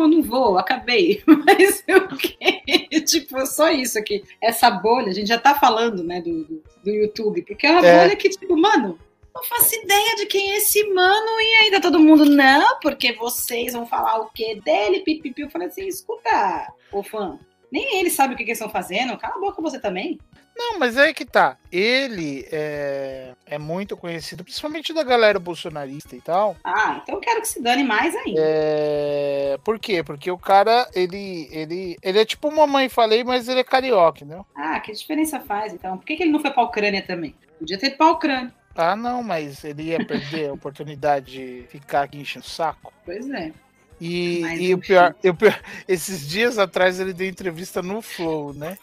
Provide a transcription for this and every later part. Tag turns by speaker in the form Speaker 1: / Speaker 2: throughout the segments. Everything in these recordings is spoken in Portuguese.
Speaker 1: eu não vou, acabei. Mas eu tipo, só isso aqui. Essa bolha, a gente já tá falando, né, do, do, do YouTube, porque é uma é. bolha que, tipo, mano, não faço ideia de quem é esse mano e ainda todo mundo, não, porque vocês vão falar o que dele, pipipi. Eu falei assim, escuta, ô fã, nem ele sabe o que, que eles estão fazendo, cala a boca você também.
Speaker 2: Não, mas é que tá. Ele é, é muito conhecido, principalmente da galera bolsonarista e tal.
Speaker 1: Ah, então eu quero que se dane mais ainda.
Speaker 2: É... Por quê? Porque o cara, ele, ele, ele é tipo uma mãe, falei, mas ele é carioca, né?
Speaker 1: Ah, que diferença faz, então? Por que, que ele não foi pra Ucrânia também? Podia ter ido pra Ucrânia.
Speaker 2: Ah, não, mas ele ia perder a oportunidade de ficar aqui enchendo o saco.
Speaker 1: Pois é.
Speaker 2: E, e o, pior, o pior, esses dias atrás ele deu entrevista no Flow, né?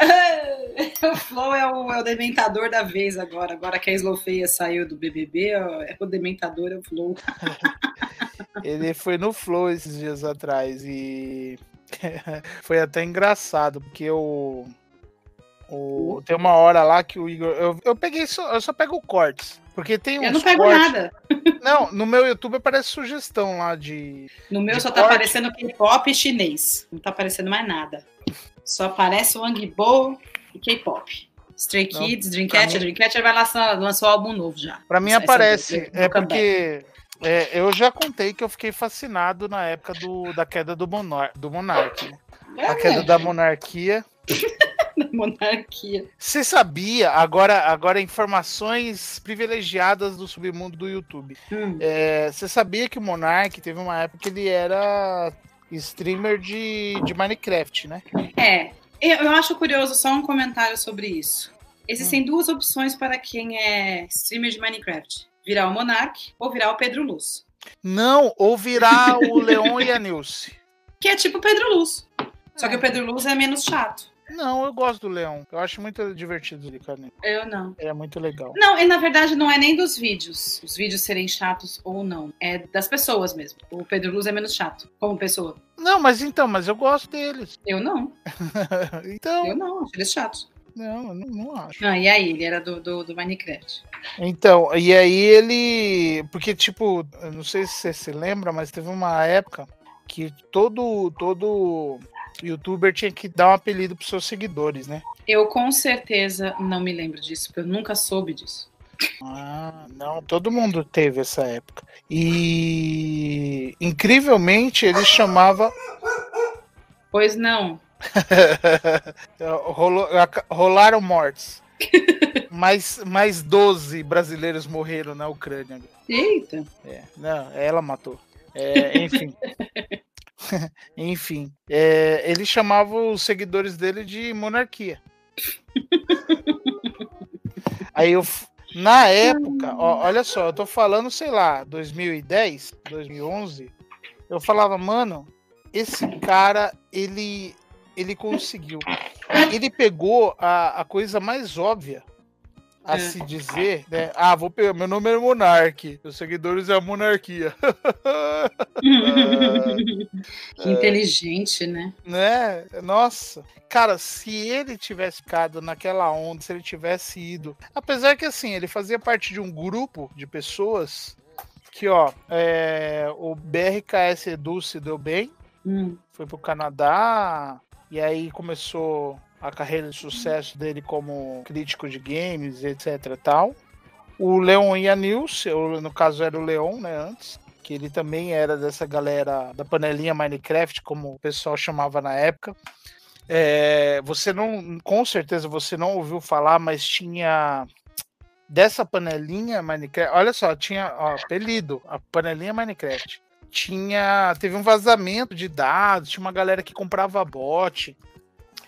Speaker 1: o Flow é o, é o dementador da vez agora. Agora que a Slowfeia saiu do BBB, é o dementador, é o Flow.
Speaker 2: Ele foi no Flow esses dias atrás e foi até engraçado, porque o, o, tem uma hora lá que o Igor. Eu, eu peguei só, eu só pego cortes. Porque tem uns
Speaker 1: Eu não pego
Speaker 2: cortes.
Speaker 1: nada.
Speaker 2: Não, no meu YouTube aparece sugestão lá de.
Speaker 1: No meu
Speaker 2: de
Speaker 1: só tá
Speaker 2: corte.
Speaker 1: aparecendo K-pop chinês. Não tá aparecendo mais nada. Só aparece o Angbo e K-pop. Stray Kids, Dreamcatcher. Dreamcatcher vai lançar, lançou um álbum novo já.
Speaker 2: Pra mim
Speaker 1: Essa
Speaker 2: aparece. É
Speaker 1: comeback.
Speaker 2: porque. é, eu já contei que eu fiquei fascinado na época do, da queda do, monar, do Monark. né? A queda da monarquia.
Speaker 1: da monarquia.
Speaker 2: Você sabia, agora, agora informações privilegiadas do submundo do YouTube.
Speaker 1: Hum.
Speaker 2: É, Você sabia que o Monark teve uma época que ele era streamer de, de Minecraft, né?
Speaker 1: É, eu, acho curioso só um comentário sobre isso.
Speaker 2: Hum.
Speaker 1: Existem duas opções para quem é streamer de Minecraft: virar o Monark ou virar o Pedro Luz.
Speaker 2: Não, ou virar o Leon e a Nilce.
Speaker 1: Que é tipo o Pedro Luz. Só que o Pedro Luz é menos chato.
Speaker 2: Não, eu gosto do Leão. Eu acho muito divertido ele, cara.
Speaker 1: Eu não.
Speaker 2: Ele é muito legal.
Speaker 1: Não, e na verdade não é nem dos vídeos, os vídeos serem chatos ou não. É das pessoas mesmo. O Pedro Luz é menos chato, como pessoa.
Speaker 2: Não, mas então, mas eu gosto deles.
Speaker 1: Eu não.
Speaker 2: então,
Speaker 1: Eu não, acho eles chatos.
Speaker 2: não, eu não, não acho.
Speaker 1: Ah, e aí, ele era do, do, do Minecraft.
Speaker 2: Então, e aí ele. Porque, tipo, eu não sei se você se lembra, mas teve uma época que todo, todo youtuber tinha que dar um apelido pros seus seguidores, né?
Speaker 1: Eu com certeza não me lembro disso, porque eu nunca soube disso.
Speaker 2: Ah, não, todo mundo teve essa época. E incrivelmente ele chamava.
Speaker 1: Pois não.
Speaker 2: Rolou- rolaram mortes. mais, mais 12 brasileiros morreram na Ucrânia.
Speaker 1: Eita.
Speaker 2: É, não, ela matou. É, enfim. enfim. é, ele chamava os seguidores dele de monarquia. Aí eu. Na época, ó, olha só, eu tô falando, sei lá, 2010, 2011. Eu falava, mano, esse cara, ele. Ele conseguiu. Ele pegou a, a coisa mais óbvia a
Speaker 1: É.
Speaker 2: se dizer, né? Ah, vou pegar. Meu nome é Monark. Meus seguidores é a monarquia.
Speaker 1: que inteligente, né?
Speaker 2: né? Nossa. Cara, se ele tivesse ficado naquela onda, se ele tivesse ido. Apesar que assim, ele fazia parte de um grupo de pessoas que, ó, é, o BRKS Edu se deu bem,
Speaker 1: Hum.
Speaker 2: foi pro Canadá, e aí começou a carreira de sucesso dele como crítico de games, etc tal. O Leon eu, no caso era o Leon, né, antes, que ele também era dessa galera da panelinha Minecraft, como o pessoal chamava na época. É, você não, com certeza você não ouviu falar, mas tinha dessa panelinha Minecraft. Olha só, tinha ó, apelido, a panelinha Minecraft. Tinha, teve um vazamento de dados, tinha uma galera que comprava bot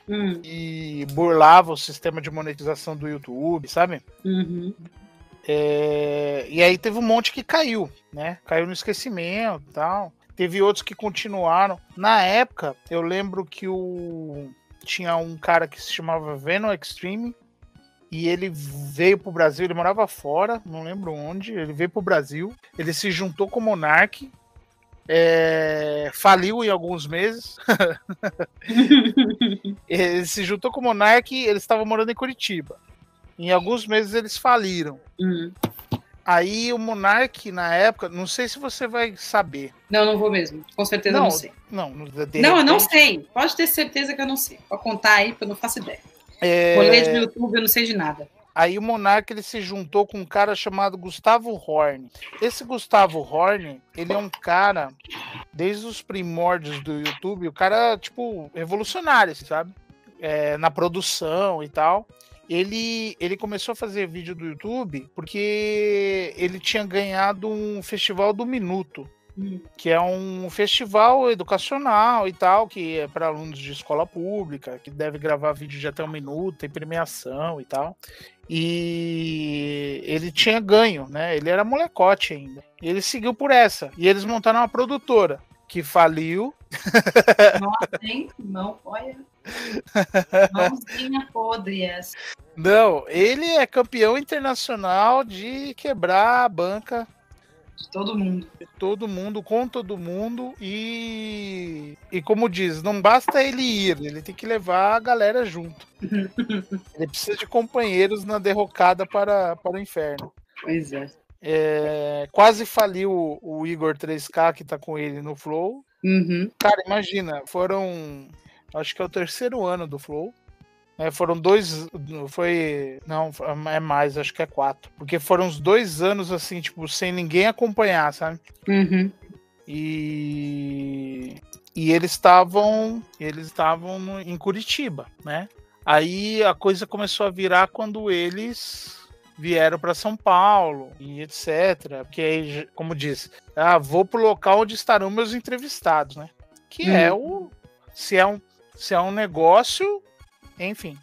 Speaker 1: Hum.
Speaker 2: e burlava o sistema de monetização do YouTube, sabe?
Speaker 1: Uhum.
Speaker 2: É, e aí teve um monte que caiu, né? Caiu no esquecimento e tal. Teve outros que continuaram. Na época, eu lembro que o tinha um cara que se chamava Venom Extreme e ele veio pro Brasil, ele morava fora, não lembro onde, ele veio pro Brasil, ele se juntou com o Monark, é, faliu em alguns meses. ele se juntou com o Monark, eles estavam morando em Curitiba. Em alguns meses eles faliram.
Speaker 1: Hum.
Speaker 2: Aí o Monark, na época, não sei se você vai saber.
Speaker 1: Não, não vou mesmo. Com certeza não, não sei.
Speaker 2: Não,
Speaker 1: não, não, eu não sei. Pode ter certeza que eu não sei. Pode contar aí, porque eu não faço ideia.
Speaker 2: É...
Speaker 1: Vou ler no YouTube, eu não sei de nada.
Speaker 2: Aí o Monark ele se juntou com um cara chamado Gustavo Horn. Esse Gustavo Horn, ele é um cara, desde os primórdios do YouTube, o cara, tipo, revolucionário, sabe? É, na produção e tal ele, ele começou a fazer vídeo do YouTube porque ele tinha ganhado um festival do Minuto, hum. que é um festival educacional e tal, que é para alunos de escola pública, que deve gravar vídeo de até um minuto, tem premiação e tal. E ele tinha ganho, né? Ele era molecote ainda. E ele seguiu por essa. E eles montaram uma produtora que faliu.
Speaker 1: Nossa, hein? Não, olha. Mãozinha podre essa.
Speaker 2: Não, ele é campeão internacional de quebrar a banca.
Speaker 1: Todo mundo.
Speaker 2: Todo mundo, com todo mundo. E, e como diz, não basta ele ir, ele tem que levar a galera junto. ele precisa de companheiros na derrocada para, para o inferno.
Speaker 1: Pois é.
Speaker 2: É, quase faliu o, o, Igor 3K que tá com ele no Flow.
Speaker 1: Uhum.
Speaker 2: Cara, imagina, foram. Acho que é o terceiro ano do Flow. É, foram dois. Foi. Não, é mais, acho que é quatro. Porque foram uns dois anos assim, tipo, sem ninguém acompanhar, sabe?
Speaker 1: Uhum.
Speaker 2: E. E eles estavam. Eles estavam em Curitiba, né? Aí a coisa começou a virar quando eles vieram para São Paulo e etc. Porque aí, como disse, ah, vou pro local onde estarão meus entrevistados, né? Que hum. é o se é um se é um negócio, enfim.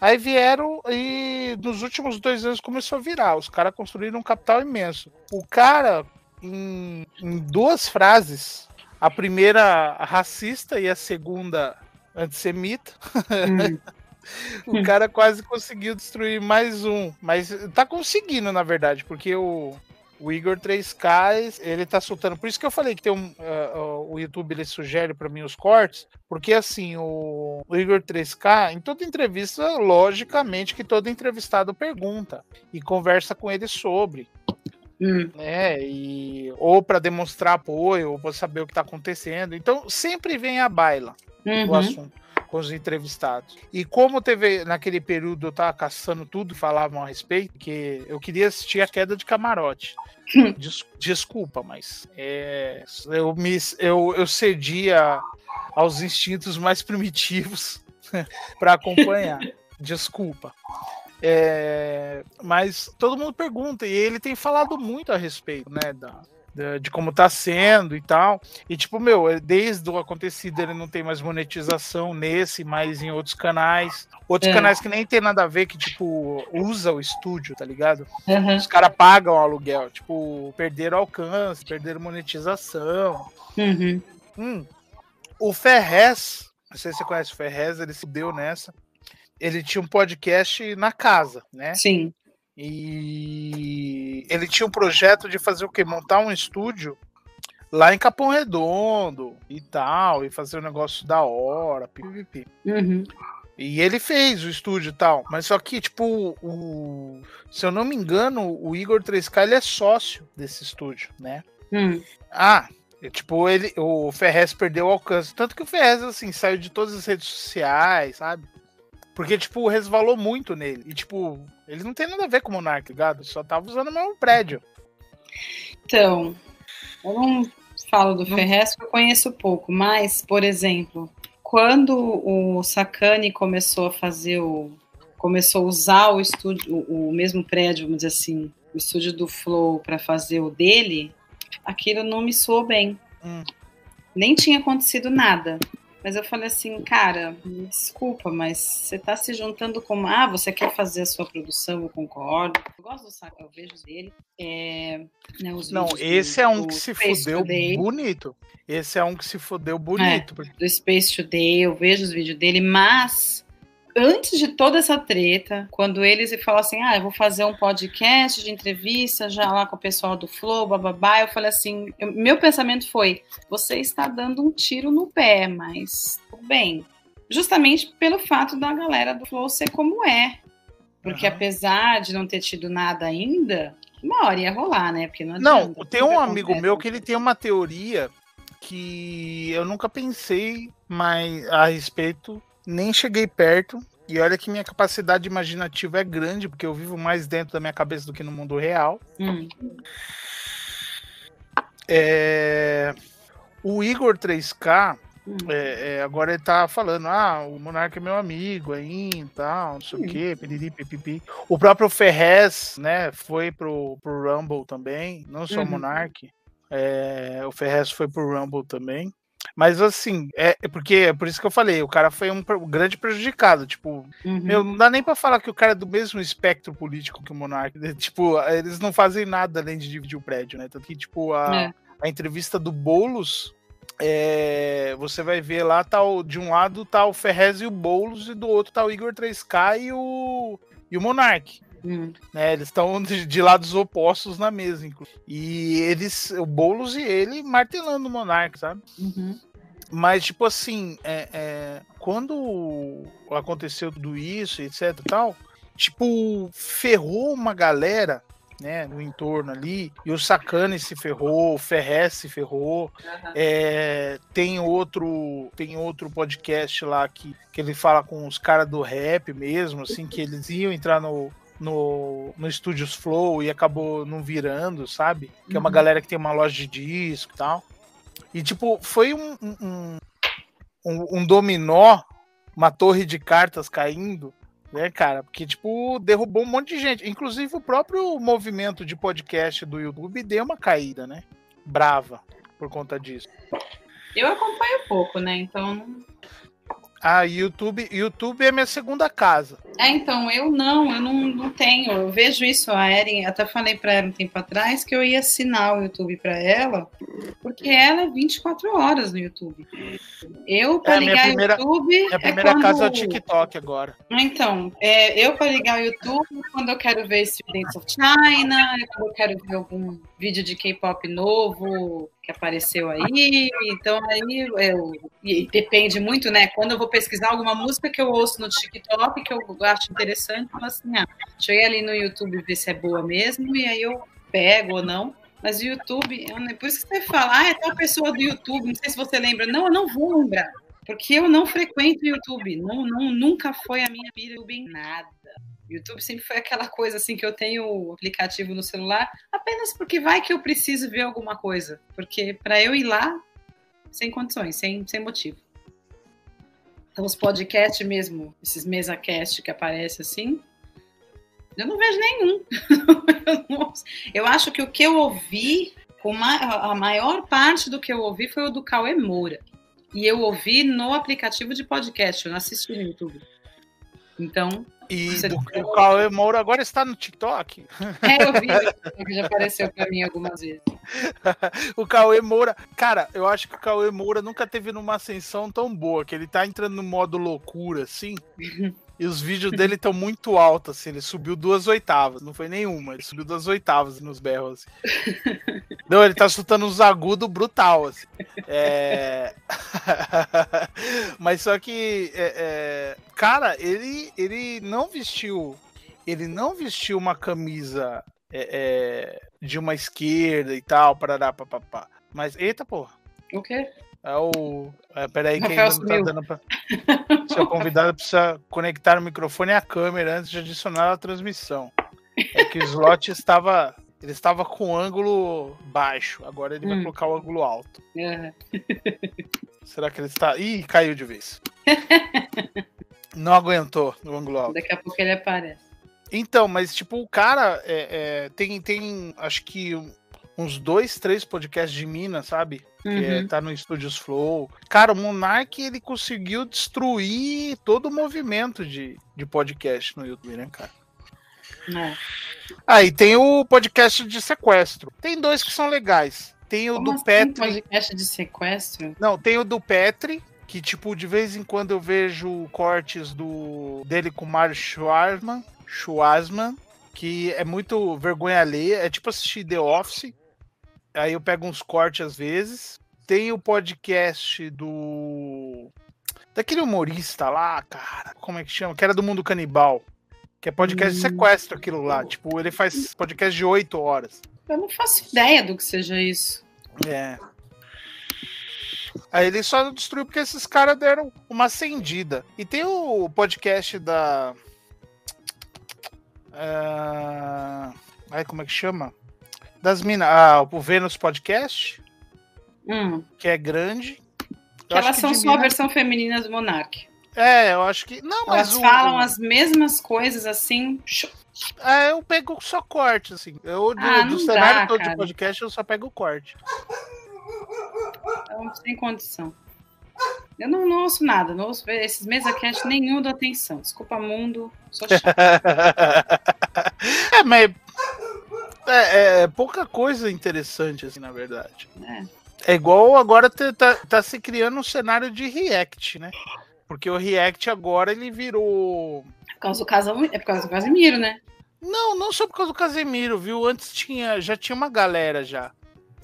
Speaker 2: Aí vieram e nos últimos dois anos começou a virar. Os caras construíram um capital imenso. O cara, em, em duas frases, a primeira racista e a segunda antissemita, hum. o cara quase conseguiu destruir mais um. Mas tá conseguindo, na verdade, porque o, o Igor 3K, ele tá soltando. Por isso que eu falei que tem um. Uh, o YouTube ele sugere para mim os cortes. Porque assim, o, o, Igor 3K, em toda entrevista, logicamente que todo entrevistado pergunta e conversa com ele sobre.
Speaker 1: Hum.
Speaker 2: Né, e, ou para demonstrar apoio, ou para saber o que está acontecendo. Então, sempre vem a baila
Speaker 1: uhum.
Speaker 2: o assunto com os entrevistados. E como teve naquele período eu tava caçando tudo, falavam a respeito, que eu queria assistir a queda de camarote. Des, desculpa, mas é, eu, me, eu, eu cedia aos instintos mais primitivos para acompanhar. Desculpa. É, mas todo mundo pergunta, e ele tem falado muito a respeito, né, da, de como tá sendo e tal. E tipo, meu, é, desde o acontecido ele não tem mais monetização nesse, mas em outros canais. Outros é. canais que nem tem nada a ver, que, tipo, usa o estúdio, tá ligado?
Speaker 1: Uhum.
Speaker 2: Os caras pagam o aluguel, tipo, perderam alcance, perderam monetização.
Speaker 1: Uhum.
Speaker 2: Hum. O Ferrez, não sei se você conhece o Ferrez, ele se deu nessa. Ele tinha um podcast na casa, né?
Speaker 1: Sim.
Speaker 2: E ele tinha um projeto de fazer o quê? Montar um estúdio lá em Capão Redondo e tal, e fazer um negócio da hora,
Speaker 1: pipipi. Uhum.
Speaker 2: E ele fez o estúdio e tal, mas só que, tipo, o, se eu não me engano, o Igor 3K ele é sócio desse estúdio, né?
Speaker 1: Hum.
Speaker 2: Ah, tipo, ele, o Ferrez perdeu o alcance. Tanto que o Ferrez, assim, saiu de todas as redes sociais, sabe? Porque, tipo, resvalou muito nele. E, tipo, ele não tem nada a ver com o Monark, ligado? Só tava usando o mesmo prédio.
Speaker 1: Então, eu não falo do Ferrez, eu conheço pouco, mas, por exemplo, quando o Sakane começou a fazer o. começou a usar o estúdio, o, o mesmo prédio, vamos dizer assim, o estúdio do Flow para fazer o dele, aquilo não me soou bem.
Speaker 2: Hum.
Speaker 1: Nem tinha acontecido nada. Mas eu falei assim, cara, me desculpa, mas você está se juntando com. Ah, você quer fazer a sua produção, eu concordo. Eu gosto do saco, eu vejo dele. É, né,
Speaker 2: Não, esse do, é um que se fudeu Today. bonito. Esse é um que se fudeu bonito. É,
Speaker 1: porque... Do Space Today, eu vejo os vídeos dele, mas antes de toda essa treta, quando eles falam assim, ah, eu vou fazer um podcast de entrevista já lá com o pessoal do Flow, bababá, eu falei assim, eu, meu pensamento foi, você está dando um tiro no pé, mas tudo bem. Justamente pelo fato da galera do Flow ser como é. Porque uhum. apesar de não ter tido nada ainda, Uma hora ia rolar, né? Porque
Speaker 2: não, não tem um amigo meu que ele tem uma teoria que eu nunca pensei mais a respeito, nem cheguei perto. E olha que minha capacidade imaginativa é grande, porque eu vivo mais dentro da minha cabeça do que no mundo real. Hum. É... O Igor 3K, hum. é, é, agora ele tá falando, ah, o Monarca é meu amigo aí e tal, não sei hum. o quê, piriri, pipipi. O próprio Ferrez, né, foi pro, pro Rumble também, não só uhum. o Monark. É, o Ferrez foi pro Rumble também. Mas assim, é, é porque é por isso que eu falei, o cara foi um, um grande prejudicado. Tipo, uhum. meu, não dá nem pra falar que o cara é do mesmo espectro político que o Monark. Né? Tipo, eles não fazem nada além de dividir o prédio, né? Tanto que, tipo, a, é. a entrevista do Boulos. É, você vai ver lá, tá o, de um lado tá o Ferrez e o Boulos, e do outro tá o Igor 3K e o, e o Monark. Hum. Né, eles estão de, de, lados opostos na mesa, inclusive. E eles, o Boulos e ele martelando o Monark, sabe? Uhum. Mas, tipo assim, é, é, quando aconteceu tudo isso, etc tal, tipo, ferrou uma galera né, no entorno ali, e o Sacane se ferrou, o Ferrez se ferrou. Uhum. É, tem outro tem outro podcast lá que, que ele fala com os caras do rap mesmo, assim, que eles iam entrar no, no, no Studios Flow e acabou não virando, sabe? Que uhum. é uma uhum. galera que tem uma loja de disco e tal. E, tipo, foi um, um, um, um dominó, uma torre de cartas caindo, né, cara? Porque, tipo, derrubou um monte de gente. Inclusive, o próprio movimento de podcast do YouTube deu uma caída, né? Brava por conta disso.
Speaker 1: Eu acompanho pouco, né? Então
Speaker 2: ah, YouTube, YouTube é minha segunda casa.
Speaker 1: É, então, eu não, eu não, não tenho. Eu vejo isso, a Erin, até falei para ela um tempo atrás que eu ia assinar o YouTube para ela, porque ela é 24 horas no YouTube. Eu, para é, ligar o YouTube.
Speaker 2: Minha é primeira quando... casa é o TikTok agora.
Speaker 1: Então, é, eu, para ligar o YouTube, quando eu quero ver Students of China, quando eu quero ver algum vídeo de K-pop novo que apareceu aí. Então, aí eu, e depende muito, né? Quando eu vou pesquisar alguma música que eu ouço no TikTok, que eu acho interessante, eu assim, ah, deixa eu ir ali no YouTube ver se é boa mesmo, e aí eu pego ou não. Mas o YouTube, eu, por isso que você fala, ah, é tal pessoa do YouTube, não sei se você lembra. Não, eu não vou lembrar. Porque eu não frequento o YouTube. Não, não, nunca foi a minha pira em nada. YouTube sempre foi aquela coisa assim que eu tenho o aplicativo no celular apenas porque vai que eu preciso ver alguma coisa. Porque para eu ir lá, sem condições, sem, sem motivo. Então, os podcasts mesmo, esses mesa-cast que aparecem assim, eu não vejo nenhum. eu acho que o que eu ouvi, a maior parte do que eu ouvi foi o do Cauê Moura. E eu ouvi no aplicativo de podcast, eu não assisti no YouTube. Então,
Speaker 2: e o Cauê Moura agora está no TikTok.
Speaker 1: É, eu vi, que já apareceu para mim algumas vezes.
Speaker 2: o Cauê Moura, cara, eu acho que o Cauê Moura nunca teve numa ascensão tão boa, que ele tá entrando no modo loucura, assim. E os vídeos dele estão muito altos, assim. Ele subiu duas oitavas, não foi nenhuma. Ele subiu duas oitavas nos berros. Assim. Não, ele tá soltando uns agudos brutal, assim. É... Mas só que, é, é... cara, ele, ele não vestiu. Ele não vestiu uma camisa é, é, de uma esquerda e tal, parará, papapá. Mas, eita, porra.
Speaker 1: O quê?
Speaker 2: É o. É, peraí, quem não tá dando pra. Seu convidado precisa conectar o microfone e a câmera antes de adicionar a transmissão. É que o slot estava. Ele estava com ângulo baixo, agora ele hum. vai colocar o ângulo alto. Uhum. Será que ele está. Ih, caiu de vez. Não aguentou no ângulo alto.
Speaker 1: Daqui a pouco ele aparece.
Speaker 2: Então, mas tipo, o cara é, é, tem, tem, acho que uns dois, três podcasts de Minas, sabe? Que é, uhum. tá no Studios Flow. Cara, o Monark ele conseguiu destruir todo o movimento de, de podcast no YouTube, né, cara? É. Aí ah, tem o podcast de sequestro. Tem dois que são legais. Tem o
Speaker 1: Como
Speaker 2: do
Speaker 1: assim,
Speaker 2: Petri.
Speaker 1: podcast de sequestro?
Speaker 2: Não, tem o do Petri, que tipo de vez em quando eu vejo cortes do dele com o Mario Schwarzman, Schwarzman, que é muito vergonha alheia, é tipo assistir The Office, Aí eu pego uns cortes às vezes. Tem o podcast do. Daquele humorista lá, cara. Como é que chama? Que era do mundo canibal. Que é podcast de sequestro aquilo lá. Tipo, ele faz podcast de 8 horas.
Speaker 1: Eu não faço ideia do que seja isso.
Speaker 2: É. Aí ele só destruiu porque esses caras deram uma acendida. E tem o podcast da. Uh... Ai, como é que chama? Das minas. Ah, o Vênus Podcast.
Speaker 1: Hum.
Speaker 2: Que é grande.
Speaker 1: Elas são só a versão feminina do Monark.
Speaker 2: É, eu acho que. Não,
Speaker 1: mas. Elas
Speaker 2: o...
Speaker 1: falam as mesmas coisas assim.
Speaker 2: É, eu pego só corte, assim. Eu, do, ah, do cenário dá, todo cara. de podcast, eu só pego o corte.
Speaker 1: Então, sem condição. Eu não, não ouço nada, não ouço esses MesaCast nenhum da atenção. Desculpa, mundo, sou chato.
Speaker 2: é, mas é, é, pouca coisa interessante, assim, na verdade. É, é igual agora tá, tá, tá, se criando um cenário de React, né? Porque o React agora ele virou.
Speaker 1: É por causa do, Casam... é por causa do Casemiro, né?
Speaker 2: Não, não só por causa do Casemiro, viu? Antes tinha, já tinha uma galera já.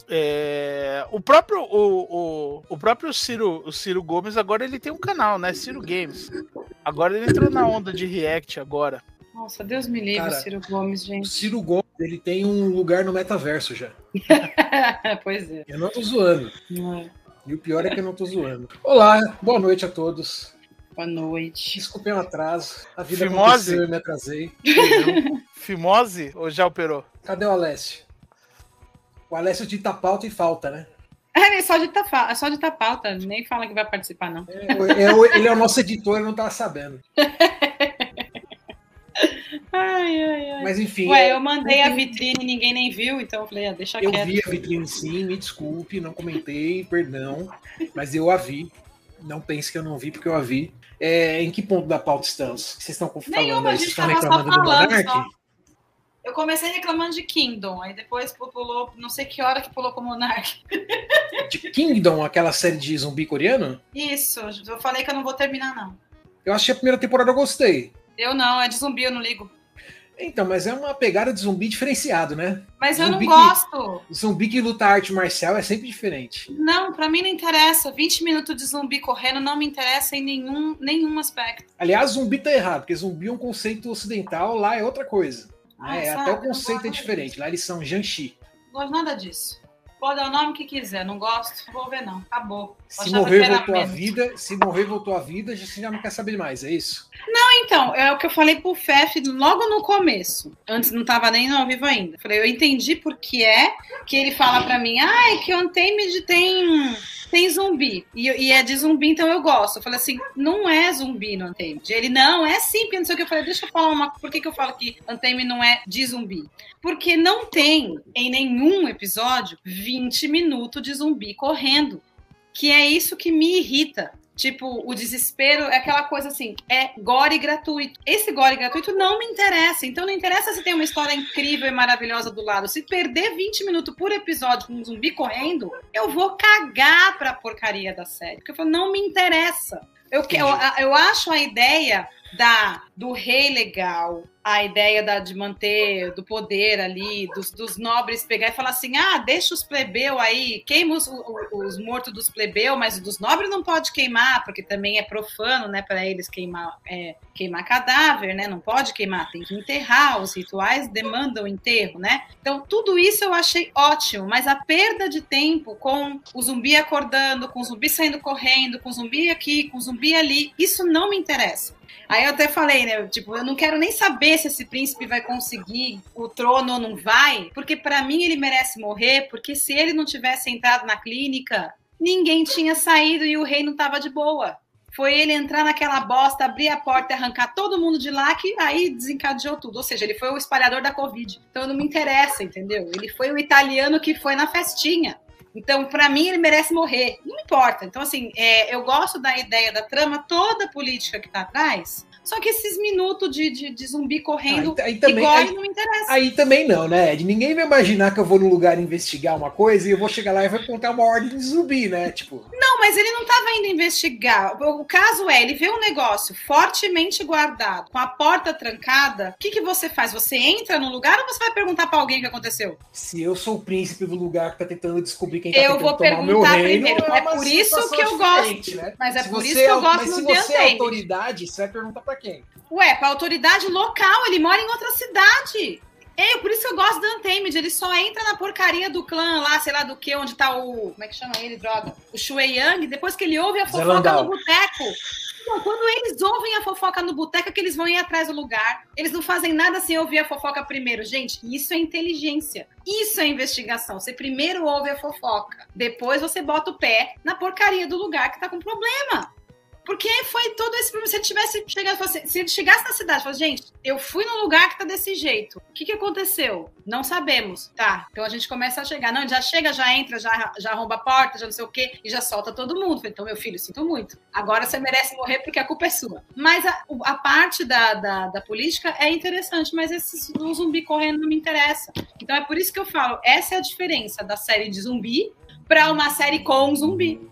Speaker 2: É, o próprio o, o, o, próprio Ciro, o Ciro Gomes agora ele tem um canal, né? Ciro Games. Agora ele entrou na onda de React agora.
Speaker 1: Nossa, Deus me livre, Cara, Ciro Gomes, gente. O
Speaker 3: Ciro Gomes, ele tem um lugar no metaverso já.
Speaker 1: pois é.
Speaker 3: Eu não tô zoando. Não é. E o pior é que eu não tô zoando. Olá, boa noite a todos.
Speaker 1: Boa noite.
Speaker 3: Desculpem o atraso. A vida
Speaker 2: Fimose? aconteceu,
Speaker 3: eu me atrasei.
Speaker 2: Fimose ou já operou?
Speaker 3: Cadê o Alessio? O Alessio dita pauta e falta, né?
Speaker 1: É, é só de é só de pauta, nem fala que vai participar, não.
Speaker 3: É, é, ele é o nosso editor, eu não tava sabendo.
Speaker 1: Ai, ai, ai.
Speaker 3: Mas enfim.
Speaker 1: Ué, eu mandei a vitrine e ninguém nem viu, então eu falei, ah, deixa
Speaker 3: eu
Speaker 1: quieto.
Speaker 3: Eu vi a vitrine sim, me desculpe, não comentei, perdão, mas eu a vi. Não pense que eu não vi, porque eu a vi. É, em que ponto da pauta estamos? Vocês estão falando
Speaker 1: Nenhuma, aí? Vocês estão reclamando do Monark? Só. Eu comecei reclamando de Kingdom, aí depois pulou, não sei que hora que pulou com o Monark.
Speaker 3: De Kingdom, aquela série de zumbi coreano?
Speaker 1: Isso, eu falei que eu não vou terminar, não.
Speaker 3: Eu achei a primeira temporada, eu gostei.
Speaker 1: Eu não, é de zumbi, eu não ligo.
Speaker 3: Então, mas é uma pegada de zumbi diferenciado, né?
Speaker 1: Mas
Speaker 3: zumbi
Speaker 1: eu não gosto.
Speaker 3: Que, zumbi que luta arte marcial é sempre diferente.
Speaker 1: Não, para mim não interessa. 20 minutos de zumbi correndo não me interessa em nenhum, nenhum aspecto.
Speaker 3: Aliás, zumbi tá errado, porque zumbi é um conceito ocidental, lá é outra coisa. Ah, né? Até o conceito é diferente. Lá eles são Janshi.
Speaker 1: Não gosto nada disso. Pode dar o nome que quiser, não gosto, vou ver não. Acabou.
Speaker 3: Se morrer voltou a vida, se morrer voltou a vida, você já não quer saber mais, é isso?
Speaker 1: Não, então, é o que eu falei pro Fef logo no começo. Antes não tava nem no ao vivo ainda. Falei, eu entendi por que é que ele fala para mim, ah, é que o Untamed tem tem zumbi. E, e, é de zumbi, então eu gosto. Eu falei assim, não é zumbi no Untamed. Ele, não, é sim, porque não sei o que. Eu falei, deixa eu falar uma... Por que, que eu falo que Untamed não é de zumbi? Porque não tem, em nenhum episódio, 20 minutos de zumbi correndo. Que é isso que me irrita. Tipo, o desespero é aquela coisa assim, é gore gratuito. Esse gore gratuito não me interessa. Então não interessa se tem uma história incrível e maravilhosa do lado. Se perder 20 minutos por episódio com um zumbi correndo, eu vou cagar pra porcaria da série. Porque eu falo, não me interessa. Eu, eu, eu acho a ideia da do rei legal, a ideia da, de manter do poder ali, dos, dos nobres pegar e falar assim: ah, deixa os plebeu aí, queima os, os, mortos dos plebeu, mas dos nobres não pode queimar, porque também é profano, né, para eles queimar, é, queimar cadáver, né? Não pode queimar, tem que enterrar, os rituais demandam enterro, né? Então, tudo isso eu achei ótimo, mas a perda de tempo com o zumbi acordando, com o zumbi saindo correndo, com o zumbi aqui, com o zumbi ali, isso não me interessa. Aí eu até falei, né? Tipo, eu não quero nem saber se esse príncipe vai conseguir o trono ou não vai, porque para mim ele merece morrer, porque se ele não tivesse entrado na clínica, ninguém tinha saído e o rei não tava de boa. Foi ele entrar naquela bosta, abrir a porta arrancar todo mundo de lá, que aí desencadeou tudo. Ou seja, ele foi o espalhador da Covid. Então não me interessa, entendeu? Ele foi o italiano que foi na festinha. Então, para mim, ele merece morrer. Não importa. Então, assim, é, eu gosto da ideia da trama toda política que está atrás. Só que esses minutos de, de, de zumbi correndo
Speaker 3: aí, aí também,
Speaker 1: igual
Speaker 3: aí,
Speaker 1: não interessa.
Speaker 3: Aí também não, né, Ed? Ninguém vai imaginar que eu vou num lugar investigar uma coisa e eu vou chegar lá e vai contar uma ordem de zumbi, né? Tipo.
Speaker 1: Não, mas ele não estava indo investigar. O caso é, ele vê um negócio fortemente guardado, com a porta trancada. O que, que você faz? Você entra no lugar ou você vai perguntar para alguém o que aconteceu?
Speaker 3: Se eu sou o príncipe do lugar que tá tentando descobrir quem tá
Speaker 1: eu
Speaker 3: tentando
Speaker 1: vou
Speaker 3: tomar meu
Speaker 1: perguntar
Speaker 3: reino,
Speaker 1: primeiro. É
Speaker 3: uma
Speaker 1: por isso que eu gosto.
Speaker 3: Né?
Speaker 1: Mas é
Speaker 3: Se
Speaker 1: por isso que eu
Speaker 3: é-
Speaker 1: gosto
Speaker 3: Mas
Speaker 1: no
Speaker 3: se você é autoridade, você vai perguntar pra quem?
Speaker 1: Ué, pra autoridade local, ele mora em outra cidade. Eu, por isso que eu gosto do Untamed, ele só entra na porcaria do clã lá, sei lá do que, onde tá o. Como é que chama ele, droga? O Shui Yang, depois que ele ouve a fofoca
Speaker 3: Landau.
Speaker 1: no boteco. Não, quando eles ouvem a fofoca no boteco, é que eles vão ir atrás do lugar. Eles não fazem nada sem ouvir a fofoca primeiro. Gente, isso é inteligência. Isso é investigação. Você primeiro ouve a fofoca. Depois você bota o pé na porcaria do lugar que tá com problema. Porque foi todo esse problema. Se ele tivesse chegado, se ele chegasse na cidade falasse, gente, eu fui num lugar que tá desse jeito. O que, que aconteceu? Não sabemos. Tá. Então a gente começa a chegar. Não, já chega, já entra, já, já arromba a porta, já não sei o quê, e já solta todo mundo. Então, meu filho, sinto muito. Agora você merece morrer porque a culpa é sua. Mas a, a parte da, da, da política é interessante, mas esse do zumbi correndo não me interessa. Então é por isso que eu falo, essa é a diferença da série de zumbi para uma série com zumbi.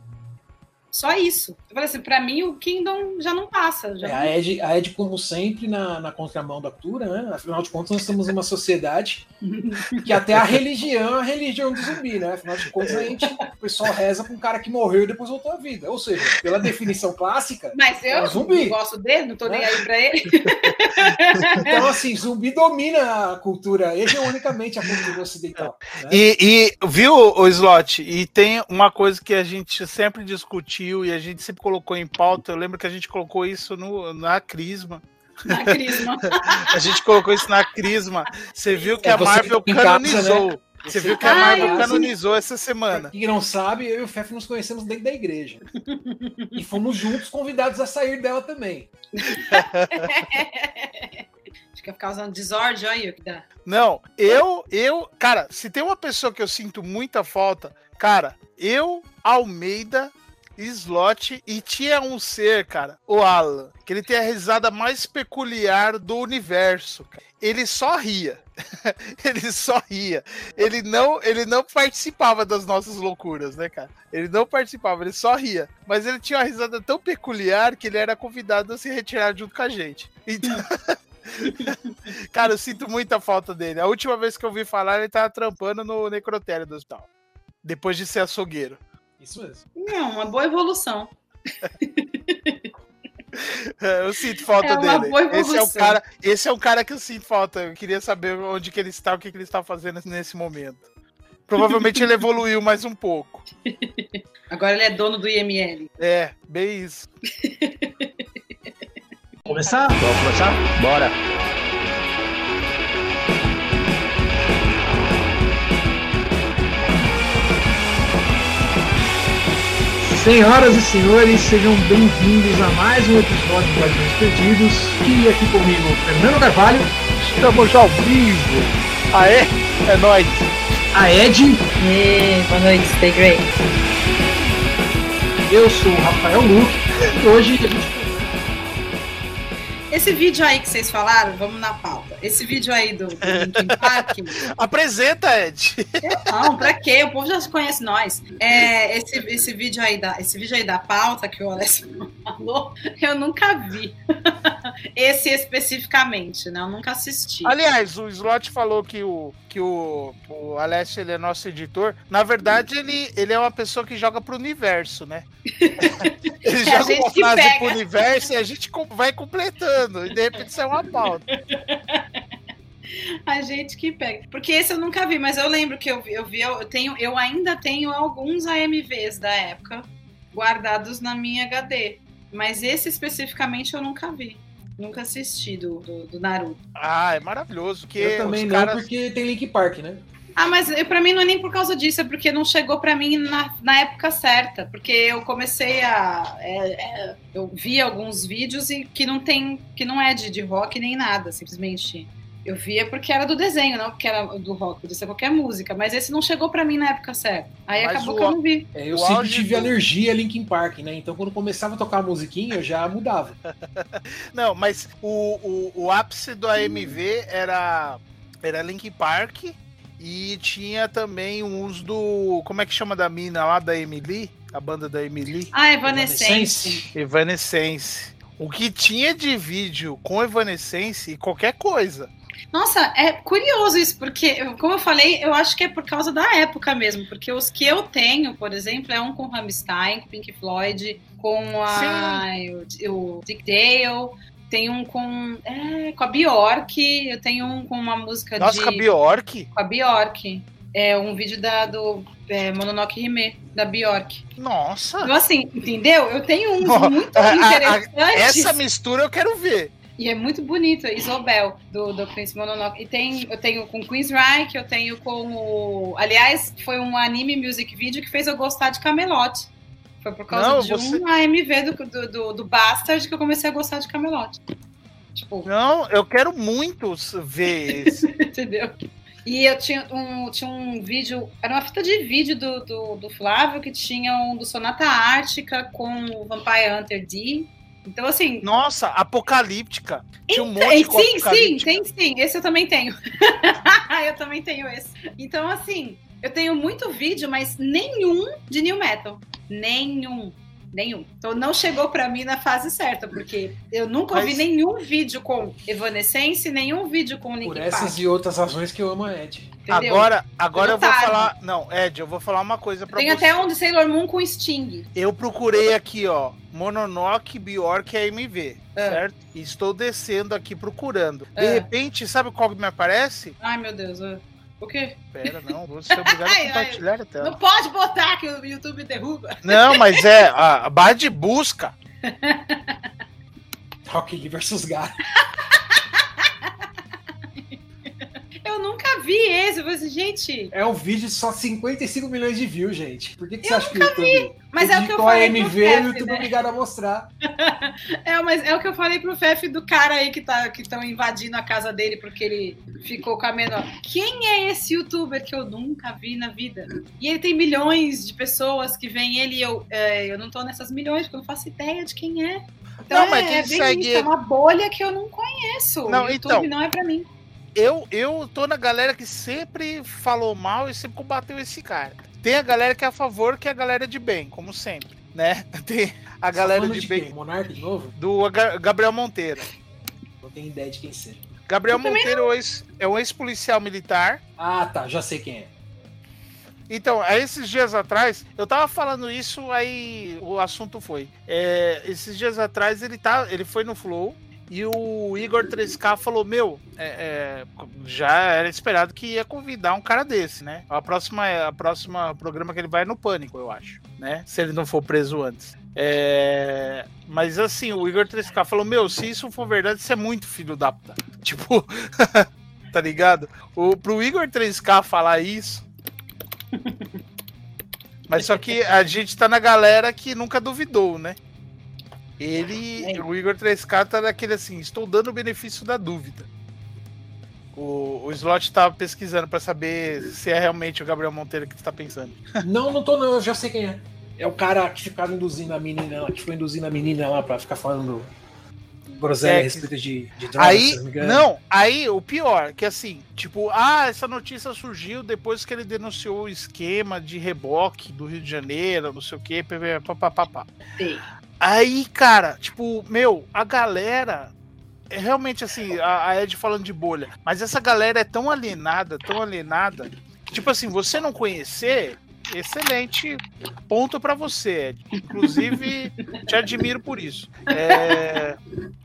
Speaker 1: Só isso. Eu falei assim, pra mim o Kingdom já não passa. Já
Speaker 3: É,
Speaker 1: não-
Speaker 3: a, Ed, a Ed, como sempre, na, na contramão da cultura, né? Afinal de contas, nós estamos numa sociedade que até a religião é a religião do zumbi, né? Afinal de contas, a gente, o pessoal reza pra um cara que morreu e depois voltou à vida. Ou seja, pela definição clássica,
Speaker 1: Mas eu
Speaker 3: É um zumbi.
Speaker 1: não gosto dele, não tô nem
Speaker 3: Né?
Speaker 1: aí pra ele.
Speaker 3: então assim, zumbi domina a cultura, hegemonicamente a cultura ocidental. Né?
Speaker 2: E, e viu, o Slot? E tem uma coisa que a gente sempre discutiu e a gente sempre colocou em pauta. Eu lembro que a gente colocou isso no, na Crisma.
Speaker 1: Na Crisma.
Speaker 2: A gente colocou isso na Crisma. Você viu que
Speaker 3: É,
Speaker 2: a
Speaker 3: você
Speaker 2: Marvel
Speaker 3: em casa,
Speaker 2: canonizou. Você viu que a Marvel canonizou essa semana.
Speaker 3: quem não sabe, eu e o Fef nos conhecemos dentro da igreja. E fomos juntos convidados a sair dela também.
Speaker 1: Fica causando desordem, olha aí o que dá.
Speaker 2: Não, eu, eu, cara, se tem uma pessoa que eu sinto muita falta, cara, eu, Almeida, Slot e tinha um ser, cara, o Alan, que ele tem a risada mais peculiar do universo. cara. Ele só ria. ele só ria. Ele não, ele não participava das nossas loucuras, né, cara? Ele não participava, ele só ria. Mas ele tinha uma risada tão peculiar que ele era convidado a se retirar junto com a gente. Então, Cara, eu sinto muita falta dele. A última vez que eu vi falar, ele tava trampando no necrotério do hospital. Depois de ser açougueiro.
Speaker 3: Isso mesmo.
Speaker 1: Não, uma boa evolução.
Speaker 2: É, Eu sinto falta
Speaker 1: É
Speaker 2: dele. Esse é, o cara, esse é um cara que eu sinto falta. Eu queria saber onde que ele está, o que, que ele está fazendo nesse momento. Provavelmente ele evoluiu mais um pouco.
Speaker 1: Agora ele é dono do IML.
Speaker 2: É, bem isso.
Speaker 4: Começar?
Speaker 5: Vamos começar? Bora!
Speaker 4: Senhoras e senhores, sejam bem-vindos a mais um episódio do Guardiões Perdidos. E aqui comigo, Fernando Carvalho,
Speaker 2: Estamos ao vivo. Aê, é nóis.
Speaker 4: a Ed,
Speaker 6: Ei, boa noite, stay great.
Speaker 4: eu sou o Rafael Luque. E hoje a gente
Speaker 1: Esse vídeo aí que vocês falaram, vamos na pauta. Esse vídeo aí do, do Linkin Park,
Speaker 2: Apresenta, Ed.
Speaker 1: não, pra quê? O povo já conhece nós. É, esse, esse, vídeo aí da, esse vídeo aí da pauta que o Alessio falou, eu nunca vi. Esse especificamente, né? Eu nunca assisti.
Speaker 2: Aliás, o Slot falou que o que o, o Alessio ele é nosso editor. Na verdade, ele, ele é uma pessoa que joga pro universo, né? Ele
Speaker 1: É a
Speaker 2: joga uma frase
Speaker 1: pega.
Speaker 2: pro universo e a gente vai completando. E de repente sai uma pauta.
Speaker 1: A gente que pega. Porque esse eu nunca vi, mas eu lembro que eu vi, eu, vi, eu tenho, eu ainda tenho alguns AMVs da época guardados na minha HD. Mas esse especificamente eu nunca vi. Nunca assisti do, do, do Naruto.
Speaker 2: Ah, é maravilhoso. Que
Speaker 3: Eu também
Speaker 2: os
Speaker 3: não,
Speaker 2: caras...
Speaker 3: porque tem Link Park, né?
Speaker 1: Ah, mas eu- pra mim não é nem por causa disso, é porque não chegou pra mim na, na época certa. Porque eu comecei a. é, é, eu vi alguns vídeos e que não tem. que não é de, de rock nem nada, simplesmente. Eu via porque era do desenho, não porque era do rock, podia ser qualquer música. Mas esse não chegou pra mim na época certa. Aí
Speaker 2: Mas
Speaker 1: acabou
Speaker 2: o-
Speaker 1: que eu não vi.
Speaker 3: É, eu
Speaker 2: O
Speaker 3: sempre tive
Speaker 2: do-
Speaker 3: alergia a Linkin Park, né? Então quando começava a tocar a musiquinha, eu já mudava.
Speaker 2: Não, mas o, o, o ápice do AMV era, era Linkin Park e tinha também uns do. Como é que chama da mina lá da Emily? a banda da Emily.
Speaker 1: Ah, Evanescence.
Speaker 2: Evanescence. O que tinha de vídeo com Evanescence e qualquer coisa.
Speaker 1: Nossa, é curioso isso, porque, como eu falei, eu acho que é por causa da época mesmo, porque os que eu tenho, por exemplo, é um com Rammstein, com Pink Floyd, com a, o, o Dick Dale, tem um com, é, com a Bjork, eu tenho um com uma música
Speaker 2: Nossa,
Speaker 1: de...
Speaker 2: com a Bjork?
Speaker 1: Com a Bjork. É um vídeo da, do é, Mononoke Hime, da Bjork.
Speaker 2: Nossa!
Speaker 1: Então, assim, entendeu? Eu tenho uns oh, muito interessantes.
Speaker 2: essa mistura eu quero ver.
Speaker 1: E é muito bonito, Isobel, do, do Prince Mononoke. E tem, eu tenho com Queen's Reich, eu tenho com o. Aliás, foi um anime music video que fez eu gostar de Camelot. Foi por causa Não, de você... um AMV do, do, do, do Bastard que eu comecei a gostar de Camelot.
Speaker 2: Tipo... Não, eu quero muito ver esse.
Speaker 1: Entendeu? E eu tinha um, tinha um vídeo, era uma fita de vídeo do, do, do Flávio que tinha um do Sonata Ártica com o Vampire Hunter D então, assim.
Speaker 2: Nossa, apocalíptica. Tinha um monte de
Speaker 1: Sim, sim, tem sim. Esse eu também tenho. eu também tenho esse. Então, assim, eu tenho muito vídeo, mas nenhum de New Metal. Nenhum. Nenhum. Então não chegou para mim na fase certa, porque eu nunca mas... ouvi nenhum vídeo com Evanescence, nenhum vídeo com Link
Speaker 3: Por essas Park. e outras razões que eu amo a Ed.
Speaker 2: Entendeu? Agora, agora eu, vou falar. Não, Ed, eu vou falar uma coisa pra
Speaker 1: Tem
Speaker 2: você.
Speaker 1: até um de Sailor Moon com Sting.
Speaker 2: Eu procurei aqui, ó. Mononoke, Bjork e AMV. É. Certo? E estou descendo aqui procurando. De é. repente, sabe qual me aparece?
Speaker 1: Ai, meu Deus. É. O quê?
Speaker 2: Pera, não, vou ser obrigado a compartilhar ai, a tela.
Speaker 1: Não pode botar que o YouTube derruba.
Speaker 2: Não, mas é a, a barra de busca.
Speaker 3: Rock Lee versus Gato.
Speaker 1: nunca vi esse. Eu falei assim, gente.
Speaker 3: É um vídeo de só 55 milhões de views, gente. Por que, que você acha que o YouTube.
Speaker 1: Vi. Mas é o que eu falei.
Speaker 3: AMV
Speaker 1: pro Fef,
Speaker 3: o YouTube né? obrigado a mostrar.
Speaker 1: é, mas é o que eu falei pro Fef do cara aí que tá que estão invadindo a casa dele porque ele ficou com a menor. Quem é esse youtuber que eu nunca vi na vida? E ele tem milhões de pessoas que veem ele e eu, é, eu não tô nessas milhões, porque eu não faço ideia de quem é. Então, não, mas é, é segue... isso, é uma bolha que eu não conheço. Não, o YouTube então... não é pra mim
Speaker 2: eu, eu tô na galera que sempre falou mal e sempre combateu esse cara. Tem a galera que é a favor, que é a galera de bem, como sempre, né? Tem a galera de, de bem.
Speaker 3: Monarca de novo?
Speaker 2: Do Gabriel Monteiro.
Speaker 3: Não tenho ideia de quem seja.
Speaker 2: Gabriel Monteiro é um ex-policial militar.
Speaker 3: Ah, tá, já sei quem é.
Speaker 2: Então, esses dias atrás, eu tava falando isso, aí o assunto foi. É, esses dias atrás ele, tá, ele foi no Flow e o Igor 3K falou: Meu, é, é, já era esperado que ia convidar um cara desse, né? A próxima, a próxima programa que ele vai é no Pânico, eu acho, né? Se ele não for preso antes. É... Mas assim, o Igor 3K falou: Meu, se isso for verdade, isso é muito filho da puta. Tipo, tá ligado? O, pro Igor 3K falar isso. Mas só que a gente tá na galera que nunca duvidou, né? Ele, é. o Igor 3K tá naquele assim, estou dando o benefício da dúvida. O, o Slot tava pesquisando para saber se é realmente o Gabriel Monteiro que tu tá pensando.
Speaker 3: Não, não tô não, eu já sei quem é. É o cara que ficava induzindo a menina, que foi induzindo a menina lá para ficar falando groselha é, a respeito de, de drogas,
Speaker 2: aí, não, não, aí o pior, que assim, tipo, ah, essa notícia surgiu depois que ele denunciou o esquema de reboque do Rio de Janeiro, não sei o que, papapá. Sim. Aí, cara, tipo, meu, a galera. É realmente assim, a, a Ed falando de bolha. Mas essa galera é tão alienada, tão alienada. Que, tipo assim, você não conhecer, excelente ponto para você, Ed. Inclusive, te admiro por isso. É,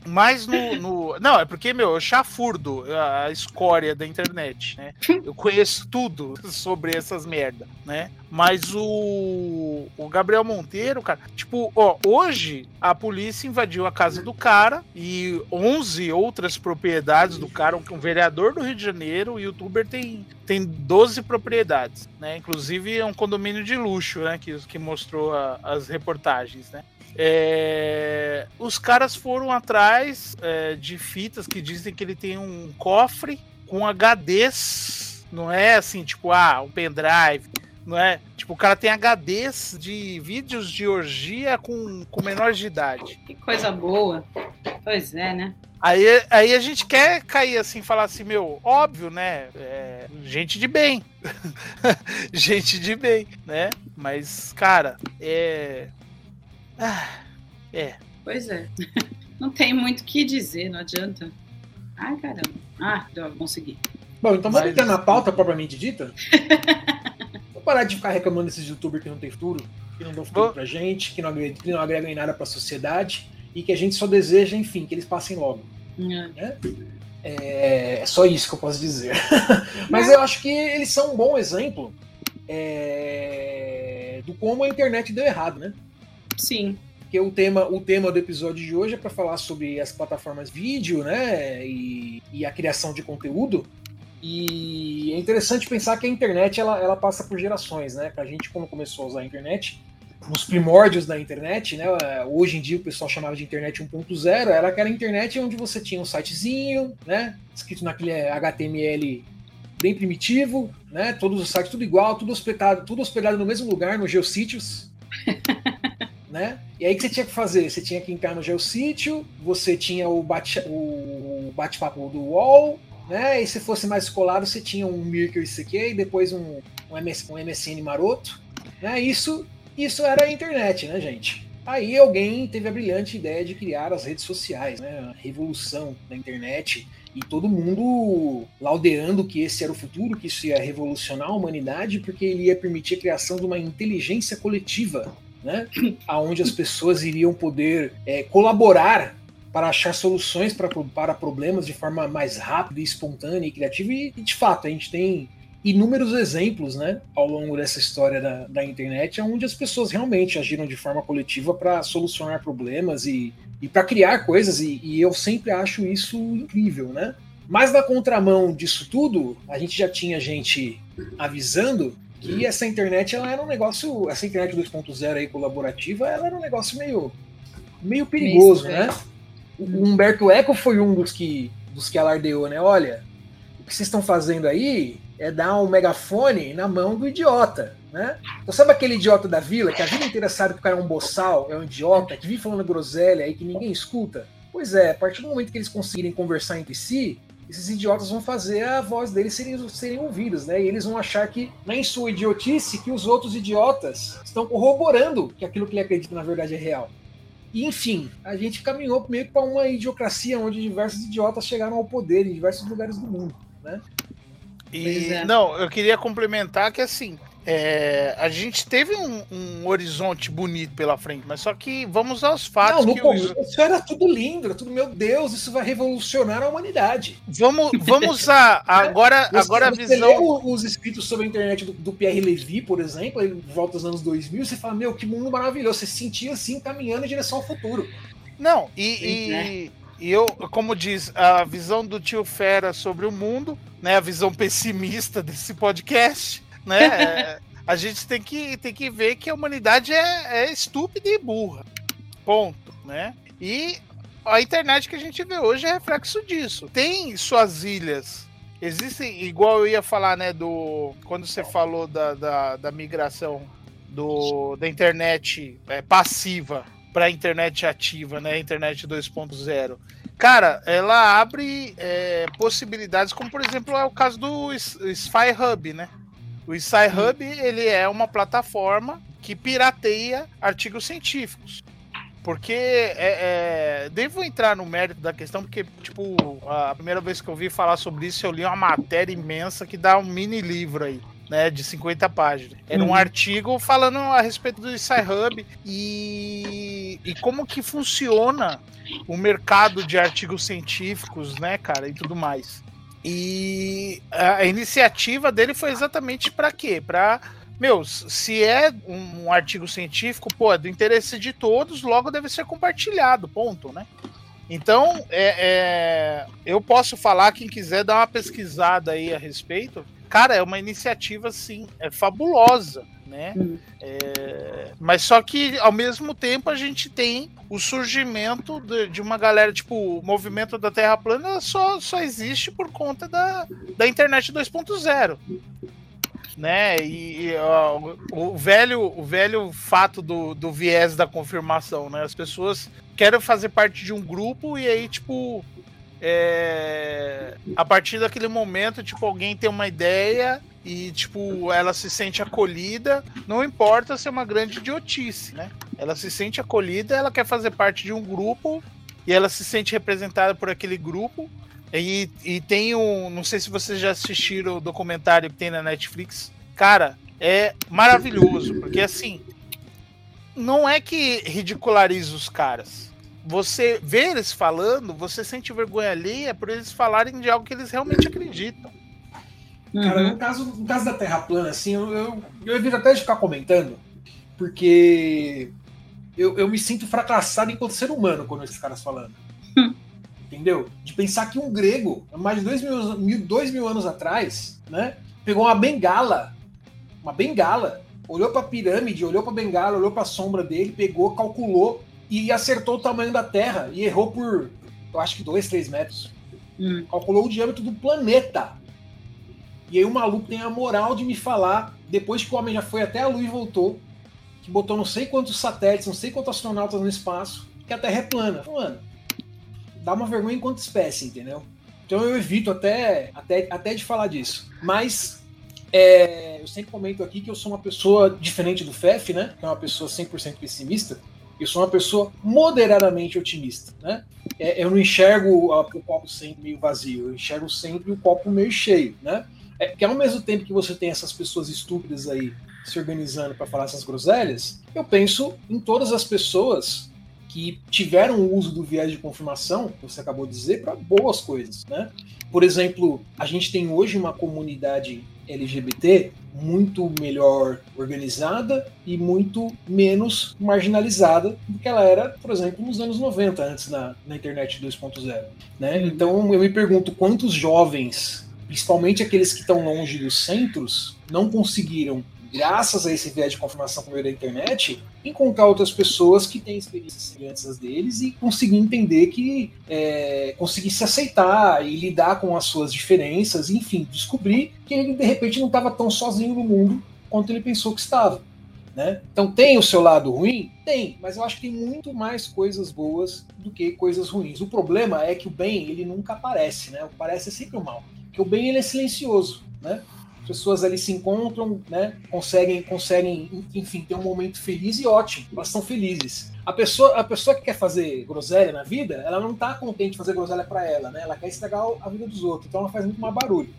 Speaker 2: mas no, no, Não, é porque, meu, eu chafurdo a escória da internet, né? Eu conheço tudo sobre essas merda, né? Mas o, o Gabriel Monteiro, cara, tipo, ó, hoje a polícia invadiu a casa do cara e 11 outras propriedades do cara, um vereador do Rio de Janeiro, o youtuber tem, tem 12 propriedades, né? Inclusive é um condomínio de luxo, né? Que, que mostrou a, as reportagens, né? É, os caras foram atrás é, de fitas que dizem que ele tem um cofre com HDs, não é assim, tipo, ah, um pendrive não é? Tipo, o cara tem HDs de vídeos de orgia com, com menores de idade.
Speaker 1: Que coisa boa. Pois é, né?
Speaker 2: Aí, aí a gente quer cair assim, falar assim, meu, óbvio, né? É, gente de bem. gente de bem, né? Mas, cara, é. Ah, é.
Speaker 1: Pois é. Não tem muito o que dizer, não adianta. Ai, caramba. Ah, consegui.
Speaker 3: Bom, então vamos entrar na pauta propriamente dita? Parar de ficar reclamando desses youtubers que não tem futuro, que não dão futuro pra gente, que não, agregam, que não agregam em nada pra sociedade e que a gente só deseja, enfim, que eles passem logo. É. Né? É, é só isso que eu posso dizer. Mas eu acho que eles são um bom exemplo é, do como a internet deu errado, né?
Speaker 1: Sim.
Speaker 3: Porque o tema, o tema do episódio de hoje é para falar sobre as plataformas vídeo, né? E, e, a criação de conteúdo. E é interessante pensar que a internet ela, ela passa por gerações, né? A gente, quando começou a usar a internet, nos primórdios da internet, né? Hoje em dia o pessoal chamava de internet 1.0, era aquela internet onde você tinha um sitezinho, né? Escrito naquele HTML bem primitivo, né? Todos os sites tudo igual, tudo hospedado, tudo hospedado no mesmo lugar, no Geocities. né? E aí o que você tinha que fazer? Você tinha que entrar no Geocítio, você tinha o bate-papo o bate do UOL, né? E se fosse mais colado, você tinha um Mirker ICQ e depois um, um, MS, um MSN maroto. Né? Isso isso era a internet, né, gente? Aí alguém teve a brilhante ideia de criar as redes sociais, né? A revolução da internet e todo mundo laudeando que esse era o futuro, que isso ia revolucionar a humanidade, porque ele ia permitir a criação de uma inteligência coletiva, né? Aonde as pessoas iriam poder é, colaborar para achar soluções para, para problemas de forma mais rápida, espontânea e criativa. E, de fato, a gente tem inúmeros exemplos, né, ao longo dessa história da, da internet, onde as pessoas realmente agiram de forma coletiva para solucionar problemas e, e para criar coisas, e, e, eu sempre acho isso incrível, né? Mas na contramão disso tudo, a gente já tinha gente avisando que essa internet ela era um negócio, essa internet 2.0 aí colaborativa, ela era um negócio meio meio perigoso, né? O Humberto Eco foi um dos que dos que alardeou, né? Olha, o que vocês estão fazendo aí é dar um megafone na mão do idiota, né? Então sabe aquele idiota da vila que a vida inteira sabe que o cara é um boçal, é um idiota, que vive falando groselha aí que ninguém escuta? Pois é, a partir do momento que eles conseguirem conversar entre si, esses idiotas vão fazer a voz deles serem, serem ouvidas, né? E eles vão achar que, na sua idiotice, que os outros idiotas estão corroborando que aquilo que ele acredita na verdade é real. E, enfim, a gente caminhou meio que para uma idiocracia onde diversos idiotas chegaram ao poder em diversos lugares do mundo, né?
Speaker 2: E, é. Não, eu queria complementar que assim, é, a gente teve um, um, horizonte bonito pela frente, mas só que vamos aos fatos. Não, no
Speaker 3: começo o... era tudo lindo, era tudo, meu Deus, isso vai revolucionar a humanidade.
Speaker 2: Vamos, vamos a agora, você, agora a visão.
Speaker 3: Você os escritos sobre a internet do, do Pierre Levy, por exemplo, ele volta aos anos 2000, você fala, meu, que mundo maravilhoso, você se sentia assim caminhando em direção ao futuro.
Speaker 2: Não, e, Sim, e, né? e eu, como diz, a visão do tio Fera sobre o mundo né, a visão pessimista desse podcast, né? A gente tem que, tem que ver que a humanidade é, é estúpida e burra. Ponto, né? E a internet que a gente vê hoje é reflexo disso. Tem suas ilhas. Existem, igual eu ia falar, né, do. Quando você falou da, da, da migração do, da internet é, passiva para a internet ativa, né? Internet 2.0. Cara, ela abre é, possibilidades, como por exemplo é o caso do Spy Hub, né? O Spy Hub ele é uma plataforma que pirateia artigos científicos. Porque é, é, devo entrar no mérito da questão, porque, tipo, a primeira vez que eu vi falar sobre isso, eu li uma matéria imensa que dá um mini livro aí né, de 50 páginas. Era um uhum. artigo falando a respeito do SciHub e, e como que funciona o mercado de artigos científicos, né, cara, e tudo mais. E a iniciativa dele foi exatamente para quê? Para meu, se é um artigo científico, pô, é do interesse de todos, logo deve ser compartilhado, ponto, né? Então, é, é, eu posso falar, quem quiser dar uma pesquisada aí a respeito, cara, é uma iniciativa assim, é fabulosa, né? Hum. É, mas só que ao mesmo tempo a gente tem o surgimento de, de, uma galera, tipo, o movimento da Terra plana só, só existe por conta da, da internet 2.0. Né? E, e ó, o, velho, o velho fato do, do viés da confirmação, né? As pessoas querem fazer parte de um grupo e aí, tipo, é, a partir daquele momento, tipo, alguém tem uma ideia e, tipo, ela se sente acolhida, não importa se é uma grande idiotice, né? Ela se sente acolhida, ela quer fazer parte de um grupo e ela se sente representada por aquele grupo. E, e tem um. Não sei se vocês já assistiram o documentário que tem na Netflix. Cara, é maravilhoso, porque assim. Não é que ridiculariza os caras. Você vê eles falando, você sente vergonha ali, é por eles falarem de algo que eles realmente acreditam.
Speaker 3: Cara,
Speaker 1: Uhum.
Speaker 3: no caso, no caso da Terra plana, assim, eu, eu, eu evito até de ficar comentando, porque eu, eu me sinto fracassado enquanto ser humano quando esses caras falando.
Speaker 1: Hum.
Speaker 3: Entendeu? De pensar que um grego, mais de dois mil, mil, dois mil anos atrás, né, pegou uma bengala, uma bengala, olhou pra pirâmide, olhou pra bengala, olhou pra sombra dele, pegou, calculou e acertou o tamanho da Terra e errou por, eu acho que dois, três metros.
Speaker 1: Hum.
Speaker 3: Calculou o diâmetro do planeta. E aí o maluco tem a moral de me falar, depois que o homem já foi até a Lua e voltou, que botou não sei quantos satélites, não sei quantos astronautas no espaço, que a Terra é plana. Mano, dá uma vergonha enquanto espécie, entendeu? Então eu evito até, até, até de falar disso. Mas é, eu sempre comento aqui que eu sou uma pessoa diferente do Fef, né? Que é uma pessoa 100% pessimista. Eu sou uma pessoa moderadamente otimista, né? É, eu não enxergo o copo sempre meio vazio, eu enxergo sempre o copo meio cheio, né? É que ao mesmo tempo que você tem essas pessoas estúpidas aí se organizando para falar essas groselhas, eu penso em todas as pessoas que tiveram o uso do viés de confirmação, que você acabou de dizer, para boas coisas, né? Por exemplo, a gente tem hoje uma comunidade LGBT muito melhor organizada e muito menos marginalizada do que ela era, por exemplo, nos anos 90, antes da na internet 2.0. Né? Então eu me pergunto quantos jovens, principalmente aqueles que estão longe dos centros, não conseguiram, graças a esse viés de confirmação por meio da internet, encontrar outras pessoas que têm experiências semelhantes às deles e conseguir entender que é, conseguir se aceitar e lidar com as suas diferenças, enfim, descobrir que ele de repente não estava tão sozinho no mundo quanto ele pensou que estava. Né? Então tem o seu lado ruim? Tem, mas eu acho que tem muito mais coisas boas do que coisas ruins. O problema é que o bem ele nunca aparece, né? O que aparece é sempre o mal. Porque o bem ele é silencioso, né? As pessoas ali se encontram, né? Conseguem, conseguem, enfim, ter um momento feliz e ótimo. Elas estão felizes. A pessoa, a pessoa que quer fazer groselha na vida, ela não está contente de fazer groselha para ela, né? Ela quer estragar a vida dos outros, então ela faz muito mais barulho.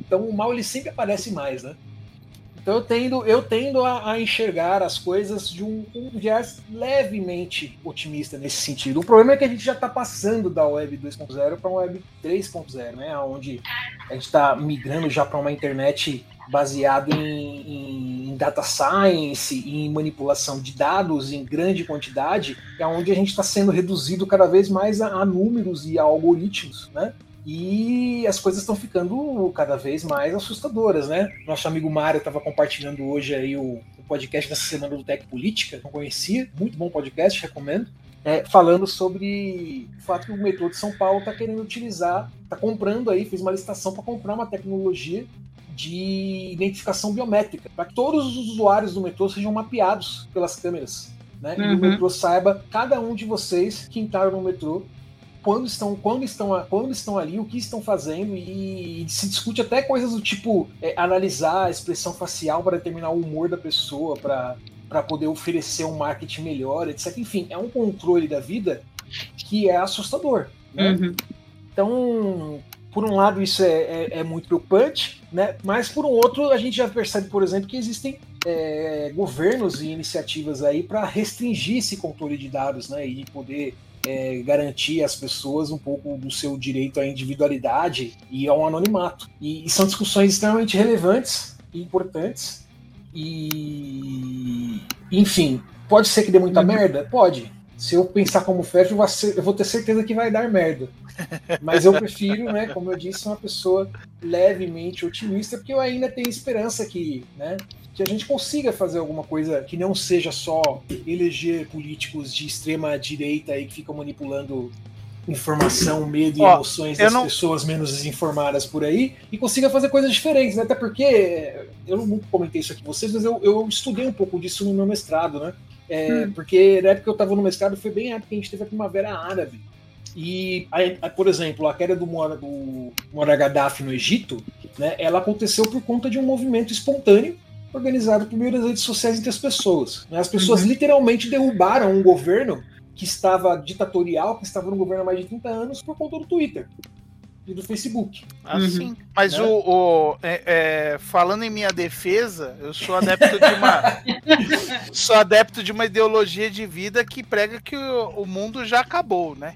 Speaker 3: Então o mal ele sempre aparece mais, né? Então eu tendo, eu tendo a, a enxergar as coisas de um, um viés levemente otimista nesse sentido. O problema é que a gente já está passando da web 2.0 para uma web 3.0, né? Onde a gente está migrando já para uma internet baseada em, em, data science, em manipulação de dados em grande quantidade, é onde a gente está sendo reduzido cada vez mais a, a números e a algoritmos, né? E as coisas estão ficando cada vez mais assustadoras, né? Nosso amigo Mário estava compartilhando hoje aí o, o, podcast dessa semana do Tech Política, não conhecia, muito bom podcast, recomendo. É, falando sobre o fato que o metrô de São Paulo está querendo utilizar, está comprando aí, fez uma licitação para comprar uma tecnologia de identificação biométrica, para que todos os usuários do metrô sejam mapeados pelas câmeras. Né? Uhum. E o metrô saiba cada um de vocês que entraram no metrô quando estão, quando estão, quando estão ali, o que estão fazendo, e, e se discute até coisas do tipo é, analisar a expressão facial para determinar o humor da pessoa, para poder oferecer um marketing melhor, etc. Enfim, é um controle da vida que é assustador. Né? Uhum. Então, por um lado, isso é, é, é, muito preocupante, né? mas por um outro, a gente já percebe, por exemplo, que existem é, governos e iniciativas aí para restringir esse controle de dados né? e de poder é, garantir às pessoas um pouco do seu direito à individualidade e ao anonimato. E, e são discussões extremamente relevantes e importantes. E, enfim, pode ser que dê muita uhum. merda? Pode. Se eu pensar como Fef, eu vou ter certeza que vai dar merda. Mas eu prefiro, né, como eu disse, uma pessoa levemente otimista, porque eu ainda tenho esperança que, né, que a gente consiga fazer alguma coisa que não seja só eleger políticos de extrema direita aí que ficam manipulando informação, medo e Ó, emoções das não... pessoas menos desinformadas por aí e consiga fazer coisas diferentes, né? Até porque eu não comentei isso aqui com vocês, mas eu, eu estudei um pouco disso no meu mestrado, né? É, hum. Porque na época que eu estava no mestrado foi bem a época que a gente teve a Primavera Árabe. E, a, a, por exemplo, a queda do, do Muammar Gaddafi no Egito, né, ela aconteceu por conta de um movimento espontâneo organizado por meio das redes sociais entre as pessoas. Né? As pessoas uhum. literalmente derrubaram um governo que estava ditatorial, que estava no governo há mais de 30 anos, por conta do Twitter e do Facebook.
Speaker 2: Assim. Uhum. Mas né? o, o é, é, falando em minha defesa, eu sou adepto de uma sou adepto de uma ideologia de vida que prega que o, o mundo já acabou, né?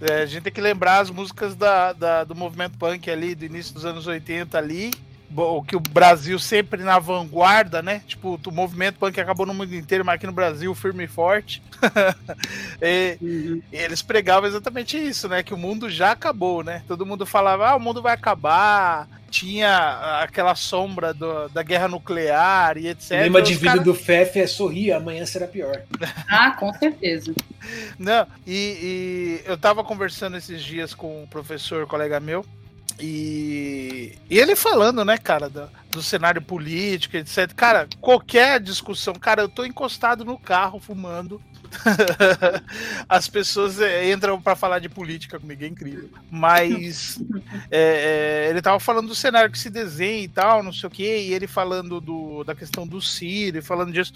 Speaker 2: É, a gente tem que lembrar as músicas da, da, do movimento punk ali, do início dos anos 80 ali, que o Brasil sempre na vanguarda, né? Tipo, o movimento punk acabou no mundo inteiro, mas aqui no Brasil firme e forte. e, uhum. e, eles pregavam exatamente isso, né? Que o mundo já acabou, né? Todo mundo falava, ah, o mundo vai acabar. Tinha aquela sombra do, da guerra nuclear e etc.
Speaker 3: O lema de vida cara... do FEF é sorrir, amanhã será pior.
Speaker 1: ah, com certeza.
Speaker 2: Não, e, e eu tava conversando esses dias com um professor, colega meu, e, e, ele falando, né, cara, do, do, cenário político, etc. Cara, qualquer discussão, cara, eu tô encostado no carro fumando. As pessoas é, entram para falar de política comigo, é incrível. Mas é, é, ele tava falando do cenário que se desenha e tal, não sei o que, e ele falando do, da questão do Ciro, falando disso.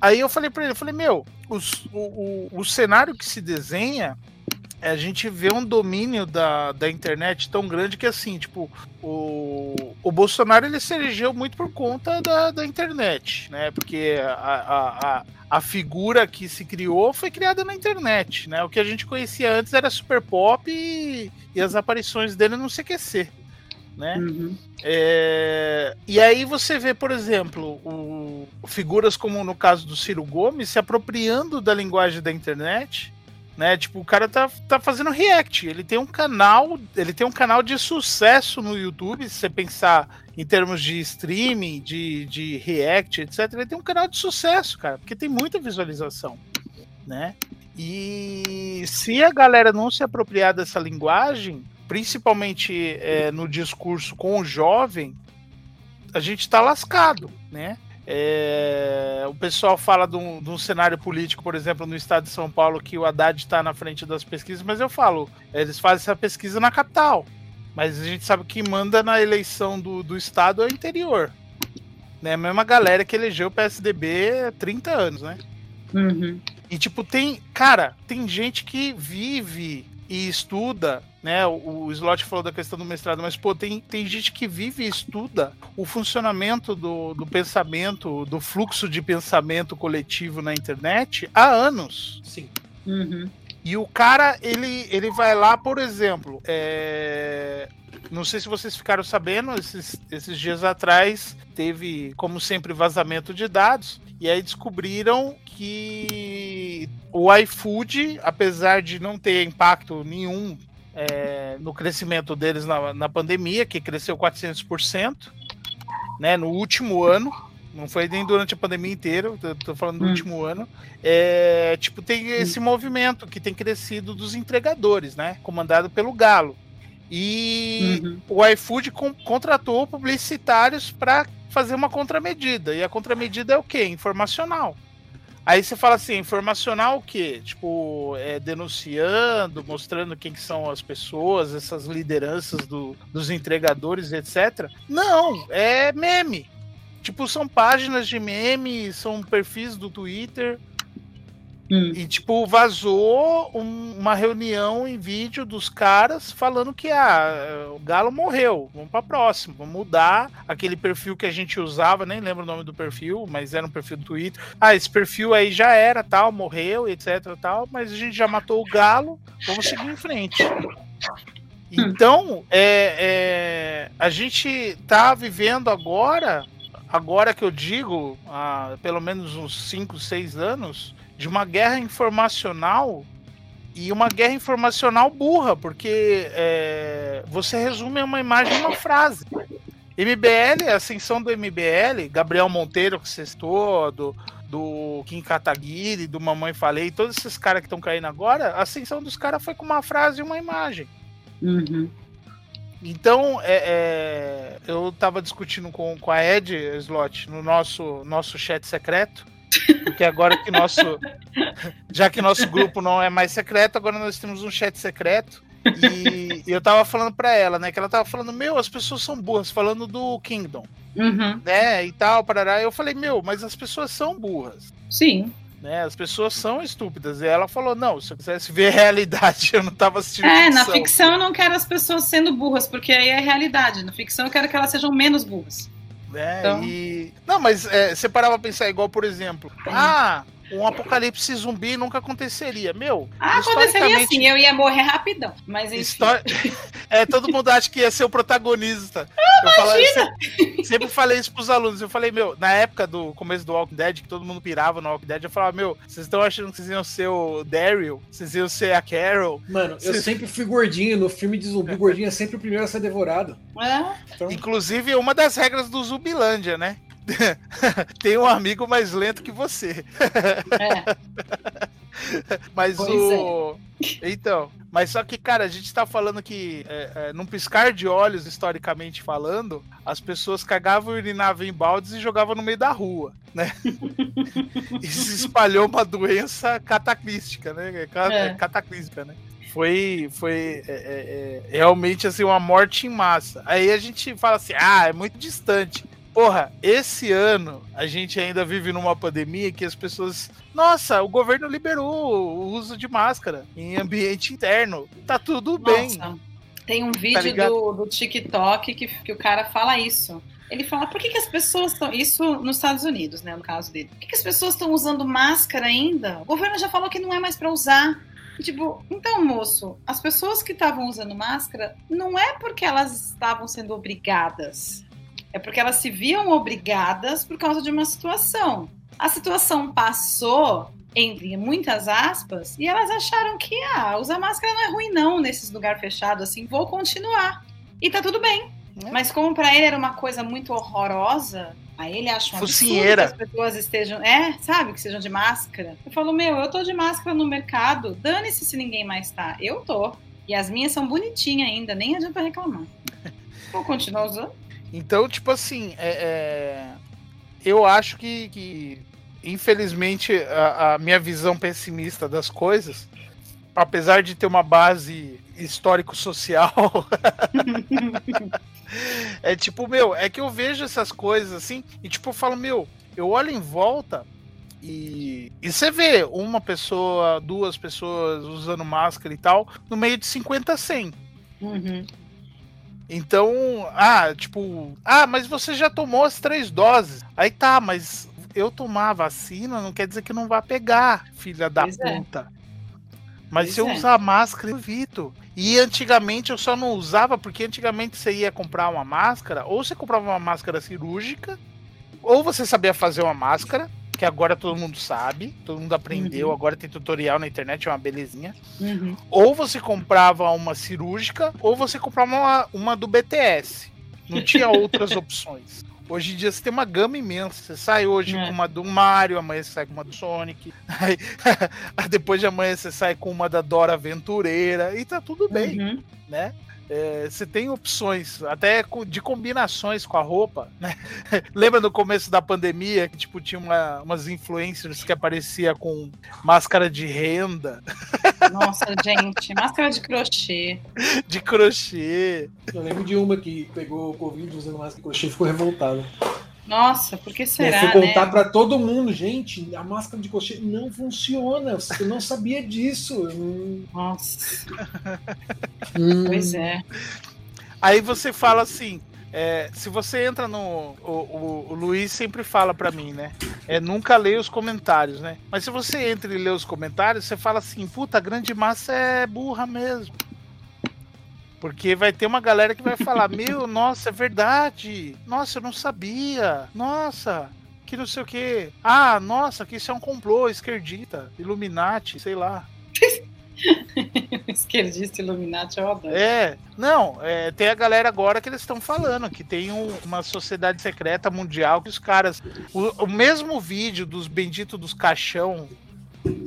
Speaker 2: Aí eu falei para ele, eu falei, meu, os, o, o, o cenário que se desenha a gente vê um domínio da, da internet tão grande que assim, tipo, o, o Bolsonaro ele se elegeu muito por conta da, da internet, né? Porque a, a, a, figura que se criou foi criada na internet, né? O que a gente conhecia antes era super pop e, e as aparições dele no CQC. Né? Uhum. É, e aí você vê, por exemplo, o, figuras como no caso do Ciro Gomes se apropriando da linguagem da internet né? Tipo, o cara tá, tá fazendo react. Ele tem um canal, ele tem um canal de sucesso no YouTube, se você pensar em termos de streaming, de, de react, etc. Ele tem um canal de sucesso, cara, porque tem muita visualização, né? E se a galera não se apropriar dessa linguagem, principalmente é, no discurso com o jovem, a gente tá lascado, né? É, o pessoal fala de um, de um, cenário político, por exemplo, no estado de São Paulo, que o Haddad está na frente das pesquisas, mas eu falo, eles fazem essa pesquisa na capital. Mas a gente sabe que manda na eleição do, do estado é o interior. Né? A mesma galera que elegeu o PSDB há 30 anos, né?
Speaker 1: Uhum.
Speaker 2: E tipo, tem. Cara, tem gente que vive e estuda, né? O, o Slot falou da questão do mestrado, mas pô, tem, tem gente que vive e estuda o funcionamento do, do pensamento, do fluxo de pensamento coletivo na internet há anos.
Speaker 3: Sim.
Speaker 1: Uhum.
Speaker 2: E o cara, ele, ele vai lá, por exemplo, é... não sei se vocês ficaram sabendo, esses, esses dias atrás teve, como sempre, vazamento de dados. E aí descobriram que o iFood, apesar de não ter impacto nenhum é, no crescimento deles na, na pandemia, que cresceu 400%, né, no último ano, não foi nem durante a pandemia inteira, tô falando do hum. último ano. É, tipo, tem esse hum. movimento que tem crescido dos entregadores, né? Comandado pelo Galo. E uhum. o iFood com, contratou publicitários para fazer uma contramedida. E a contramedida é o quê? Informacional. Aí você fala assim, informacional o quê? Tipo, é, denunciando, mostrando quem que são as pessoas, essas lideranças do, dos entregadores, etc. Não, é meme. Tipo, são páginas de meme, são perfis do Twitter Hum. E, tipo, vazou um, uma reunião em vídeo dos caras falando que ah, o Galo morreu, vamos pra próxima, vamos mudar aquele perfil que a gente usava, nem lembro o nome do perfil, mas era um perfil do Twitter. Ah, esse perfil aí já era, tal, morreu, etc, tal, mas a gente já matou o Galo, vamos seguir em frente. Hum. Então, é, é, a gente tá vivendo agora, agora que eu digo, há pelo menos uns 5, 6 anos, de uma guerra informacional e uma guerra informacional burra, porque é, você resume uma imagem em uma frase. MBL, a ascensão do MBL, Gabriel Monteiro que cestou, do, do Kim Kataguiri, do Mamãe Falei, todos esses caras que estão caindo agora, a ascensão dos caras foi com uma frase e uma imagem.
Speaker 1: Uhum.
Speaker 2: Então, é, é, eu estava discutindo com, com a Ed Slot no nosso, nosso chat secreto, Porque agora que nosso. Já que nosso grupo não é mais secreto, agora nós temos um chat secreto. E, e eu tava falando pra ela, né? Que ela tava falando, meu, as pessoas são burras, falando do Kingdom,
Speaker 1: Uhum.
Speaker 2: né? E tal, parará. Eu falei, meu, mas as pessoas são burras.
Speaker 1: Sim.
Speaker 2: Né, as pessoas são estúpidas. E ela falou: não, se eu quisesse ver a realidade, eu não tava assistindo.
Speaker 1: É, na
Speaker 2: ficção.
Speaker 1: ficção eu não quero as pessoas sendo burras, porque aí é realidade. Na ficção eu quero que elas sejam menos burras.
Speaker 2: Né?
Speaker 1: Então-
Speaker 2: E... Não, mas é, você parava pra pensar igual, por exemplo, ah, um apocalipse zumbi nunca aconteceria. Meu,
Speaker 1: Ah, aconteceria assim, eu ia morrer rapidão. Mas enfim.
Speaker 2: História... É, todo mundo acha que ia ser o protagonista. eu falo- eu sempre, sempre falei isso pros alunos. Eu falei, meu, na época do começo do Walking Dead, que todo mundo pirava no Walking Dead, eu falava, meu, vocês estão achando que vocês iam ser o Daryl? Vocês iam ser a Carol?
Speaker 3: Mano, eu
Speaker 2: Sim.
Speaker 3: sempre fui gordinho. No filme de zumbi, gordinho é sempre o primeiro a ser devorado.
Speaker 1: É,
Speaker 3: Então,
Speaker 2: Inclusive, uma das regras do Zumbilândia, né? Tem um amigo mais lento que você.
Speaker 1: é.
Speaker 2: Mas
Speaker 1: Pois
Speaker 2: o. Então, mas só que, cara, a gente tá falando que, é, é, num piscar de olhos, historicamente falando, as pessoas cagavam e urinavam em baldes e jogavam no meio da rua, né? e se espalhou uma doença cataclística, né? Ca-
Speaker 1: É.
Speaker 2: Cataclísmica, né? Foi, foi é, é, é, realmente assim, uma morte em massa. Aí a gente fala assim, ah, é muito distante. Porra, esse ano a gente ainda vive numa pandemia que as pessoas. Nossa, o governo liberou o uso de máscara em ambiente interno. Tá tudo bem.
Speaker 1: Nossa, tem um vídeo
Speaker 2: ligado?
Speaker 1: do, do TikTok que, que o cara fala isso. Ele fala, por que, que as pessoas estão. Isso nos Estados Unidos, né? No caso dele. Por que, que as pessoas estão usando máscara ainda? O governo já falou que não é mais pra usar. Tipo, então, moço, as pessoas que estavam usando máscara não é porque elas estavam sendo obrigadas. É porque elas se viam obrigadas por causa de uma situação. A situação passou, entre muitas aspas, e elas acharam que ah, usar máscara não é ruim, não, nesses lugares fechados, assim, vou continuar. E tá tudo bem.
Speaker 2: É.
Speaker 1: Mas como pra ele era uma coisa muito horrorosa, aí ele acha um que as pessoas estejam. É, sabe, que sejam de máscara. Eu falo, meu, eu tô de máscara no mercado, dane-se se ninguém mais tá. Eu tô. E as minhas são bonitinhas ainda, nem adianta reclamar. Vou continuar usando.
Speaker 2: Então, tipo assim, é, é, eu acho que, que, infelizmente, a, a minha visão pessimista das coisas, apesar de ter uma base histórico-social, é tipo, meu, é que eu vejo essas coisas assim, e tipo, eu falo, meu, eu olho em volta e, e você vê uma pessoa, duas pessoas usando máscara e tal, no meio de 50 a 100.
Speaker 1: Uhum.
Speaker 2: Então, ah, tipo, ah, mas você já tomou as três doses. Aí tá, mas eu tomar a vacina não quer dizer que não vai pegar, filha da
Speaker 1: Pois é.
Speaker 2: puta. Mas
Speaker 1: Pois
Speaker 2: se eu
Speaker 1: é.
Speaker 2: usar máscara, eu evito. E antigamente eu só não usava porque antigamente você ia comprar uma máscara, ou você comprava uma máscara cirúrgica, ou você sabia fazer uma máscara, que agora todo mundo sabe, todo mundo aprendeu,
Speaker 1: Uhum.
Speaker 2: agora tem tutorial na internet, é uma belezinha
Speaker 1: Uhum.
Speaker 2: ou você comprava uma cirúrgica, ou você comprava uma, uma do BTS. Não tinha outras opções. Hoje em dia você tem uma gama imensa. Você sai hoje
Speaker 1: É.
Speaker 2: com uma do Mario, amanhã você sai com uma do Sonic. Aí, depois de amanhã você sai com uma da Dora Aventureira. E tá tudo bem,
Speaker 1: Uhum.
Speaker 2: né? É, você tem opções, até de combinações com a roupa, né? Lembra no começo da pandemia que tipo tinha uma- umas influencers que aparecia com máscara de renda,
Speaker 1: Nossa, gente, máscara de crochê.
Speaker 2: de crochê.
Speaker 3: eu lembro de uma que pegou o Covid usando máscara de crochê e ficou revoltada.
Speaker 1: Nossa, por que será,
Speaker 3: fui contar
Speaker 1: né?
Speaker 3: pra todo mundo, gente, a máscara de crochê não funciona. Eu não sabia disso. Hum,
Speaker 1: Nossa,
Speaker 3: hum.
Speaker 1: pois é.
Speaker 2: Aí você fala assim. é, se você entra no. O, o- o Luiz sempre fala pra mim, né? É nunca leia os comentários, né? Mas se você entra e lê os comentários, você fala assim: puta, a grande massa é burra mesmo. Porque vai ter uma galera que vai falar: meu, nossa, é verdade. Nossa, eu não sabia. Nossa, que não sei o quê. Ah, nossa, que isso é um complô, esquerdita, Illuminati, sei lá.
Speaker 1: Esquerdista Illuminati, eu adoro.
Speaker 2: É, não, é, tem a galera agora que eles estão falando que tem um- uma sociedade secreta mundial que os caras. O, o mesmo vídeo dos benditos dos caixão,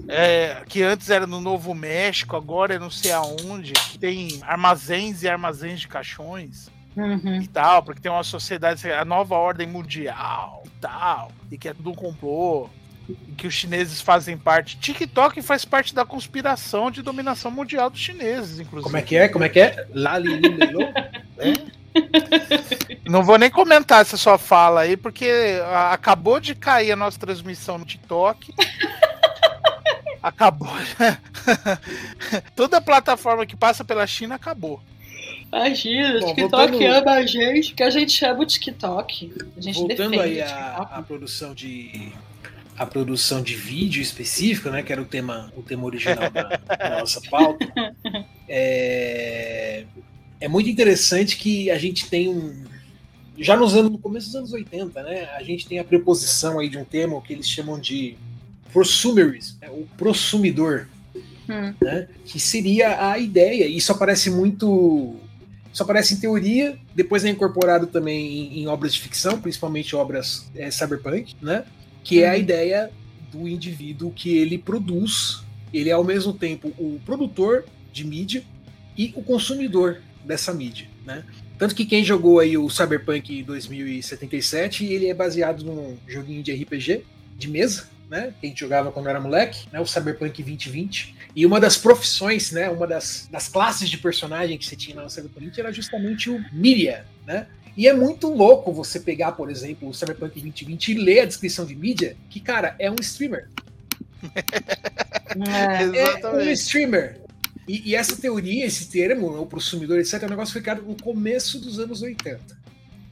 Speaker 2: é, que antes era no Novo México, agora é não sei aonde, que tem armazéns e armazéns de caixões
Speaker 1: Uhum.
Speaker 2: e tal, porque tem uma sociedade, a nova ordem mundial e tal, e que é tudo um complô. que os chineses fazem parte. TikTok faz parte da conspiração de dominação mundial dos chineses, inclusive.
Speaker 3: Como é que é? Como é que é? Lá, li, li, li, lo.
Speaker 2: Não vou nem comentar essa sua fala aí, porque acabou de cair a nossa transmissão no TikTok. Acabou. Toda plataforma que passa pela China acabou.
Speaker 1: Imagina, o
Speaker 3: Bom,
Speaker 1: TikTok
Speaker 3: voltando-
Speaker 1: ama a gente, que a gente chama o TikTok. A gente
Speaker 3: Voltando
Speaker 1: defende
Speaker 3: aí
Speaker 1: o
Speaker 3: à,
Speaker 1: TikTok.
Speaker 3: à produção de a produção de vídeo específico, né, que era o tema o tema original da, da nossa pauta. É, é muito interessante que a gente tem um já nos anos no começo dos anos 80, né, a gente tem a preposição aí de um termo que eles chamam de prosumerism, né, o prosumidor,
Speaker 1: Hum.
Speaker 3: né, que seria a ideia. Isso aparece muito isso aparece em teoria, depois é incorporado também em, em obras de ficção, principalmente obras é, cyberpunk, né? Que é a
Speaker 1: Uhum.
Speaker 3: ideia do indivíduo que ele produz, ele é ao mesmo tempo o produtor de mídia e o consumidor dessa mídia, né? Tanto que quem jogou aí o Cyberpunk 2077, ele é baseado num joguinho de RPG de mesa, né? Que a gente jogava quando era moleque, né? O Cyberpunk 2020. E uma das profissões, né? Uma das, das classes de personagem que você tinha lá no Cyberpunk era justamente o mídia, né? E é muito louco você pegar, por exemplo, o Cyberpunk 2020 e ler a descrição de mídia, que, cara, é um streamer.
Speaker 1: É.
Speaker 3: É um streamer. E, e essa teoria, esse termo, o prosumidor, etc., é um negócio que foi criado no começo dos anos 80.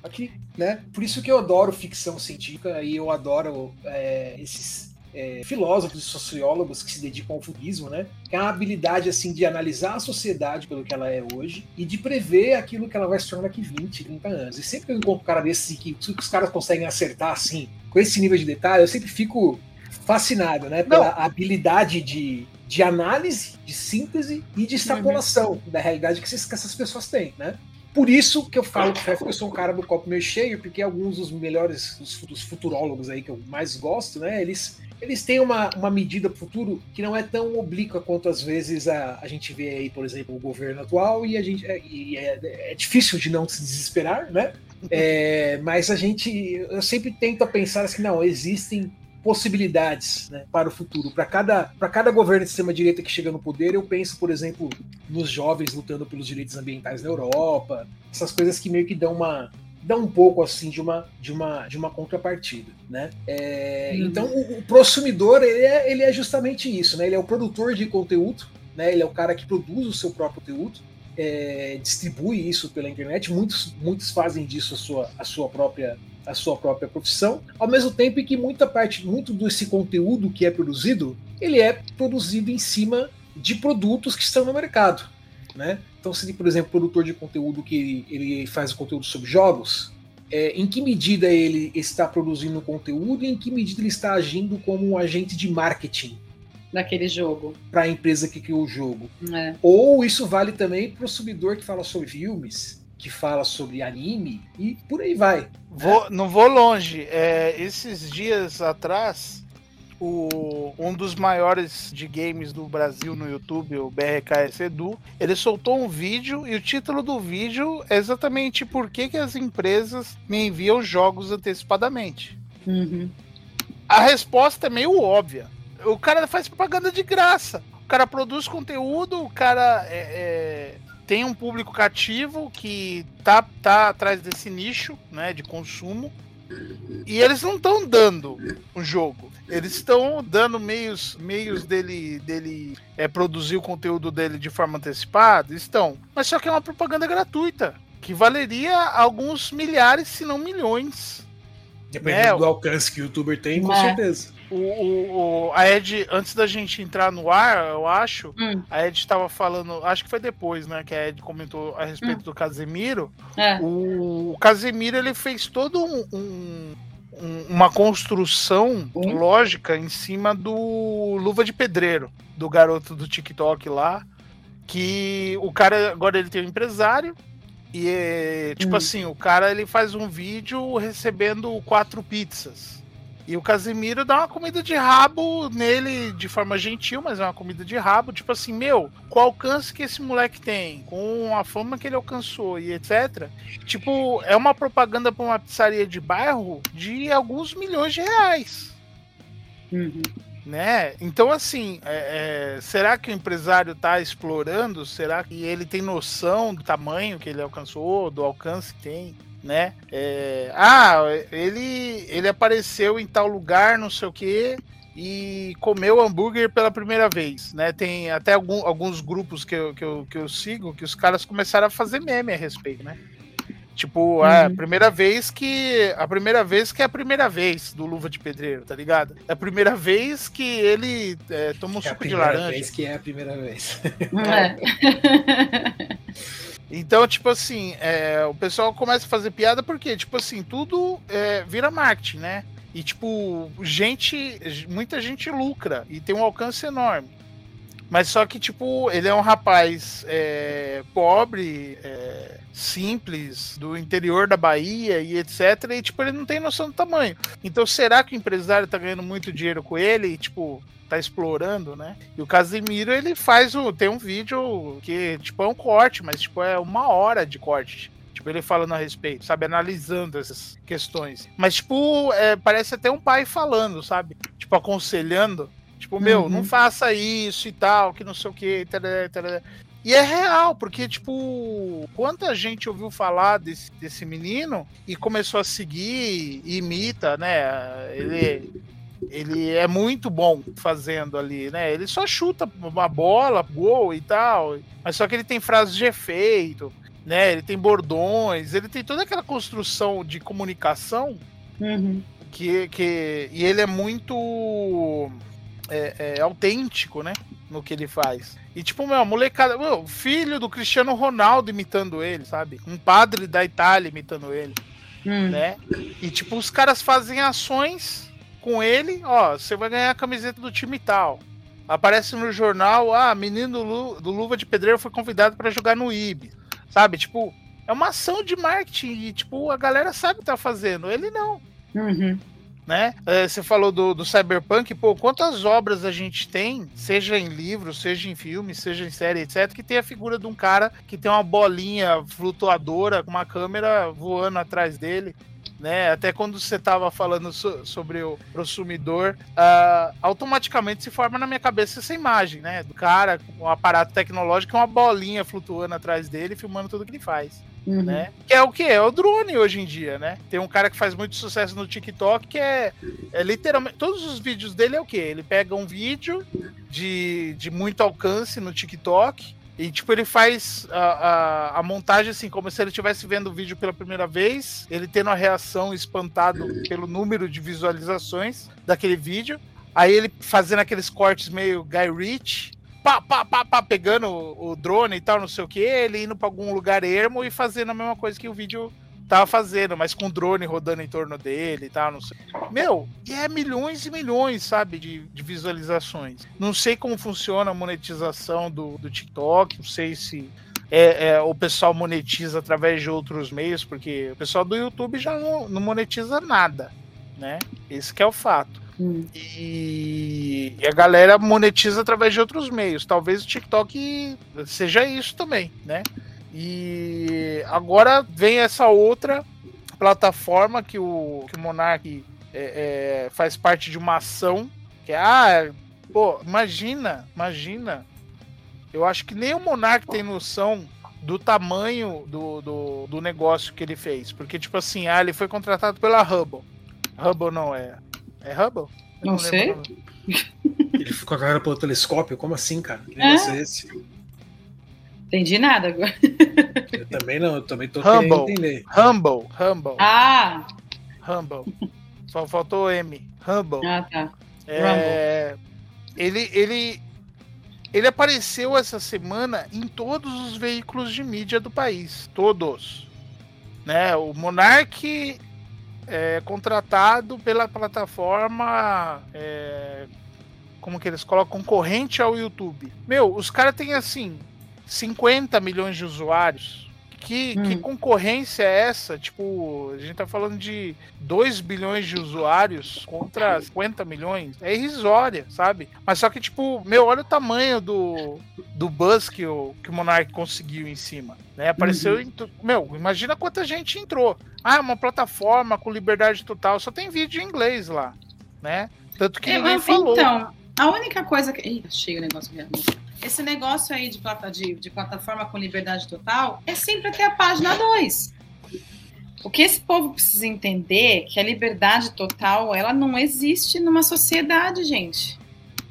Speaker 3: Aqui, né? Por isso que eu adoro ficção científica e eu adoro é, esses é, filósofos e sociólogos que se dedicam ao futurismo, né? Que é uma habilidade assim de analisar a sociedade pelo que ela é hoje e de prever aquilo que ela vai se tornar daqui 20, 30 anos. E sempre que eu encontro um cara desses que, que os caras conseguem acertar assim, com esse nível de detalhe, eu sempre fico fascinado, né? Pela habilidade de, de análise, de síntese e de extrapolação da realidade que, esses- que essas pessoas têm, né? Por isso que eu falo que eu sou um cara do copo meio cheio, porque alguns dos melhores, dos, fu- dos futurólogos aí que eu mais gosto, né? Eles, eles têm uma, uma medida pro futuro que não é tão oblíqua quanto às vezes a, a gente vê aí, por exemplo, o governo atual, e a gente é, e é, é difícil de não se desesperar, né? É, mas a gente, eu sempre tento pensar assim, não, existem possibilidades né, para o futuro. Para cada, cada governo de extrema-direita que chega no poder, eu penso, por exemplo, nos jovens lutando pelos direitos ambientais na Europa, essas coisas que meio que dão uma dão um pouco assim de uma de uma de uma contrapartida, né? É,
Speaker 1: Uhum.
Speaker 3: Então o, o prosumidor ele é, ele é justamente isso, né? Ele é o produtor de conteúdo, né? Ele é o cara que produz o seu próprio conteúdo, é, distribui isso pela internet. Muitos muitos fazem disso a sua a sua própria a sua própria profissão, ao mesmo tempo em que muita parte, muito desse conteúdo que é produzido, ele é produzido em cima de produtos que estão no mercado, né? Então, se, por exemplo, produtor de conteúdo que ele, ele faz conteúdo sobre jogos, é, em que medida ele está produzindo conteúdo e em que medida ele está agindo como um agente de marketing
Speaker 1: Daquele jogo.
Speaker 3: para a empresa que criou o jogo?
Speaker 1: É.
Speaker 3: Ou isso vale também para o subidor que fala sobre filmes, que fala sobre anime e por aí vai.
Speaker 2: Vou, não vou longe. É, esses dias atrás, o, um dos maiores de games do Brasil no YouTube, o BRKS Edu, ele soltou um vídeo e o título do vídeo é exatamente por que, que as empresas me enviam jogos antecipadamente.
Speaker 1: Uhum.
Speaker 2: A resposta é meio óbvia. O cara faz propaganda de graça. O cara produz conteúdo, o cara é, é, tem um público cativo que tá, tá atrás desse nicho né, de consumo. E eles não estão dando um jogo. Eles estão dando meios, meios dele, dele é, produzir o conteúdo dele de forma antecipada. Estão. Mas só que é uma propaganda gratuita. Que valeria alguns milhares, se não milhões.
Speaker 3: Dependendo
Speaker 2: É,
Speaker 3: do alcance que o youtuber tem, com
Speaker 1: É.
Speaker 3: certeza.
Speaker 2: O, o, o- a Ed, antes da gente entrar no ar, eu acho,
Speaker 1: Hum.
Speaker 2: a Ed estava falando, acho que foi depois, né, que a Ed comentou a respeito do Casemiro.
Speaker 1: É.
Speaker 2: O, Casemiro, ele fez todo um, um- um- uma construção
Speaker 1: Hum.
Speaker 2: lógica em cima do Luva de Pedreiro, do garoto do TikTok lá, que o cara, agora ele tem um empresário, e é, tipo
Speaker 1: Hum.
Speaker 2: assim, o cara ele faz um vídeo recebendo quatro pizzas. E o Casimiro dá uma comida de rabo nele de forma gentil, mas é uma comida de rabo. Tipo assim, meu, qual alcance que esse moleque tem, com a fama que ele alcançou e etc. Tipo, é uma propaganda pra uma pizzaria de bairro de alguns milhões de reais.
Speaker 1: Uhum.
Speaker 2: Né? Então, assim, é, é, será que o empresário está explorando? Será que ele tem noção do tamanho que ele alcançou, do alcance que tem? Né? É, ah, ele, ele apareceu em tal lugar, não sei o que, e comeu hambúrguer pela primeira vez, né? Tem até algum, alguns grupos que eu, que, eu, que eu sigo que os caras começaram a fazer meme a respeito, né? Tipo, uhum. a primeira vez que. A primeira vez que é a primeira vez do Luva de Pedreiro, tá ligado? É a primeira vez que ele é, toma um é suco de laranja. É a primeira
Speaker 3: vez que é a primeira vez.
Speaker 2: É. Então, tipo assim, é, o pessoal começa a fazer piada porque, tipo assim, tudo é, vira marketing, né? E, tipo, gente, muita gente lucra e tem um alcance enorme. Mas só que, tipo, ele é um rapaz é, pobre, é, simples, do interior da Bahia e etc. E, tipo, ele não tem noção do tamanho. Então, será que o empresário tá ganhando muito dinheiro com ele e, tipo, tá explorando, né? E o Casimiro, ele faz o. Tem um vídeo que, tipo, é um corte, mas, tipo, é uma hora de corte. Tipo, ele falando a respeito, sabe? Analisando essas questões. Mas, tipo, é, parece até um pai falando, sabe? Tipo, aconselhando. Tipo, meu, uhum. não faça isso e tal, que não sei o que. E é real, porque, tipo, quanta gente ouviu falar desse, desse menino e começou a seguir, imita, né? Ele, ele é muito bom fazendo ali, né? Ele só chuta uma bola, gol e tal, mas só que ele tem frases de efeito, né? Ele tem bordões, ele tem toda aquela construção de comunicação
Speaker 1: uhum.
Speaker 2: que, que e ele é muito é, é, autêntico, né? No que ele faz. E tipo, meu, molecada, meu, filho do Cristiano Ronaldo imitando ele, sabe? Um padre da Itália imitando ele, hum. né? E tipo, os caras fazem ações com ele, ó, você vai ganhar a camiseta do time tal. Aparece no jornal, ah, menino do, do Luva de Pedreiro foi convidado para jogar no IB. Sabe? Tipo, é uma ação de marketing e, tipo, a galera sabe o que tá fazendo. Ele não.
Speaker 1: Uhum.
Speaker 2: Né? É, você falou do, do Cyberpunk, pô, quantas obras a gente tem, seja em livro, seja em filme, seja em série, etc., que tem a figura de um cara que tem uma bolinha flutuadora com uma câmera voando atrás dele né? Até quando você estava falando so, sobre o consumidor, uh, automaticamente se forma na minha cabeça essa imagem, né? Do cara com um aparato tecnológico, uma bolinha flutuando atrás dele, filmando tudo que ele faz. Uhum. Né? Que é o que? É o drone hoje em dia, né? Tem um cara que faz muito sucesso no TikTok que é, é literalmente. Todos os vídeos dele é o que? Ele pega um vídeo de, de muito alcance no TikTok e, tipo, ele faz a, a, a, montagem assim, como se ele estivesse vendo o vídeo pela primeira vez, ele tendo a reação espantado pelo número de visualizações daquele vídeo. Aí ele fazendo aqueles cortes meio Guy Ritchie, pá, pá, pá, pá, pegando o, o drone e tal, não sei o que, ele indo para algum lugar ermo e fazendo a mesma coisa que o vídeo tava fazendo, mas com drone rodando em torno dele e tal, não sei. Meu, e é milhões e milhões, sabe, de, de visualizações. Não sei como funciona a monetização do, do TikTok, não sei se é, é, o pessoal monetiza através de outros meios, porque o pessoal do YouTube já não, não monetiza nada, né? Esse é o fato. Hum. E, e, a galera monetiza através de outros meios. Talvez o TikTok seja isso também, né? E agora vem essa outra plataforma que o, que o Monark é, é, faz parte de uma ação. Que é, ah, pô, imagina, imagina. Eu acho que nem o Monark tem noção do tamanho do, do, do, negócio que ele fez. Porque, tipo assim, ah, ele foi contratado pela Hubble. Hubble não é. É Hubble?
Speaker 1: não, não sei.
Speaker 3: Ele foi contratado pelo telescópio? Como assim, cara? Que negócio é, é esse?
Speaker 1: Entendi nada agora.
Speaker 3: Eu também não, eu também tô
Speaker 2: Humble, querendo entender. Humble, Humble.
Speaker 1: Ah!
Speaker 2: Humble. Só faltou M. Humble.
Speaker 1: Ah, tá.
Speaker 2: É, ele, ele, ele apareceu essa semana em todos os veículos de mídia do país. Todos. Né? O Monark é contratado pela plataforma. É, como que eles colocam? Concorrente ao YouTube. Meu, os caras têm assim 50 milhões de usuários. Que, hum. que, concorrência é essa? Tipo, a gente tá falando de 2 bilhões de usuários contra 50 milhões. É irrisória, sabe? Mas só que, tipo, meu, olha o tamanho do, do buzz que o, que o Monark conseguiu em cima. Né? Apareceu uhum. em. Meu, imagina quanta gente entrou. Ah, uma plataforma com liberdade total. Só tem vídeo em inglês lá, né? Tanto que
Speaker 1: É,
Speaker 2: ninguém
Speaker 1: mas,
Speaker 2: falou.
Speaker 1: Então, a única coisa que. Ih, cheio o negócio mesmo. Esse negócio aí de, plata, de, de plataforma com liberdade total é sempre até a página 2. O que esse povo precisa entender é que a liberdade total ela não existe numa sociedade, gente.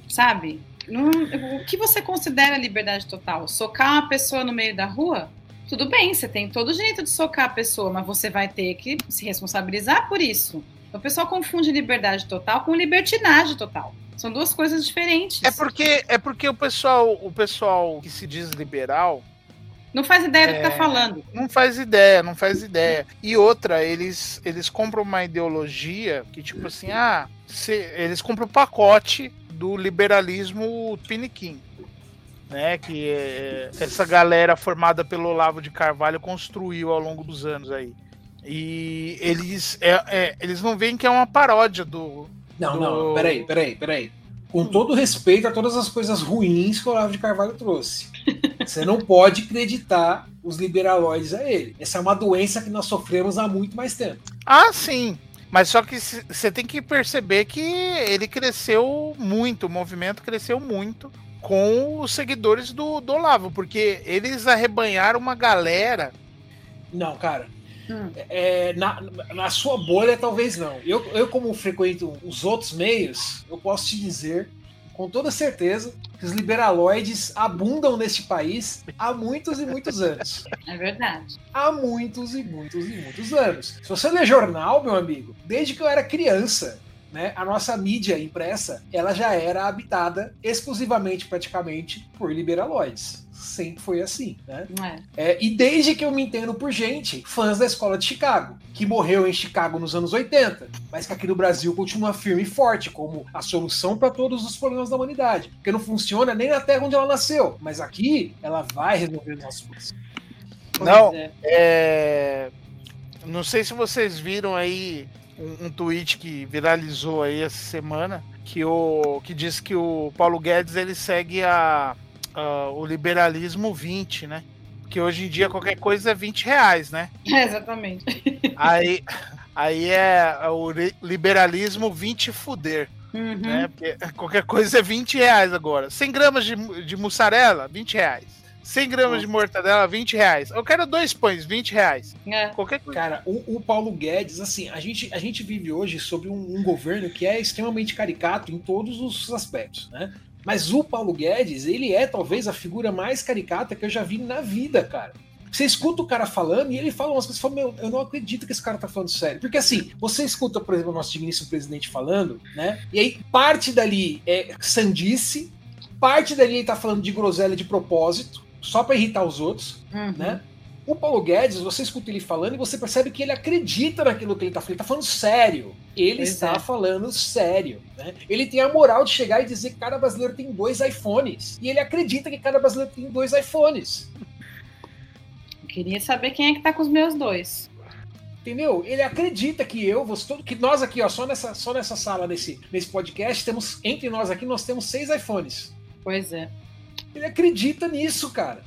Speaker 1: Sabe? O que você considera liberdade total? Socar uma pessoa no meio da rua? Tudo bem, você tem todo o direito de socar a pessoa, mas você vai ter que se responsabilizar por isso. O pessoal confunde liberdade total com libertinagem total. São duas coisas diferentes.
Speaker 2: É porque, é porque o pessoal, o pessoal que se diz liberal
Speaker 1: Não faz ideia do que
Speaker 2: É.
Speaker 1: tá falando.
Speaker 2: não faz ideia, não faz ideia. E outra, eles, eles compram uma ideologia que, tipo assim, ah, se- eles compram o pacote do liberalismo piniquim. Né, que é, essa galera formada pelo Olavo de Carvalho construiu ao longo dos anos aí. E eles, é, é, eles não veem que é uma paródia do.
Speaker 3: Não,
Speaker 2: do-
Speaker 3: não, peraí, peraí, peraí. Com todo respeito a todas as coisas ruins que o Olavo de Carvalho trouxe. Você não pode acreditar os liberaloides a ele. Essa é uma doença que nós sofremos há muito mais tempo.
Speaker 2: Ah, sim. Mas só que você tem que perceber que ele cresceu muito, o movimento cresceu muito com os seguidores do, do Olavo, porque eles arrebanharam uma galera.
Speaker 3: Não, cara.
Speaker 1: Hum.
Speaker 3: É, na, na sua bolha, talvez não. Eu, eu, como frequento os outros meios, eu posso te dizer com toda certeza que os liberaloides abundam neste país há muitos e muitos anos.
Speaker 1: É verdade.
Speaker 3: há muitos e muitos e muitos anos. Se você ler jornal, meu amigo, desde que eu era criança, né, a nossa mídia impressa, ela já era habitada exclusivamente, praticamente, por liberaloides. Sempre foi assim, né?
Speaker 1: É?
Speaker 3: É, e desde que eu me entendo por gente, fãs da escola de Chicago, que morreu em Chicago nos anos 80, mas que aqui no Brasil continua firme e forte como a solução para todos os problemas da humanidade. Porque não funciona nem na terra onde ela nasceu, mas aqui ela vai resolver os nossos problemas.
Speaker 2: Não.
Speaker 1: é.
Speaker 2: É, não sei se vocês viram aí um, um tweet que viralizou aí essa semana, que, o, que diz que o Paulo Guedes ele segue a, a- o liberalismo 20, né? Que hoje em dia qualquer coisa é 20 reais, né?
Speaker 1: É, exatamente.
Speaker 2: Aí, aí é o li- liberalismo 20 fuder,
Speaker 1: Uhum.
Speaker 2: né? Porque qualquer coisa é 20 reais agora. 100 gramas de, de mussarela, 20 reais. 100 gramas de mortadela, 20 reais. Eu quero dois pães, 20 reais.
Speaker 1: É.
Speaker 2: Qualquer coisa.
Speaker 3: Cara, o, o Paulo Guedes, assim, a gente, a gente vive hoje sobre um, um governo que é extremamente caricato em todos os aspectos, né? Mas o Paulo Guedes, ele é talvez a figura mais caricata que eu já vi na vida, cara. Você escuta o cara falando e ele fala umas coisas e fala, meu, eu não acredito que esse cara tá falando sério. Porque assim, você escuta, por exemplo, o nosso digníssimo presidente falando, né? E aí parte dali é sandice, parte dali ele tá falando de groselha de propósito, só pra irritar os outros
Speaker 1: Uhum.
Speaker 3: né? O Paulo Guedes, você escuta ele falando e você percebe que ele acredita naquilo que ele tá falando. Ele tá falando sério. Ele
Speaker 1: Pois
Speaker 3: está
Speaker 1: é.
Speaker 3: falando sério. Né? Ele tem a moral de chegar e dizer que cada brasileiro tem dois iPhones. E ele acredita que cada brasileiro tem dois iPhones.
Speaker 1: Eu queria saber quem é que tá com os meus dois.
Speaker 3: Entendeu? Ele acredita que eu, você, que nós aqui, ó, só nessa, só nessa sala, nesse, nesse podcast, temos, entre nós aqui, nós temos seis iPhones.
Speaker 1: Pois é.
Speaker 3: Ele acredita nisso, cara.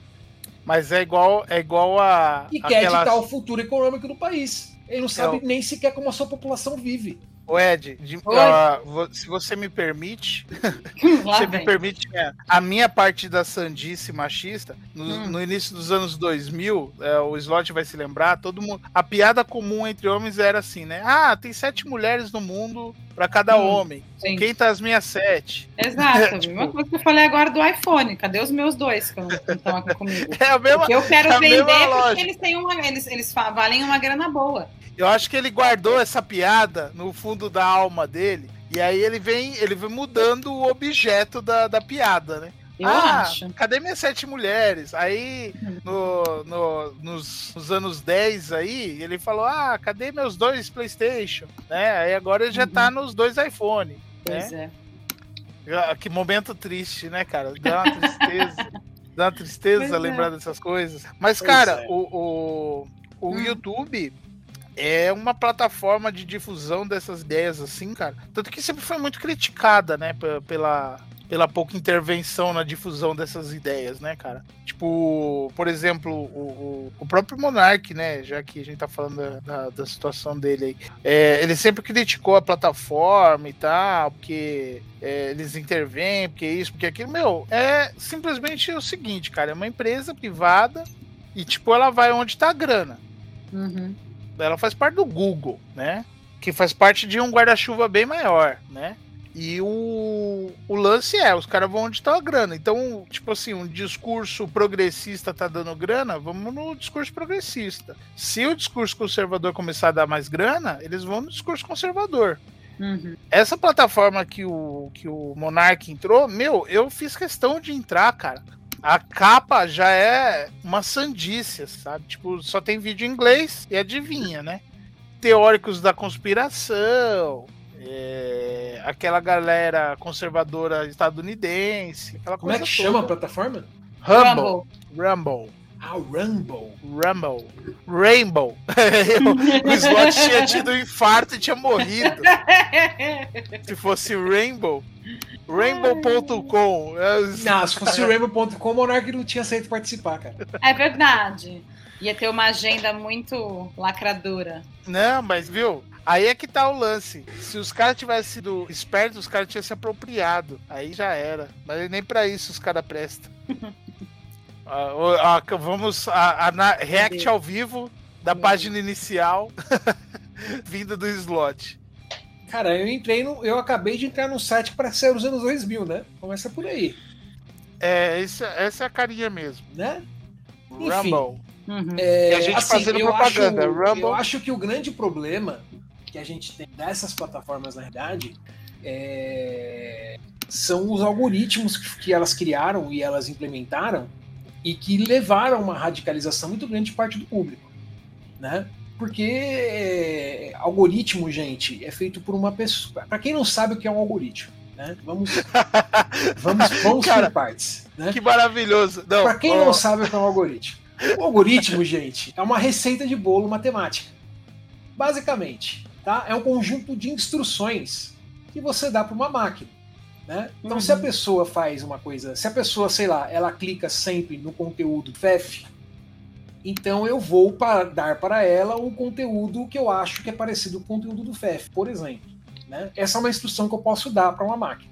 Speaker 2: Mas é igual, é igual a.
Speaker 3: E quer
Speaker 2: aquelas-
Speaker 3: ditar o futuro econômico do país. Ele não sabe
Speaker 2: Não.
Speaker 3: nem sequer como a sua população vive.
Speaker 2: Ô, Ed, de- vo- se você me permite, você me permite é, a minha parte da sandice machista, no,
Speaker 1: Hum.
Speaker 2: no início dos anos 2000, é, o Slot vai se lembrar, todo mundo, a piada comum entre homens era assim, né? Ah, tem sete mulheres no mundo pra cada
Speaker 1: Hum,
Speaker 2: homem.
Speaker 1: sim.
Speaker 2: Quem tá as minhas sete?
Speaker 1: Exato.
Speaker 2: Tipo-
Speaker 1: A mesma coisa que eu falei agora do iPhone. Cadê os meus dois que estão aqui comigo?
Speaker 2: É a mesma.
Speaker 1: Porque eu quero
Speaker 2: é a
Speaker 1: vender
Speaker 2: mesma
Speaker 1: porque eles têm uma. Eles, eles valem uma grana boa.
Speaker 2: Eu acho que ele guardou essa piada no fundo da alma dele. E aí ele vem, ele vem mudando o objeto da, da piada, né?
Speaker 1: Eu
Speaker 2: ah,
Speaker 1: acho.
Speaker 2: cadê minhas sete mulheres? Aí, no, no- nos, nos anos 10 aí, ele falou, ah, cadê meus dois Playstation? Né? Aí agora ele já tá nos dois iPhone.
Speaker 1: Pois é.
Speaker 2: Ah, Que momento triste, né, cara? Dá uma tristeza. Dá uma tristeza
Speaker 1: Pois é.
Speaker 2: lembrar dessas coisas. Mas,
Speaker 3: Pois
Speaker 2: cara,
Speaker 3: é.
Speaker 2: o, o, o
Speaker 1: Hum.
Speaker 2: YouTube é uma plataforma de difusão dessas ideias, assim, cara. Tanto que sempre foi muito criticada, né, pe- pela, pela pouca intervenção na difusão dessas ideias, né, cara? Tipo, por exemplo, o, o, o próprio Monark, né? Já que a gente tá falando da, da, da situação dele aí, é, ele sempre criticou a plataforma e tal, porque é, eles intervêm, porque isso, porque aquilo. Meu, é simplesmente o seguinte, cara: é uma empresa privada e, tipo, ela vai onde tá a grana.
Speaker 1: Uhum.
Speaker 2: Ela faz parte do Google, né? Que faz parte de um guarda-chuva bem maior, né? E o, o lance é, os caras vão onde tá a grana. Então, tipo assim, um discurso progressista tá dando grana, vamos no discurso progressista. Se o discurso conservador começar a dar mais grana, eles vão no discurso conservador.
Speaker 1: Uhum.
Speaker 2: Essa plataforma que o, que o Monark entrou, meu, eu fiz questão de entrar, cara. A capa já é uma sandícia, sabe? Tipo, só tem vídeo em inglês e adivinha, né? Teóricos da conspiração, é, aquela galera conservadora estadunidense, aquela
Speaker 3: Como é que
Speaker 2: toda.
Speaker 3: chama a plataforma?
Speaker 2: Rumble. Rumble.
Speaker 3: Ah, Rumble.
Speaker 2: Rumble. Rainbow. o slot tinha tido um infarto e tinha morrido. Se fosse Rainbow. Rainbow.com. É,
Speaker 3: Não, se fosse o Rainbow.com, o Monark não tinha aceito participar, cara.
Speaker 1: É verdade. Ia ter uma agenda muito lacradora.
Speaker 2: Não, mas viu? Aí é que tá o lance. Se os caras tivessem sido espertos, os caras tinham se apropriado. Aí já era. Mas nem pra isso os caras prestam. Ah, ah, vamos a, a- react ao vivo da página inicial vinda do slot.
Speaker 3: Cara, eu entrei no. Eu acabei de entrar num site para ser os anos 2000, né? Começa por aí,
Speaker 2: É, isso, essa é a carinha mesmo.
Speaker 3: né? Enfim.
Speaker 2: Rumble.
Speaker 1: Uhum.
Speaker 3: É,
Speaker 2: E a gente fazendo
Speaker 3: eu
Speaker 2: propaganda,
Speaker 3: Acho,
Speaker 2: Rumble.
Speaker 3: Eu acho que o grande problema que a gente tem dessas plataformas, na verdade, é, são os algoritmos que, que elas criaram e elas implementaram e que levaram a uma radicalização muito grande de parte do público, né? Porque é, algoritmo, gente, é feito por uma pessoa. Para quem não sabe o que é um algoritmo, né? Vamos, vamos, vamos
Speaker 2: Cara,
Speaker 3: por partes, né?
Speaker 2: Que maravilhoso.
Speaker 3: Para quem não sabe o que é um algoritmo, o algoritmo, gente, é uma receita de bolo matemática. Basicamente, tá? É um conjunto de instruções que você dá para uma máquina. Né? Então,
Speaker 1: Uhum.
Speaker 3: se a pessoa faz uma coisa, se a pessoa, sei lá, ela clica sempre no conteúdo FEF, então eu vou pa- dar para ela um conteúdo que eu acho que é parecido com o conteúdo do FEF, por exemplo. Né? Essa é uma instrução que eu posso dar para uma máquina.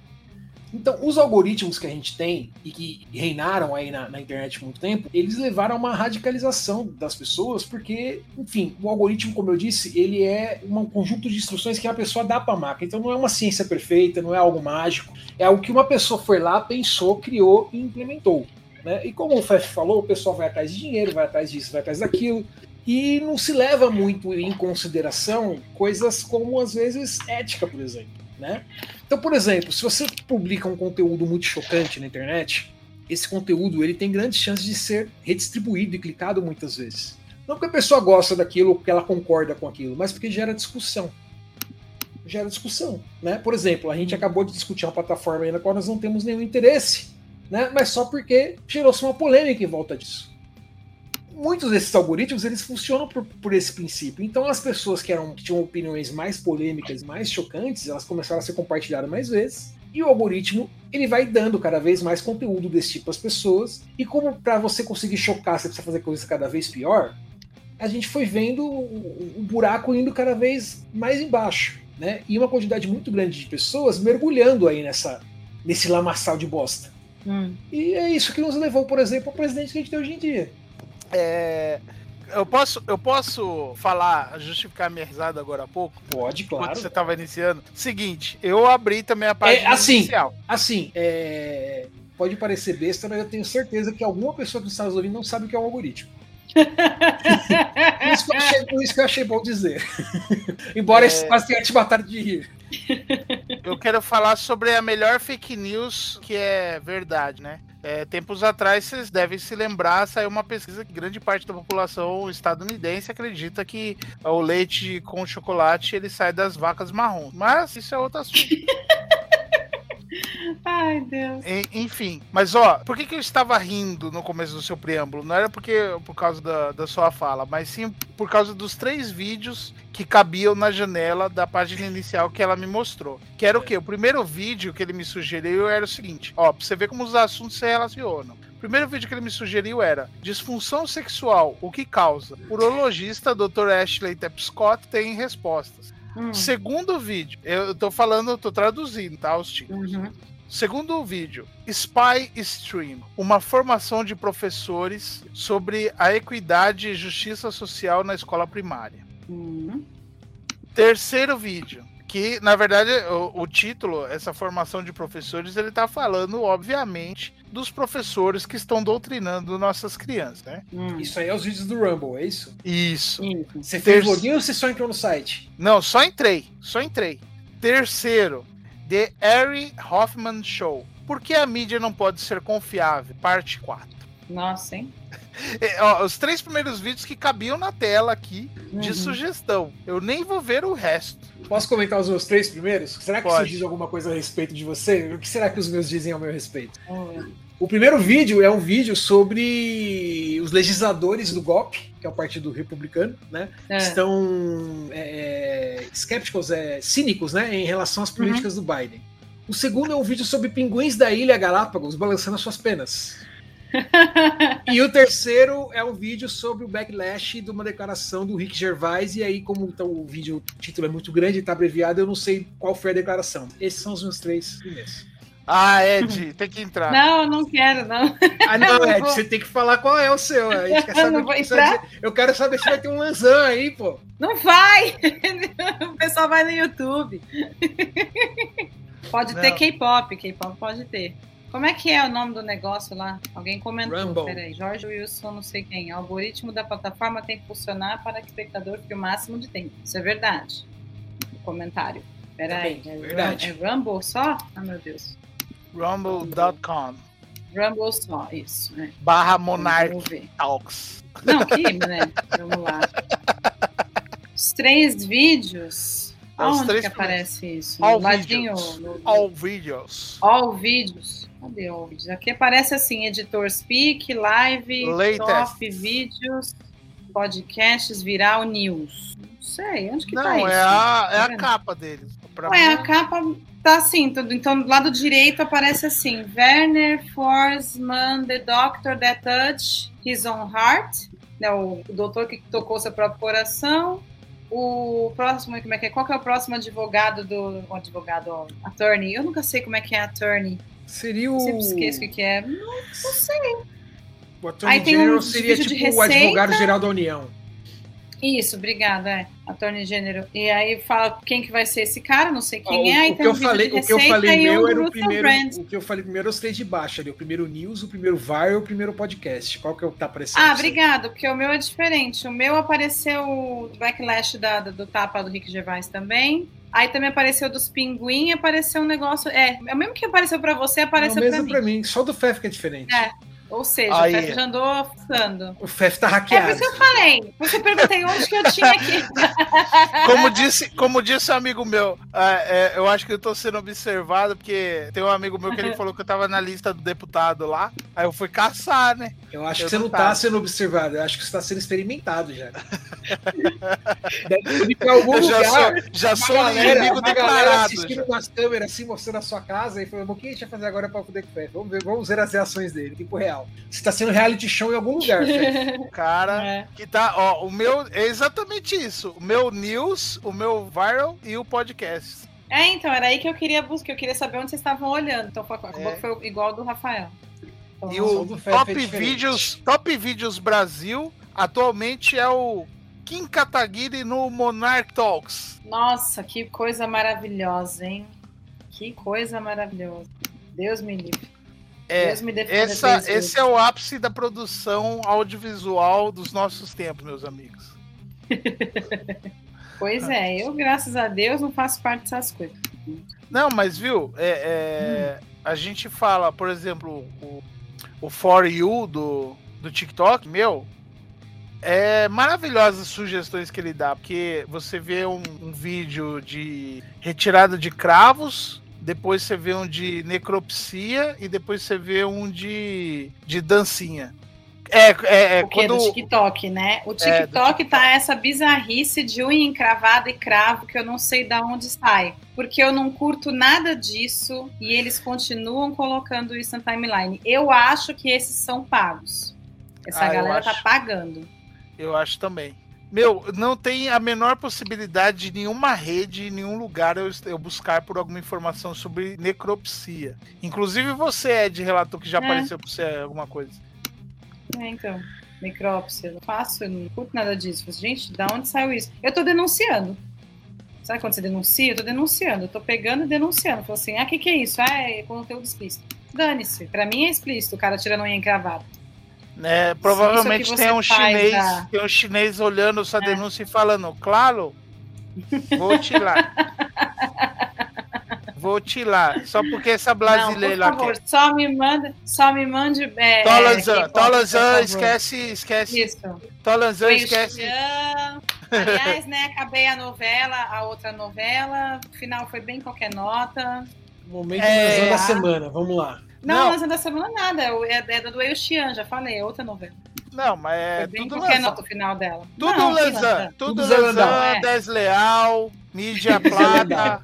Speaker 3: Então, os algoritmos que a gente tem e que reinaram aí na, na internet por muito tempo, eles levaram a uma radicalização das pessoas, porque, enfim, o algoritmo, como eu disse, ele é um conjunto de instruções que a pessoa dá para a máquina. Então, não é uma ciência perfeita, não é algo mágico, é algo que uma pessoa foi lá, pensou, criou e implementou. Né? E como o Fef falou, o pessoal vai atrás de dinheiro, vai atrás disso, vai atrás daquilo, e não se leva muito em consideração coisas como, às vezes, ética, por exemplo. Né? Então, por exemplo, se você publica um conteúdo muito chocante na internet, esse conteúdo ele tem grandes chances de ser redistribuído e clicado muitas vezes. Não porque a pessoa gosta daquilo, porque ela concorda com aquilo, mas porque gera discussão. Gera discussão, né? Por exemplo, a gente acabou de discutir uma plataforma na qual nós não temos nenhum interesse, né? Mas só porque gerou-se uma polêmica em volta disso muitos desses algoritmos eles funcionam por, por, esse princípio. Então as pessoas que, eram, que tinham opiniões mais polêmicas, mais chocantes, elas começaram a ser compartilhadas mais vezes. E o algoritmo ele vai dando cada vez mais conteúdo desse tipo às pessoas. E como para você conseguir chocar, você precisa fazer coisas cada vez pior, a gente foi vendo o, buraco indo cada vez mais embaixo, né? E uma quantidade muito grande de pessoas mergulhando aí nessa nesse lamaçal de bosta.
Speaker 1: Hum.
Speaker 3: E é isso que nos levou, por exemplo, ao presidente que a gente tem hoje em dia.
Speaker 2: É, eu, posso, eu posso falar, justificar minha risada agora há pouco?
Speaker 3: Pode, claro.
Speaker 2: Quando você estava iniciando. Seguinte, eu abri também a página
Speaker 3: É, assim,
Speaker 2: inicial.
Speaker 3: Assim, é, pode parecer besta, mas eu tenho certeza que alguma pessoa que está nos ouvindo não sabe o que é um algoritmo. Por isso que eu achei, isso que eu achei bom dizer. Embora
Speaker 2: É.
Speaker 3: esses quase tenham te matado de rir.
Speaker 2: Eu quero falar sobre a melhor fake news que é verdade, né? É, tempos atrás, vocês devem se lembrar, saiu uma pesquisa que grande parte da população estadunidense acredita que o leite com chocolate ele sai das vacas marrons. Mas isso é outro assunto.
Speaker 1: Ai, Deus.
Speaker 2: Enfim, mas ó, por que, que eu estava rindo no começo do seu preâmbulo? Não era porque por causa da, da sua fala, mas sim por causa dos três vídeos que cabiam na janela da página inicial que ela me mostrou. Que era o quê? O primeiro vídeo que ele me sugeriu era o seguinte: ó, pra você ver como os assuntos se relacionam. O primeiro vídeo que ele me sugeriu era disfunção sexual, o que causa? Urologista Dr. Ashley Tapscott tem respostas. Hum. Segundo vídeo, eu tô falando, eu tô traduzindo, tá? Os títulos. Uhum. Segundo o vídeo, Spy Stream, uma formação de professores sobre a equidade e justiça social na escola primária. Uhum. Terceiro vídeo, que na verdade o, o, título, essa formação de professores, ele tá falando, obviamente, dos professores que estão doutrinando nossas crianças, né?
Speaker 3: Hum. Isso aí é os vídeos do Rumble, é isso?
Speaker 2: Isso.
Speaker 3: Você fez login ou você só entrou no site?
Speaker 2: Não, só entrei, só entrei. Terceiro, The Harry Hoffman Show. Por que a mídia não pode ser confiável? Parte 4.
Speaker 1: Nossa, hein?
Speaker 2: É, ó, os três primeiros vídeos que cabiam na tela aqui de uhum. sugestão. Eu nem vou ver o resto.
Speaker 3: Posso comentar os meus três primeiros? Será que Pode. isso diz alguma coisa a respeito de você? O que será que os meus dizem ao meu respeito? Uhum. O primeiro vídeo é um vídeo sobre os legisladores do GOP, que é o Partido Republicano, né? É. Estão é, escépticos, é, cínicos, né? Em relação às políticas uhum. do Biden. O segundo é um vídeo sobre pinguins da Ilha Galápagos balançando as suas penas. e o terceiro é um vídeo sobre o backlash de uma declaração do Rick Gervais. E aí, como então, o vídeo, o título é muito grande e está abreviado, eu não sei qual foi a declaração. Esses são os meus três primeiros.
Speaker 2: Ah, Ed, tem que entrar.
Speaker 1: Não, não quero, não.
Speaker 3: Ah, não, Ed, você tem que falar qual é o seu. A gente quer saber eu, dizer. eu quero saber se vai ter um Lanzan aí, pô.
Speaker 1: Não vai! O pessoal vai no YouTube. Pode não. ter K-pop, K-pop pode ter. Como é que é o nome do negócio lá? Alguém comentou. Rumble. Peraí, Jorge Wilson, não sei quem. O algoritmo da plataforma tem que funcionar para que o espectador fique o máximo de tempo. Isso é verdade. comentário. Peraí, é, verdade. é Rumble só? Ah, meu Deus.
Speaker 2: Rumble.com.
Speaker 1: Rumble só, isso. Né?
Speaker 2: Barra Monarch Talks.
Speaker 1: Não, que, né? Vamos lá. Os três vídeos. É Onde três que aparece isso?
Speaker 2: All ladinho. No... All vídeos.
Speaker 1: All vídeos. Cadê all vídeos? Aqui aparece assim: editor speak, live, Latest. top vídeos, podcasts, viral, news. Não sei, onde que
Speaker 2: Não,
Speaker 1: tá
Speaker 2: é
Speaker 1: isso?
Speaker 2: A, é a capa deles.
Speaker 1: Ué, mim... a capa Tá assim, tudo. Então, do lado direito aparece assim: Werner Forsman, the doctor that touched his own heart. Né, o, o doutor que tocou seu próprio coração. O próximo, como é que é? Qual que é o próximo advogado do. O advogado, ó, attorney? Eu nunca sei como é que é attorney.
Speaker 3: Seria o.
Speaker 1: Sempre esqueço o que é. Não, não sei.
Speaker 3: O attorney Aí tem um seria tipo o advogado geral da União.
Speaker 1: Isso, obrigada, é. Attorney Gênero. E aí fala quem que vai ser esse cara, não sei quem
Speaker 3: é.
Speaker 1: O,
Speaker 3: que eu falei, o que eu falei meu era o primeiro. Brand. O que eu falei primeiro, os três de baixo ali. O primeiro news, o primeiro viral, o primeiro podcast. Qual que é o que tá aparecendo?
Speaker 1: Ah, obrigado, porque o meu é diferente. O meu apareceu o backlash da, do tapa do Rick Gervais também. Aí também apareceu dos pinguim, apareceu um negócio. É, é o mesmo que apareceu para você, apareceu para mim.
Speaker 3: pra mim. Só do Fef que é diferente.
Speaker 1: É. Ou seja, Aí. o FEF já andou fuçando.
Speaker 3: O FEF tá hackeado.
Speaker 1: É por isso que eu falei. Você perguntei onde que eu tinha aqui.
Speaker 2: como, disse, como disse um amigo meu, é, é, eu acho que eu tô sendo observado, porque tem um amigo meu que ele falou que eu tava na lista do deputado lá. Aí eu fui caçar, né?
Speaker 3: Eu acho eu que você não tá sendo observado, eu acho que você tá sendo experimentado já. Deve ir algum eu
Speaker 2: já
Speaker 3: lugar.
Speaker 2: Sou, já sou galera, inimigo declarado.
Speaker 3: assistindo umas câmeras assim, mostrando a sua casa e falando, o que a gente vai fazer agora pra poder com o FEF? Vamos ver, vamos ver as reações dele, tempo real. Você tá sendo reality show em algum lugar,
Speaker 2: Cara, é. que tá, ó, o meu é exatamente isso. O meu news, o meu viral e o podcast.
Speaker 1: É, então, era aí que eu queria buscar, eu queria saber onde vocês estavam olhando. Então, acabou é. que foi igual ao do Rafael.
Speaker 2: Então, e o Top Vídeos, Top Vídeos Brasil atualmente é o Kim Kataguiri no Monarch Talks.
Speaker 1: Nossa, que coisa maravilhosa, hein? Que coisa maravilhosa. Deus me livre.
Speaker 2: É, essa, esse é o ápice da produção audiovisual dos nossos tempos, meus amigos.
Speaker 1: pois é, eu, graças a Deus, não faço parte dessas coisas.
Speaker 2: Não, mas viu, é, é, hum. a gente fala, por exemplo, o, o For You do, do TikTok, meu, é maravilhosas sugestões que ele dá, porque você vê um, um vídeo de retirada de cravos depois você vê um de necropsia e depois você vê um de, de dancinha. É, é, é quando...
Speaker 1: do TikTok, né? O
Speaker 2: É, do
Speaker 1: TikTok
Speaker 2: TikTok.
Speaker 1: tá essa bizarrice de unha encravada e cravo que eu não sei da onde sai. Porque eu não curto nada disso e eles continuam colocando isso na timeline. Eu acho que esses são pagos. Essa
Speaker 2: Ah,
Speaker 1: galera tá pagando.
Speaker 2: Eu acho também. Meu, não tem a menor possibilidade de nenhuma rede, em nenhum lugar eu, eu buscar por alguma informação sobre necropsia. Inclusive você, Ed, relatou que já
Speaker 1: É.
Speaker 2: apareceu pra você alguma coisa.
Speaker 1: É, então. Necrópsia, eu não faço, eu não curto nada disso. Gente, da onde saiu isso? Eu tô denunciando. Sabe quando você denuncia? Eu tô denunciando. Eu tô pegando e denunciando. Falo assim, ah, o que, que é isso? Ah, é conteúdo explícito. Dane-se. Pra mim é explícito o cara tirando unha encravada.
Speaker 2: É, provavelmente tem um
Speaker 1: faz,
Speaker 2: chinês,
Speaker 1: ah.
Speaker 2: tem um chinês olhando sua
Speaker 1: É.
Speaker 2: denúncia e falando, claro, vou tirar. vou tirar. Só porque essa
Speaker 1: Não,
Speaker 2: brasileira
Speaker 1: por
Speaker 2: lá
Speaker 1: favor,
Speaker 2: quer.
Speaker 1: só me manda, só me mande. É,
Speaker 2: Tolanzan,
Speaker 1: por favor.
Speaker 2: esquece, esquece.
Speaker 1: Isso.
Speaker 2: Esquece.
Speaker 1: Aliás, né, acabei a novela, a outra novela. O final foi bem qualquer nota.
Speaker 3: Momento
Speaker 2: É.
Speaker 3: é... da semana, vamos lá.
Speaker 1: Não,
Speaker 2: Não.
Speaker 1: mas não é da semana nada. É, é da do Xian, já falei, é outra novela.
Speaker 2: Não, mas é
Speaker 1: foi bem
Speaker 2: tudo
Speaker 1: qualquer
Speaker 2: Lanzan.
Speaker 1: nota o final dela.
Speaker 2: Tudo
Speaker 1: Não,
Speaker 2: Lanzan, tudo Lanzan,
Speaker 1: é.
Speaker 2: desleal, mídia plata.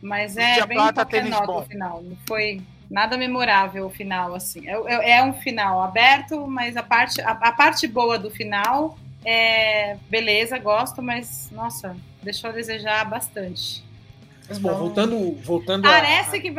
Speaker 1: Mas
Speaker 2: Mídia
Speaker 1: é bem
Speaker 2: plata,
Speaker 1: qualquer nota
Speaker 2: bom.
Speaker 1: o final. Não foi nada memorável o final, assim. É, é- é um final aberto, mas a parte, a, a parte boa do final é beleza, gosto, mas nossa, deixou a desejar bastante.
Speaker 3: Mas bom, voltando, voltando a-
Speaker 1: Parece que,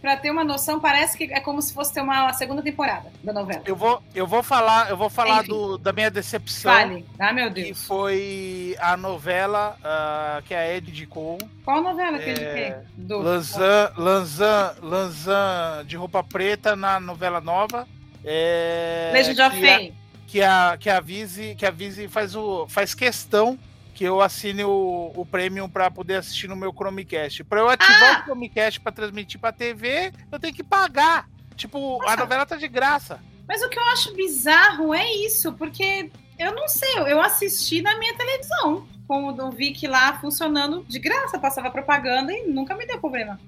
Speaker 1: pra ter uma noção, parece que é como se fosse ter uma segunda temporada da novela.
Speaker 2: Eu vou, eu vou falar, eu vou falar
Speaker 1: Enfim.
Speaker 2: do, da minha decepção.
Speaker 1: Fale. Ah, meu
Speaker 2: Que
Speaker 1: Deus.
Speaker 2: foi a novela ah, que a Ed indicou.
Speaker 1: Qual novela que
Speaker 2: É?
Speaker 1: Do...
Speaker 2: Lanzan, Lanzan, Lanzan de roupa preta na novela nova. É,
Speaker 1: Legend of
Speaker 2: que a- que a que a Vise, que a Vise faz o faz questão que eu assine o, o premium para poder assistir no meu Chromecast. Para eu ativar
Speaker 1: Ah!
Speaker 2: o Chromecast para transmitir para TV, eu tenho que pagar. Tipo, a novela tá de graça.
Speaker 1: Mas o que eu acho bizarro é isso, porque eu não sei, eu assisti na minha televisão. Com o Vic lá funcionando de graça, passava propaganda e nunca me deu problema.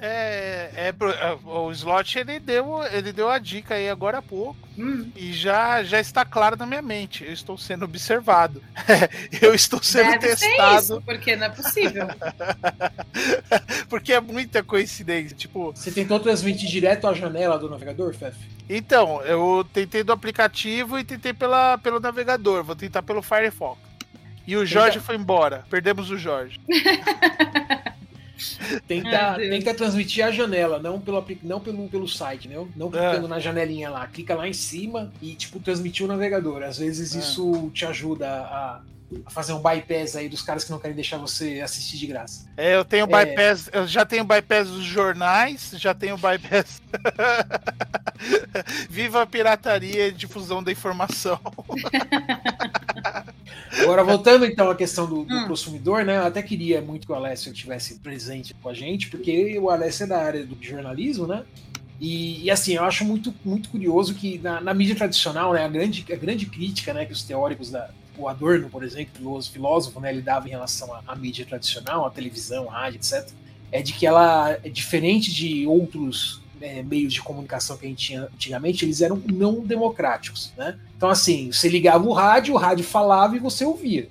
Speaker 2: É, é pro- é, o slot ele deu, ele deu a dica aí agora há pouco
Speaker 1: Hum,
Speaker 2: e já já está claro na minha mente. Eu estou sendo observado. eu estou sendo
Speaker 1: deve ser
Speaker 2: testado
Speaker 1: isso, porque não é possível.
Speaker 2: porque é muita coincidência. Tipo,
Speaker 3: Você tentou transmitir direto à janela do navegador, Fefe?
Speaker 2: então eu tentei do aplicativo e tentei pela, pelo navegador. Vou tentar pelo Firefox. E o Jorge foi embora. Perdemos o Jorge.
Speaker 3: Tenta,
Speaker 1: Ai,
Speaker 3: tenta transmitir à janela, não pelo, não pelo, pelo site, né? Não clicando na janelinha lá. Clica lá em cima e, tipo, transmitir o navegador. Às vezes
Speaker 2: É.
Speaker 3: isso te ajuda a, a fazer um bypass aí dos caras que não querem deixar você assistir de graça.
Speaker 2: É, eu tenho
Speaker 3: É.
Speaker 2: bypass, eu já tenho bypass dos jornais, já tenho bypass. Viva a pirataria e difusão da informação.
Speaker 3: Agora, voltando então à questão do, do
Speaker 1: Hum.
Speaker 3: consumidor, né? Eu até queria muito que o Alessio estivesse presente com a gente, porque o Alessio é da área do jornalismo, né? E, e, assim, eu acho muito, muito curioso que na, na mídia tradicional, né, a grande, a grande crítica né, que os teóricos da. O Adorno, por exemplo, filósofo, filósofo né, ele dava em relação à, à mídia tradicional, à televisão, à rádio, etc., é de que ela é diferente de outros né, meios de comunicação que a gente tinha antigamente, eles eram não democráticos, né? Então, assim, você ligava o rádio, o rádio falava e você ouvia.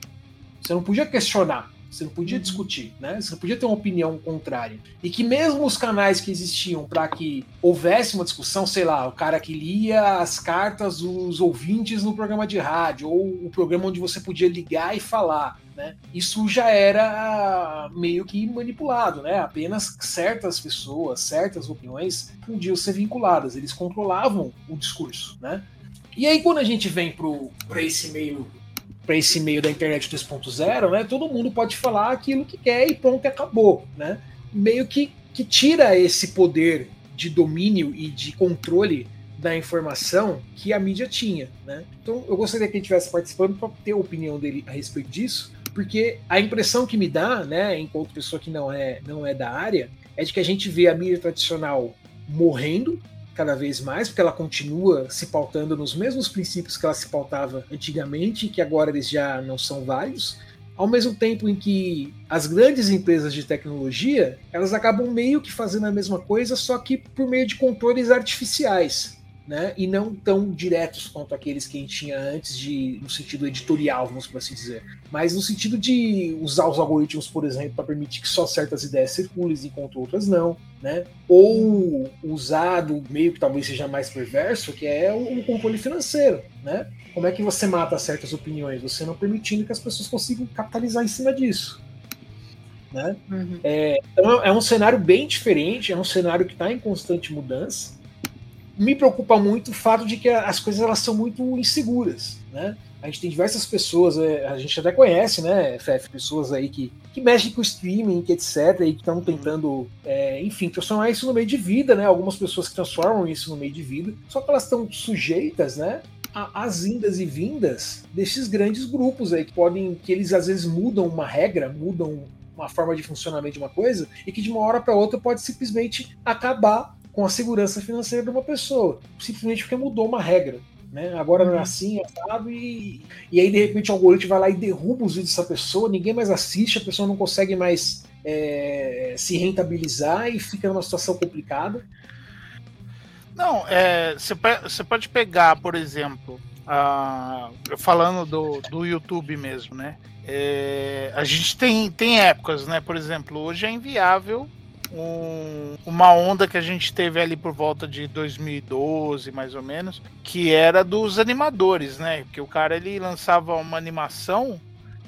Speaker 3: Você não podia questionar, você não podia discutir, né? Você não podia ter uma opinião contrária. E que mesmo os canais que existiam para que houvesse uma discussão, sei lá, o cara que lia as cartas dos ouvintes no programa de rádio, ou o programa onde você podia ligar e falar, né? Isso já era meio que manipulado, né? Apenas certas pessoas, certas opiniões podiam ser vinculadas, eles controlavam o discurso, né? E aí quando a gente vem para esse meio para esse meio da internet 2.0, né? Todo mundo pode falar aquilo que quer e pronto, acabou, né? Meio que, que tira esse poder de domínio e de controle da informação que a mídia tinha, né? Então eu gostaria que ele estivesse participando para ter a opinião dele a respeito disso, porque a impressão que me dá, né, enquanto pessoa que não é não é da área, é de que a gente vê a mídia tradicional morrendo cada vez mais, porque ela continua se pautando nos mesmos princípios que ela se pautava antigamente, que agora eles já não são válidos. ao mesmo tempo em que as grandes empresas de tecnologia, elas acabam meio que fazendo a mesma coisa, só que por meio de controles artificiais né? E não tão diretos quanto aqueles que a gente tinha antes de no sentido editorial, vamos por assim dizer, mas no sentido de usar os algoritmos, por exemplo, para permitir que só certas ideias circulem enquanto outras não, né? Ou usar do meio que talvez seja mais perverso, que é o, o controle financeiro, né? Como é que você mata certas opiniões? Você não permitindo que as pessoas consigam capitalizar em cima disso. Né? Uhum. É, então é um cenário bem diferente, é um cenário que está em constante mudança, me preocupa muito o fato de que as coisas elas são muito inseguras, né? A gente tem diversas pessoas, é, a gente até conhece, né, FF, pessoas aí que, que mexem com streaming, que etc, e que estão tentando, é, enfim, transformar isso no meio de vida, né? Algumas pessoas que transformam isso no meio de vida, só que elas estão sujeitas, né, às indas e vindas desses grandes grupos aí que podem, que eles às vezes mudam uma regra, mudam uma forma de funcionamento de uma coisa e que de uma hora para outra pode simplesmente acabar com a segurança financeira de uma pessoa, simplesmente porque mudou uma regra. Né? Agora não é uhum. assim, assado, e, e aí de repente o algoritmo vai lá e derruba os vídeos dessa pessoa, ninguém mais assiste, a pessoa não consegue mais é, se rentabilizar e fica numa situação complicada.
Speaker 2: Não, você é, pode pegar, por exemplo, uh, falando do, do YouTube mesmo, né? É, a gente tem, tem épocas, né? Por exemplo, hoje é inviável um, uma onda que a gente teve ali por volta de 2012, mais ou menos, que era dos animadores, né? Que o cara ele lançava uma animação,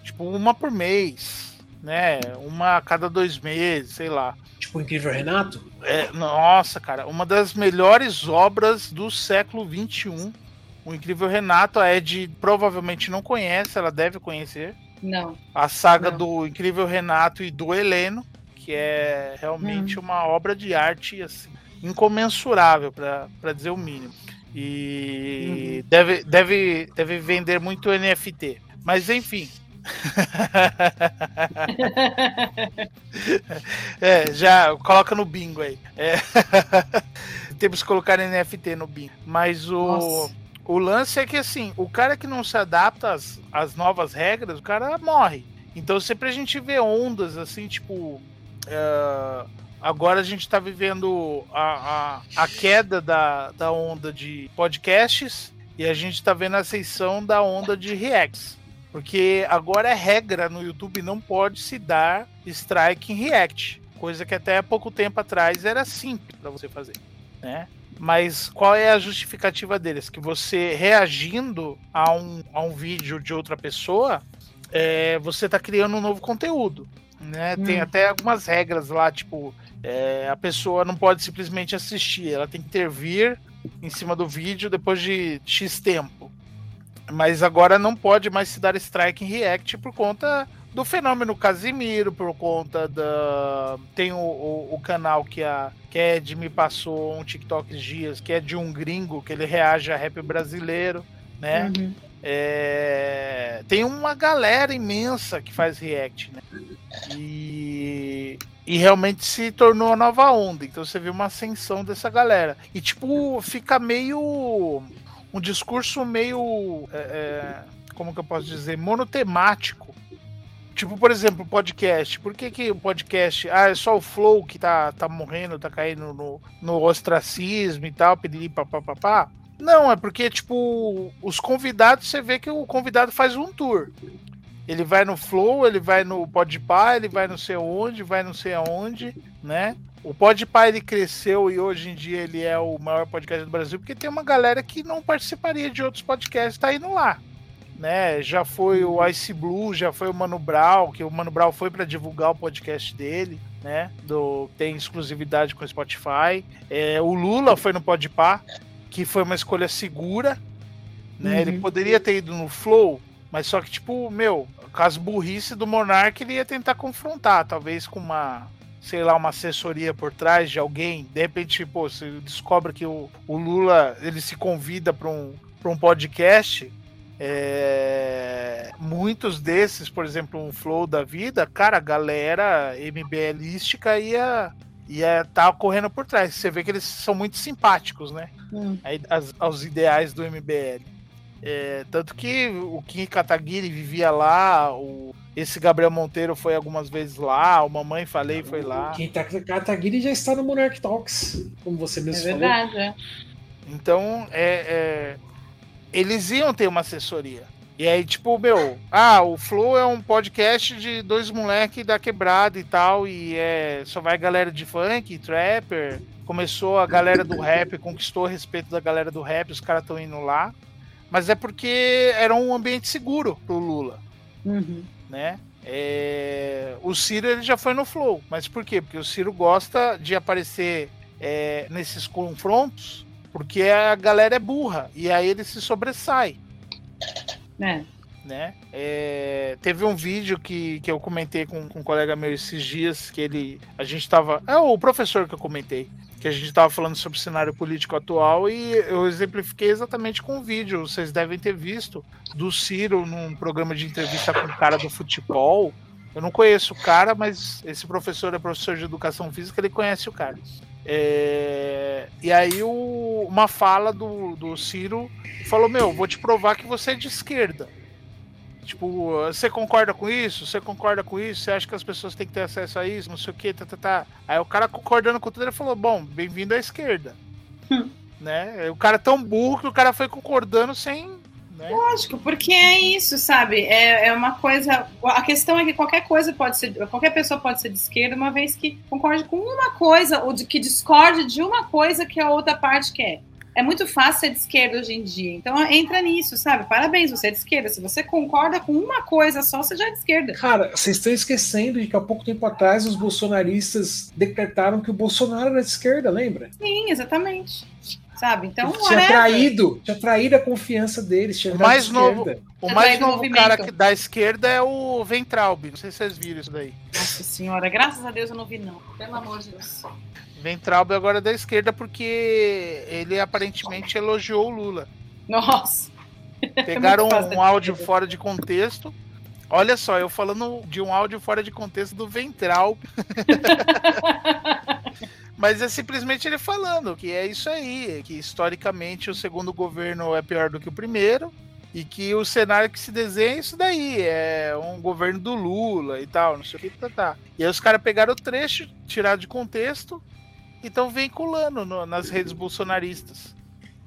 Speaker 2: tipo, uma por mês, né? Uma a cada dois meses, sei lá.
Speaker 3: Tipo o Incrível Renato?
Speaker 2: É, nossa, cara, uma das melhores obras do século XXI. O Incrível Renato, a Ed provavelmente não conhece, ela deve conhecer.
Speaker 1: Não.
Speaker 2: A saga não. do Incrível Renato e do Heleno que é realmente hum. uma obra de arte assim, incomensurável, para dizer o mínimo. E uhum. deve, deve, deve vender muito NFT. Mas enfim. é, já coloca no bingo aí. É. Temos que colocar NFT no bingo. Mas o, o lance é que assim, o cara que não se adapta às, às novas regras, o cara morre. Então sempre a gente vê ondas assim, tipo, Uh, agora a gente está vivendo a, a, a, queda da, da onda de podcasts e a gente está vendo a ascensão da onda de reacts. Porque agora é regra no YouTube, não pode se dar strike em react. Coisa que até pouco tempo atrás era simples para você fazer. Né? Mas qual é a justificativa deles? Que você reagindo a um, a um vídeo de outra pessoa, é, você está criando um novo conteúdo né? Hum. Tem até algumas regras lá, tipo, é, a pessoa não pode simplesmente assistir, ela tem que intervir em cima do vídeo depois de X tempo. Mas agora não pode mais se dar strike em react por conta do fenômeno Casimiro, por conta da. Tem o, o, o, canal que a, que a Ed me passou um TikTok dias, que é de um gringo, que ele reage a rap brasileiro, né? Uhum. É... Tem uma galera imensa que faz react, né? E, e realmente se tornou a nova onda. Então você vê uma ascensão dessa galera. E tipo, fica meio. Um discurso meio. É, é como que eu posso dizer? Monotemático. Tipo, por exemplo, podcast. Por que, que o podcast. Ah, é só o Flow que tá, tá morrendo, tá caindo no, no ostracismo e tal, pedir papapá? Não, é porque, tipo, os convidados, você vê que o convidado faz um tour. Ele vai no Flow, ele vai no Podpah, ele vai não sei onde, vai não sei aonde, né? O Podpah ele cresceu e hoje em dia ele é o maior podcast do Brasil porque tem uma galera que não participaria de outros podcasts tá indo lá, né? Já foi o Ice Blue, já foi o Mano Brown, que o Mano Brown foi para divulgar o podcast dele, né? Do tem exclusividade com o Spotify. É, o Lula foi no Podpah, que foi uma escolha segura, né? Uhum. Ele poderia ter ido no Flow, mas só que tipo, meu, com as burrice do Monark, ele ia tentar confrontar, talvez com uma, sei lá, uma assessoria por trás de alguém. De repente, pô, você descobre que o, o Lula ele se convida para um, um podcast. É, muitos desses, por exemplo, um flow da vida, cara, a galera MBLística ia ia estar tá correndo por trás. Você vê que eles são muito simpáticos, né? Hum. Aí, as, aos ideais do MBL. É, tanto que o Kim Kataguiri vivia lá, o, esse Gabriel Monteiro foi algumas vezes lá, o Mamãe Falei foi lá.
Speaker 3: O Kim Kataguiri já está no Monarch Talks, como você mesmo
Speaker 1: é
Speaker 3: falou.
Speaker 1: Verdade, é.
Speaker 2: Então, é, é, eles iam ter uma assessoria. E aí, tipo, meu, ah, o Flow é um podcast de dois moleques da quebrada e tal, e é, só vai galera de funk, trapper. Começou a galera do rap, conquistou o respeito da galera do rap, os caras estão indo lá. Mas é porque era um ambiente seguro pro Lula,
Speaker 1: Uhum.
Speaker 2: né? É, o Ciro ele já foi no Flow, mas por quê? Porque o Ciro gosta de aparecer é, nesses confrontos, porque a galera é burra e aí ele se sobressai
Speaker 1: É.
Speaker 2: né? É, teve um vídeo que, que eu comentei com, com um colega meu esses dias, que ele. A gente tava. É o professor que eu comentei. Que a gente tava falando sobre o cenário político atual e eu exemplifiquei exatamente com um vídeo. Vocês devem ter visto do Ciro num programa de entrevista com o cara do futebol. Eu não conheço o cara, mas esse professor é professor de educação física, ele conhece o cara. É, e aí o- uma fala do, do Ciro falou: Meu, vou te provar que você é de esquerda. Tipo, você concorda com isso? Você concorda com isso? Você acha que as pessoas têm que ter acesso a isso? Não sei o que, tá, tá, tá. Aí o cara concordando com tudo, ele falou: Bom, bem-vindo à esquerda. né? O cara é tão burro que o cara foi concordando sem. Né?
Speaker 1: Lógico, porque é isso, sabe? É, é uma coisa. A questão é que qualquer coisa pode ser. Qualquer pessoa pode ser de esquerda, uma vez que concorde com uma coisa, ou de que discorde de uma coisa que a outra parte quer. É muito fácil ser de esquerda hoje em dia. Então entra nisso, sabe? Parabéns, você é de esquerda. Se você concorda com uma coisa só, você já é de esquerda.
Speaker 3: Cara, vocês estão esquecendo de que há pouco tempo atrás os bolsonaristas decretaram que o Bolsonaro era de esquerda, lembra?
Speaker 1: Sim, exatamente. Sabe? Então,
Speaker 3: Ele tinha
Speaker 1: whatever.
Speaker 3: traído, tinha traído a confiança deles. Tinha
Speaker 2: O mais
Speaker 3: de
Speaker 2: novo-. O
Speaker 1: Você
Speaker 2: mais novo
Speaker 1: movimento.
Speaker 2: cara que, da esquerda é o Ventralb. Não sei se vocês viram isso daí.
Speaker 1: Nossa senhora, graças a Deus eu não vi, não. Pelo amor de Deus.
Speaker 2: Ventralb agora é da esquerda porque ele aparentemente elogiou o Lula.
Speaker 1: Nossa.
Speaker 2: Pegaram
Speaker 1: fácil
Speaker 2: um áudio fora de contexto. Olha só, eu falando de um áudio fora de contexto do Ventral. Mas é simplesmente ele falando que é isso aí, que historicamente o segundo governo é pior do que o primeiro e que o cenário que se desenha é isso daí, é um governo do Lula e tal, não sei o que, tá, tá. E aí os caras pegaram o trecho, tiraram de contexto e estão vinculando no- nas redes bolsonaristas.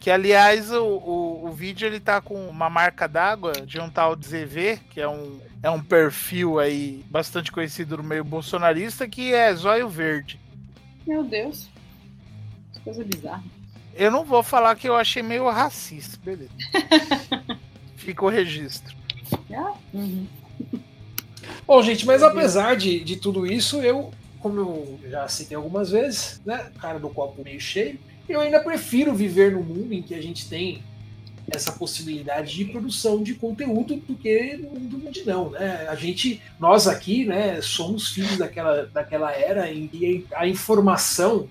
Speaker 2: Que, aliás, o, o, o vídeo ele tá com uma marca d'água de um tal de ZV, que é um, é um perfil aí bastante conhecido no meio bolsonarista, que é zóio verde.
Speaker 1: Meu Deus. Que coisa bizarra.
Speaker 2: Eu não vou falar que eu achei meio racista, beleza. Fica o registro.
Speaker 1: Ah, uhum.
Speaker 3: Bom, gente, mas apesar de, de tudo isso, eu, como eu já citei algumas vezes, né, cara do copo meio cheio, eu ainda prefiro viver num mundo em que a gente tem essa possibilidade de produção de conteúdo do que no mundo mundinão, né? A gente, nós aqui, né, somos filhos daquela, daquela era em que a informação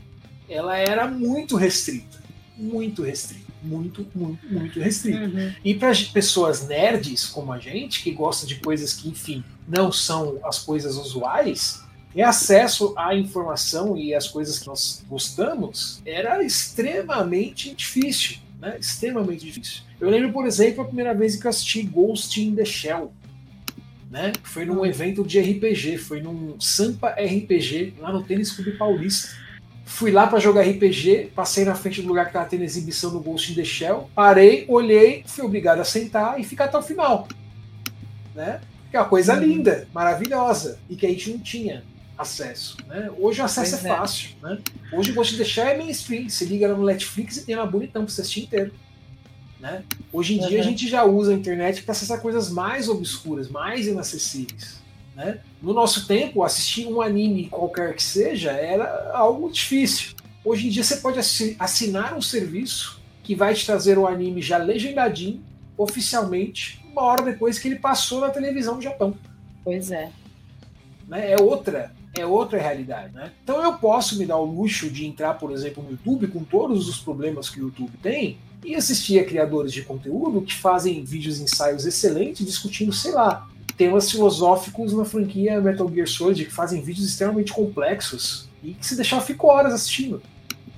Speaker 3: ela era muito restrita, muito restrita, muito, muito, muito restrita.
Speaker 1: Uhum.
Speaker 3: E para pessoas nerds como a gente, que gosta de coisas que, enfim, não são as coisas usuais, ter acesso à informação e às coisas que nós gostamos era extremamente difícil. Né? Extremamente difícil. Eu lembro, por exemplo, a primeira vez que eu assisti Ghost in the Shell. Né? Foi num evento de RPG, foi num Sampa RPG, lá no Tênis Clube Paulista. Fui lá para jogar RPG, passei na frente do lugar que tava tendo exibição do Ghost in the Shell, parei, olhei, fui obrigado a sentar e ficar até o final. Né? Que é uma coisa linda, maravilhosa, e que a gente não tinha acesso. Né? Hoje o acesso
Speaker 1: Pois
Speaker 3: é
Speaker 1: é.
Speaker 3: fácil. Né? Hoje the Shell é mainstream, se liga no Netflix e tem lá bonitão pra você assistir inteiro. Né? Hoje em dia a
Speaker 1: Uhum.
Speaker 3: gente já usa a internet para acessar coisas mais obscuras, mais inacessíveis. Né? No nosso tempo, assistir um anime qualquer que seja era algo difícil. Hoje em dia você pode assi- assinar um serviço que vai te trazer o anime já legendadinho, oficialmente, uma hora depois que ele passou na televisão do Japão.
Speaker 1: Pois é.
Speaker 3: Né? É outra, é outra realidade. Né? Então eu posso me dar o luxo de entrar, por exemplo, no YouTube com todos os problemas que o YouTube tem e assistir a criadores de conteúdo que fazem vídeos ensaios excelentes discutindo, sei lá, temas filosóficos na franquia Metal Gear Solid que fazem vídeos extremamente complexos e que se deixar eu fico horas assistindo.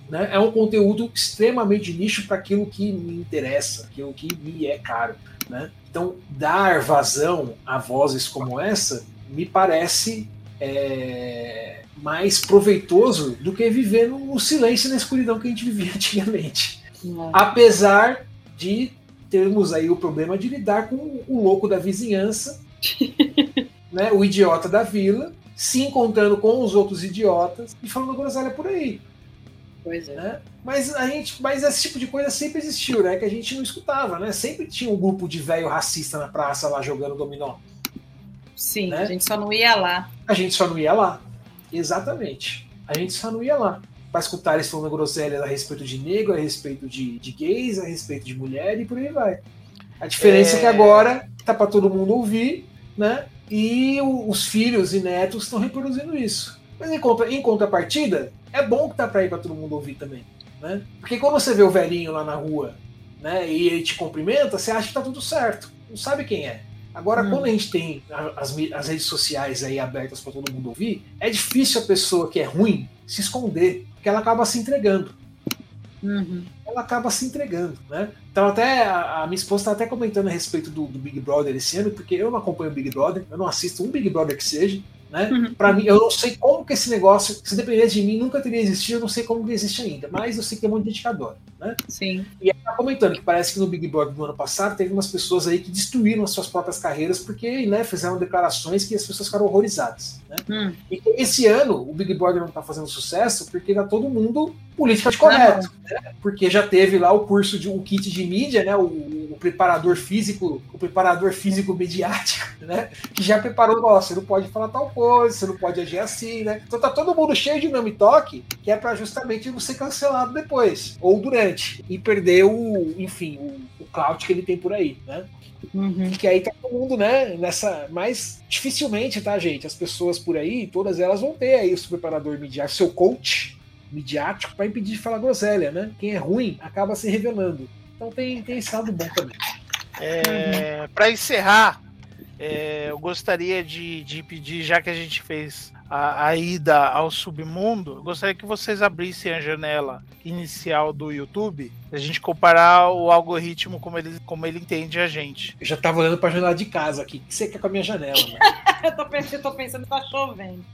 Speaker 3: Né? É um conteúdo extremamente nicho para aquilo que me interessa, aquilo que me é caro. Né? Então, dar vazão a vozes como essa me parece é, mais proveitoso do que viver no silêncio e na escuridão que a gente vivia antigamente. Apesar de termos aí o problema de lidar com o louco da vizinhança, né, o idiota da vila, se encontrando com os outros idiotas e falando groselha por aí.
Speaker 1: Pois é.
Speaker 3: Né? Mas a gente, mas esse tipo de coisa sempre existiu, né? Que a gente não escutava, né? Sempre tinha um grupo de velho racista na praça lá jogando dominó.
Speaker 1: Sim, né? a gente só não ia lá.
Speaker 3: A gente só não ia lá. Exatamente. A gente só não ia lá para escutar eles falando groselha a respeito de negro, a respeito de, de gays, a respeito de mulher e por aí vai. A diferença é, é que agora tá para todo mundo ouvir, né? E o, os filhos e netos estão reproduzindo isso. Mas em, contra, em contrapartida, é bom que tá para ir para todo mundo ouvir também, né? Porque quando você vê o velhinho lá na rua, né, e ele te cumprimenta, você acha que tá tudo certo. Não sabe quem é. Agora, hum. quando a gente tem as, as redes sociais aí abertas para todo mundo ouvir, é difícil a pessoa que é ruim se esconder, porque ela acaba se entregando.
Speaker 1: Uhum.
Speaker 3: Ela acaba se entregando, né? Então até a, a minha esposa está até comentando a respeito do, do, Big Brother esse ano, porque eu não acompanho o Big Brother, eu não assisto um Big Brother que seja, né? Uhum. Para mim, eu não sei como que esse negócio, se dependesse de mim, nunca teria existido, eu não sei como que existe ainda, mas eu sei que tem muito indicador, né?
Speaker 1: Sim.
Speaker 3: E ela tá comentando que parece que no Big Brother do ano passado teve umas pessoas aí que destruíram as suas próprias carreiras porque, né, fizeram declarações que as pessoas ficaram horrorizadas, né?
Speaker 1: Hum.
Speaker 3: E esse ano o Big Brother não tá fazendo sucesso porque tá todo mundo politicamente correto, né? Porque já teve lá o curso de um kit de mídia, né? O, o preparador físico, o preparador físico mediático, né? Que já preparou, ó, você não pode falar tal coisa, você não pode agir assim, né? Então tá todo mundo cheio de nome toque, que é para justamente não ser cancelado depois, ou durante, e perder o, enfim, o, o clout que ele tem por aí, né?
Speaker 1: Uhum.
Speaker 3: Que aí tá todo mundo, né, nessa. Mas dificilmente, tá, gente? As pessoas por aí, todas elas vão ter aí o seu preparador midiático, seu coach midiático, para impedir de falar groselha, né? Quem é ruim acaba se revelando. Então tem, tem esse lado bom também.
Speaker 2: É, uhum. Para encerrar, é, eu gostaria de, de pedir, já que a gente fez a, a, ida ao submundo, eu gostaria que vocês abrissem a janela inicial do YouTube, a gente comparar o algoritmo como ele, como ele entende a gente.
Speaker 3: Eu já estava olhando para a janela de casa aqui. O que você quer com a minha janela? Né?
Speaker 1: eu, tô pensando, eu tô pensando que tá chovendo.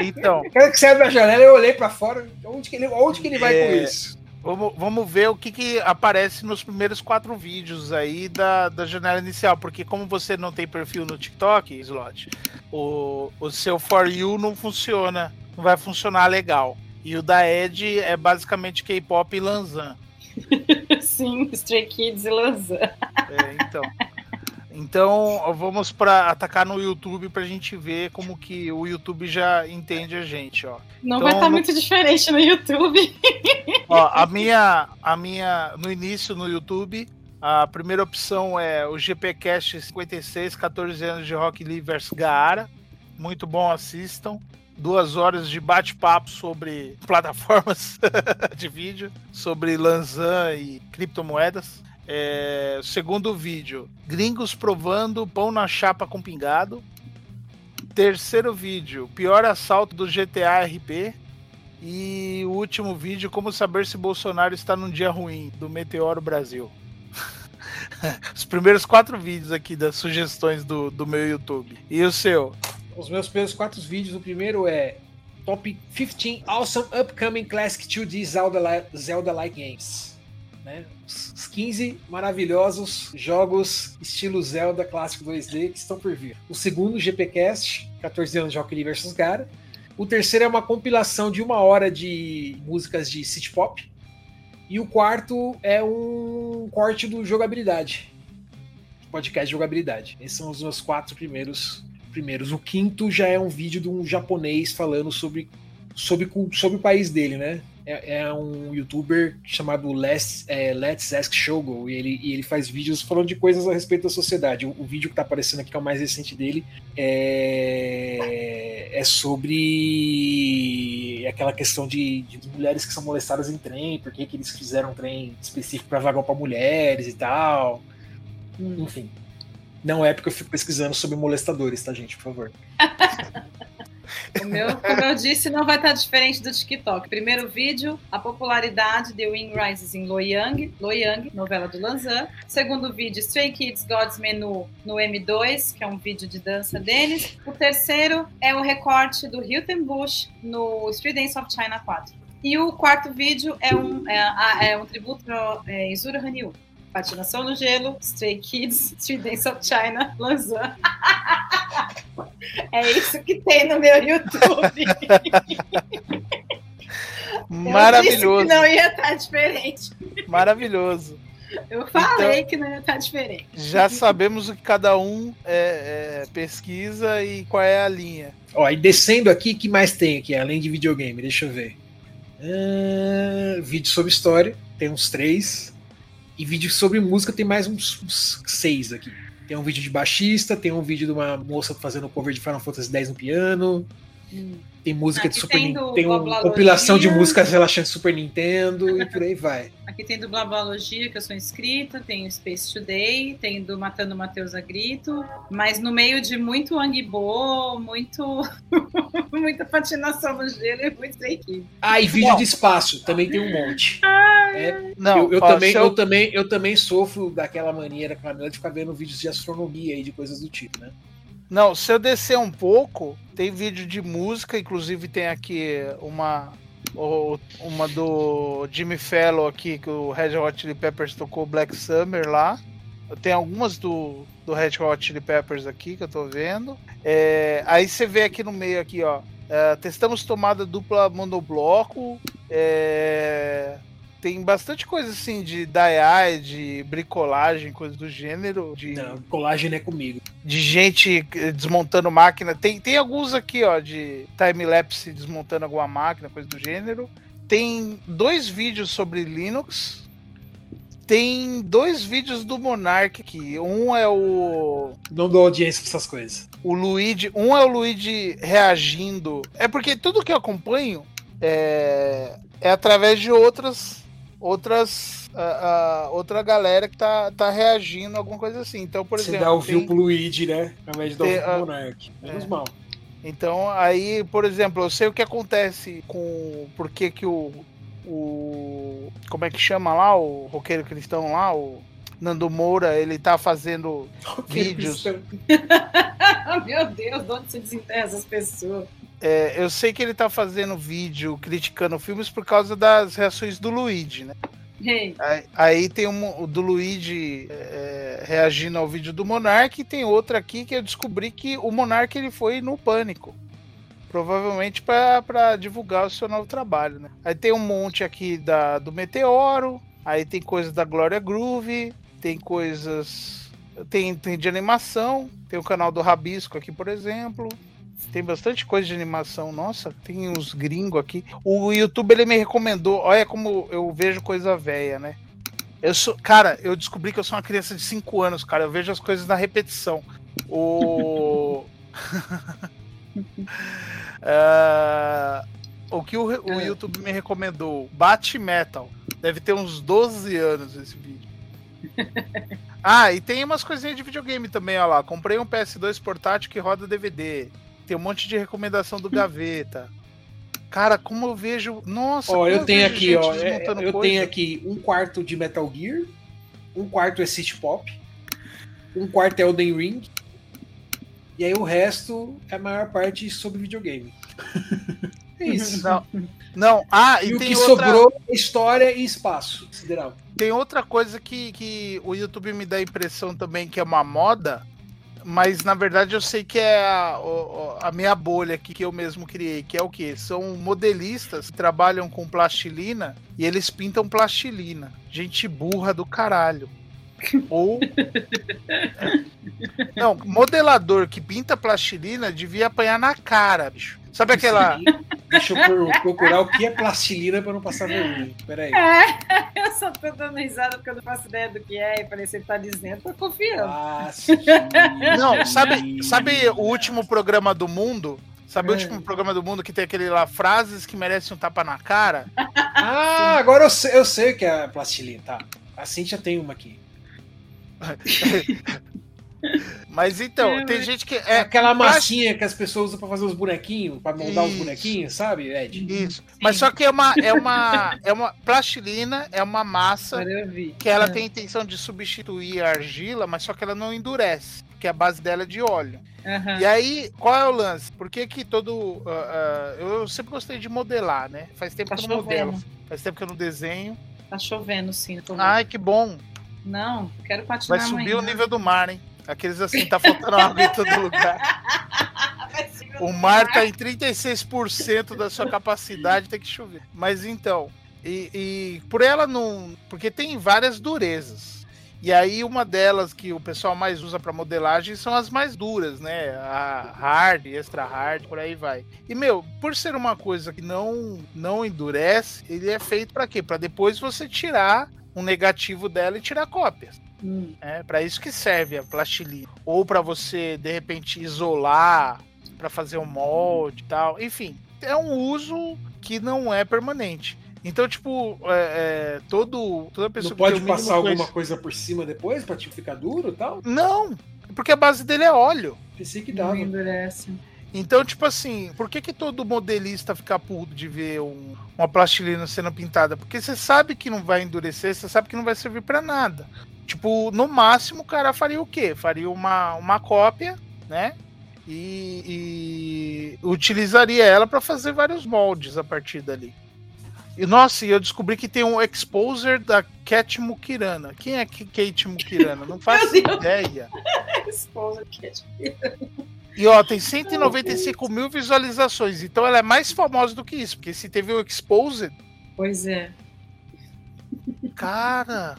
Speaker 2: então.
Speaker 3: Quero que você abra a janela, eu olhei para fora. Onde que ele, onde que ele vai é... com isso?
Speaker 2: Vamos, vamos ver o que, que aparece nos primeiros quatro vídeos aí da, da janela inicial, porque como você não tem perfil no TikTok, Slot, o, o seu For You não funciona, não vai funcionar legal. E o da Ed é basicamente K-pop e Lanzan.
Speaker 1: Sim, Stray Kids e Lanzan.
Speaker 2: É, então. Então, vamos para atacar no YouTube para a gente ver como que o YouTube já entende a gente, ó.
Speaker 1: Não
Speaker 2: então,
Speaker 1: vai estar tá no... muito diferente no YouTube.
Speaker 2: Ó, a minha, a minha, no início no YouTube, a primeira opção é o GPcast 56, 14 anos de Rock Lee vs Gaara. Muito bom, assistam. Duas horas de bate-papo sobre plataformas de vídeo, sobre Lanzan e criptomoedas. É, segundo vídeo, gringos provando pão na chapa com pingado. Terceiro vídeo, pior assalto do GTA RP. E o último vídeo, como saber se Bolsonaro está num dia ruim, do Meteoro Brasil. Os primeiros quatro vídeos aqui das sugestões do, do meu YouTube. E o seu?
Speaker 3: Os meus primeiros quatro vídeos, o primeiro é Top 15 Awesome Upcoming Classic 2D Zelda-like Zelda Games né? Os 15 maravilhosos jogos estilo Zelda clássico 2D que estão por vir. O segundo, GPcast, 14 anos de Rock Lee vs. Gara. O terceiro é uma compilação de uma hora de músicas de city pop. E o quarto é um corte do jogabilidade. Podcast de jogabilidade. Esses são os meus quatro primeiros. primeiros. O quinto já é um vídeo de um japonês falando sobre, sobre, sobre o país dele, né? É, é, um youtuber chamado Let's, é, Let's Ask Shogo e ele, e ele faz vídeos falando de coisas a respeito da sociedade. O, o vídeo que tá aparecendo aqui, que é o mais recente dele, é, é sobre aquela questão de, de, mulheres que são molestadas em trem, por que eles fizeram um trem específico para vagão para mulheres e tal. Enfim. Não é porque eu fico pesquisando sobre molestadores, tá, gente? Por favor.
Speaker 1: O meu, como eu disse, não vai estar diferente do TikTok. Primeiro vídeo, a popularidade de Wing Rises em Lo Yang, Lo Yang, novela do Lanzan. Segundo vídeo, Stray Kids God's Menu no M2, que é um vídeo de dança deles. O terceiro é o recorte do Hilton Bush no Street Dance of China 4. E o quarto vídeo é um, é, é um tributo ao é, Hanyu. Patinação no Gelo, Stray Kids, Street Dance of China, Lanzan. é isso que tem no meu YouTube.
Speaker 2: Maravilhoso.
Speaker 1: não ia estar diferente.
Speaker 2: Maravilhoso.
Speaker 1: Eu falei então, que não ia estar diferente.
Speaker 2: Já sabemos o que cada um é, é, pesquisa e qual é a linha.
Speaker 3: Ó, e descendo aqui, o que mais tem aqui, além de videogame? Deixa eu ver. Uh, vídeo sobre história, tem uns três. E vídeo sobre música tem mais uns, uns, seis aqui. Tem um vídeo de baixista, tem um vídeo de uma moça fazendo cover de Final Fantasy X no piano. Hum. Tem música aqui de Super Nintendo. Tem uma compilação de músicas relaxantes Super Nintendo e por aí vai.
Speaker 1: Aqui tem do Blablalogia, que eu sou inscrita, tem o Space Today, tem do Matando Matheus a Grito, mas no meio de muito Angbo, muito muita patinação no gelo e muito Stray
Speaker 3: Ah, e vídeo Bom. de espaço, também tem um monte. É, não, eu, eu também, eu... eu... também, eu também sofro daquela mania da Camila de ficar vendo vídeos de astronomia e de coisas do tipo, né?
Speaker 2: Não, se eu descer um pouco, tem vídeo de música, inclusive tem aqui uma uma do Jimmy Fellow aqui, que o Red Hot Chili Peppers tocou Black Summer lá. Tem algumas do, do Red Hot Chili Peppers aqui que eu tô vendo. É, aí você vê aqui no meio aqui, ó. É, testamos tomada dupla monobloco. É, tem bastante coisa assim de DIY, de bricolagem, coisa do gênero. De,
Speaker 3: não, colagem não é comigo.
Speaker 2: De gente desmontando máquina. Tem, tem alguns aqui, ó, de time-lapse desmontando alguma máquina, coisa do gênero. Tem dois vídeos sobre Linux. Tem dois vídeos do Monarch aqui. Um é o.
Speaker 3: Não dou audiência pra essas coisas.
Speaker 2: O Luigi. Um é o Luigi reagindo. É porque tudo que eu acompanho é, é através de outras outras uh, uh, outra galera que tá, tá reagindo a alguma coisa assim. Então, por Você exemplo. Você
Speaker 3: dá o view pro Luigi, né? Ao invés de dar o pro Monark. Menos é. mal.
Speaker 2: Então, aí, por exemplo, eu sei o que acontece com. Por que que o. O. Como é que chama lá? O roqueiro cristão lá? O. Nando Moura, ele tá fazendo vídeos.
Speaker 1: Meu Deus, de onde se desenterra essas pessoas?
Speaker 2: É, eu sei que ele tá fazendo vídeo criticando filmes por causa das reações do Luigi, né? Hey. Aí, aí, tem um, o do Luigi é, reagindo ao vídeo do Monark e tem outra aqui que eu descobri que o Monark ele foi no pânico. Provavelmente para divulgar o seu novo trabalho, né? Aí tem um monte aqui da, do Meteoro, aí tem coisas da Glória Groove, tem coisas. Tem, tem de animação, tem o canal do Rabisco aqui, por exemplo. Tem bastante coisa de animação. Nossa, tem uns gringos aqui. O YouTube ele me recomendou. Olha como eu vejo coisa velha, né? Eu sou, cara, eu descobri que eu sou uma criança de 5 anos, cara. Eu vejo as coisas na repetição. O. uh, o que o, o. YouTube me recomendou? Bat Metal. Deve ter uns 12 anos esse vídeo. ah, e tem umas coisinhas de videogame também, olha lá. Comprei um PS2 portátil que roda DVD. Tem um monte de recomendação do Gaveta. Cara, como eu vejo. Nossa,
Speaker 3: ó, eu, eu tenho aqui, ó. É, eu coisa. tenho aqui um quarto de Metal Gear, um quarto é City Pop, um quarto é Elden Ring. E aí o resto é a maior parte sobre videogame. é isso.
Speaker 2: Não. Não, ah,
Speaker 3: e, e o que outra... sobrou é história e espaço sideral.
Speaker 2: Tem outra coisa que, que o YouTube me dá a impressão também que é uma moda, mas na verdade eu sei que é a, a, minha bolha aqui que eu mesmo criei, que é o que? São modelistas que trabalham com plastilina e eles pintam plastilina. Gente burra do caralho. Ou. Não, modelador que pinta plastilina devia apanhar na cara, bicho. Sabe aquela.
Speaker 3: Deixa eu procurar o que é plastilina para não passar vergonha. Peraí.
Speaker 1: É, eu só tô dando risada porque eu não faço ideia do que é. E falei, você tá dizendo, tô confiando.
Speaker 2: Não, sabe, sabe o último programa do mundo? Sabe o é. último programa do mundo que tem aquele lá, frases que merecem um tapa na cara?
Speaker 3: Ah, agora eu sei, eu sei o que é plastilina, tá. A Cintia tem uma aqui.
Speaker 2: Mas então,
Speaker 1: É,
Speaker 2: tem
Speaker 1: mas-
Speaker 2: gente que.
Speaker 3: É
Speaker 2: É
Speaker 3: aquela massinha que as pessoas usam pra fazer os bonequinhos, pra moldar os
Speaker 2: Isso.
Speaker 3: bonequinhos, sabe, Ed?
Speaker 2: Isso. Mas só que é uma, é uma. É uma. Plastilina é uma massa que ela
Speaker 1: Ah.
Speaker 2: tem a intenção de substituir a argila, mas só que ela não endurece. Porque a base dela é de óleo.
Speaker 1: Aham.
Speaker 2: E aí, qual é o lance? Por que que todo. ah, ah, eu sempre gostei de modelar, né? Faz tempo
Speaker 1: Tá
Speaker 2: que eu não modelo. Faz tempo que eu não desenho.
Speaker 1: Tá chovendo, sim. tô vendo.
Speaker 2: Ai, que bom.
Speaker 1: Não, quero patinar
Speaker 2: Vai subir
Speaker 1: amanhã.
Speaker 2: o nível do mar, hein? Aqueles assim, tá faltando água em todo lugar. O mar tá em 36% da sua capacidade, tem que chover. Mas então, e, e por ela não. Porque tem várias durezas. E aí, uma delas que o pessoal mais usa para modelagem são as mais duras, né? A hard, extra hard, por aí vai. E, meu, por ser uma coisa que não, não endurece, ele é feito para quê? Para depois você tirar um negativo dela e tirar cópias.
Speaker 1: Hum,
Speaker 2: É para isso que serve a plastilina. Ou para você, de repente, isolar, para fazer um molde e tal. Enfim, é um uso que não é permanente. Então, tipo, é, é, todo, toda pessoa
Speaker 3: Não pode passar alguma coisa por cima depois pra tipo ficar duro e tal?
Speaker 2: Não, porque a base dele é óleo.
Speaker 3: Pensei que
Speaker 1: não
Speaker 3: dava.
Speaker 1: endurece.
Speaker 2: Então, tipo assim, por que, que todo modelista fica puto de ver um- uma plastilina sendo pintada? Porque você sabe que não vai endurecer, você sabe que não vai servir pra nada. Tipo, no máximo o cara faria o quê? Faria uma, uma cópia, né? E, e utilizaria ela pra fazer vários moldes a partir dali. E nossa, e eu descobri que tem um exposer da Cat Mukirana. Quem é Kate Mukirana? Não faço ideia.
Speaker 1: Que é de-
Speaker 2: E ó, tem 195 mil visualizações. Então ela é mais famosa do que isso. Porque se teve o Exposed,
Speaker 1: Pois é.
Speaker 2: cara.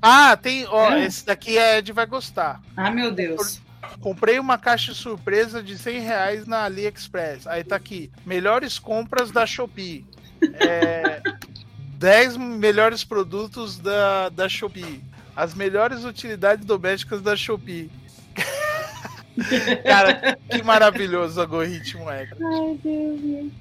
Speaker 2: Ah, tem. Ó,
Speaker 1: É?
Speaker 2: esse daqui a Ed vai gostar.
Speaker 1: Ah, meu Deus.
Speaker 2: Comprei uma caixa surpresa de 100 reais na AliExpress. Aí tá aqui. Melhores compras da Shopee. É, 10 melhores produtos da, da Shopee. As melhores utilidades domésticas da Shopee. Cara, que maravilhoso o algoritmo é. cara.
Speaker 1: Ai, Deus.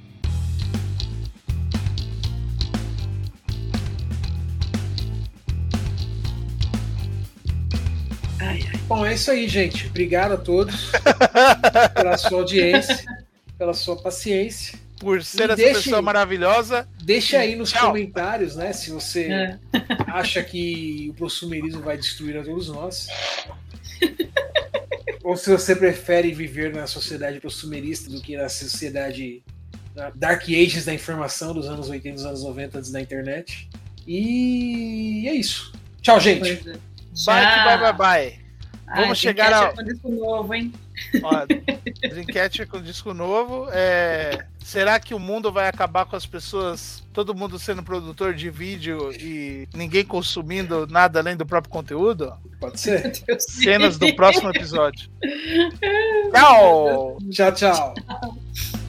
Speaker 1: Ai, ai.
Speaker 3: Bom, é isso aí, gente. Obrigado a todos pela sua audiência, pela sua paciência.
Speaker 2: Por ser
Speaker 3: E
Speaker 2: essa
Speaker 3: deixe-
Speaker 2: pessoa maravilhosa.
Speaker 3: Deixa aí nos
Speaker 2: Tchau.
Speaker 3: comentários, né, se você
Speaker 1: É.
Speaker 3: acha que o prosumerismo vai destruir a todos nós. Ou se você prefere viver na sociedade prosumerista do que na sociedade na Dark Ages da informação dos anos 80 dos anos 90 antes da internet. E é isso. Tchau, gente.
Speaker 1: É.
Speaker 2: Bye, que
Speaker 1: Tchau.
Speaker 2: bye, bye, bye. Vamos chegar ao-
Speaker 1: achar um disco novo, hein?
Speaker 2: Ó, Dreamcatcher com disco novo. É, será que o mundo vai acabar com as pessoas, todo mundo sendo produtor de vídeo e ninguém consumindo nada além do próprio conteúdo?
Speaker 3: Pode ser?
Speaker 2: Cenas do próximo episódio. Tchau!
Speaker 3: Tchau, tchau.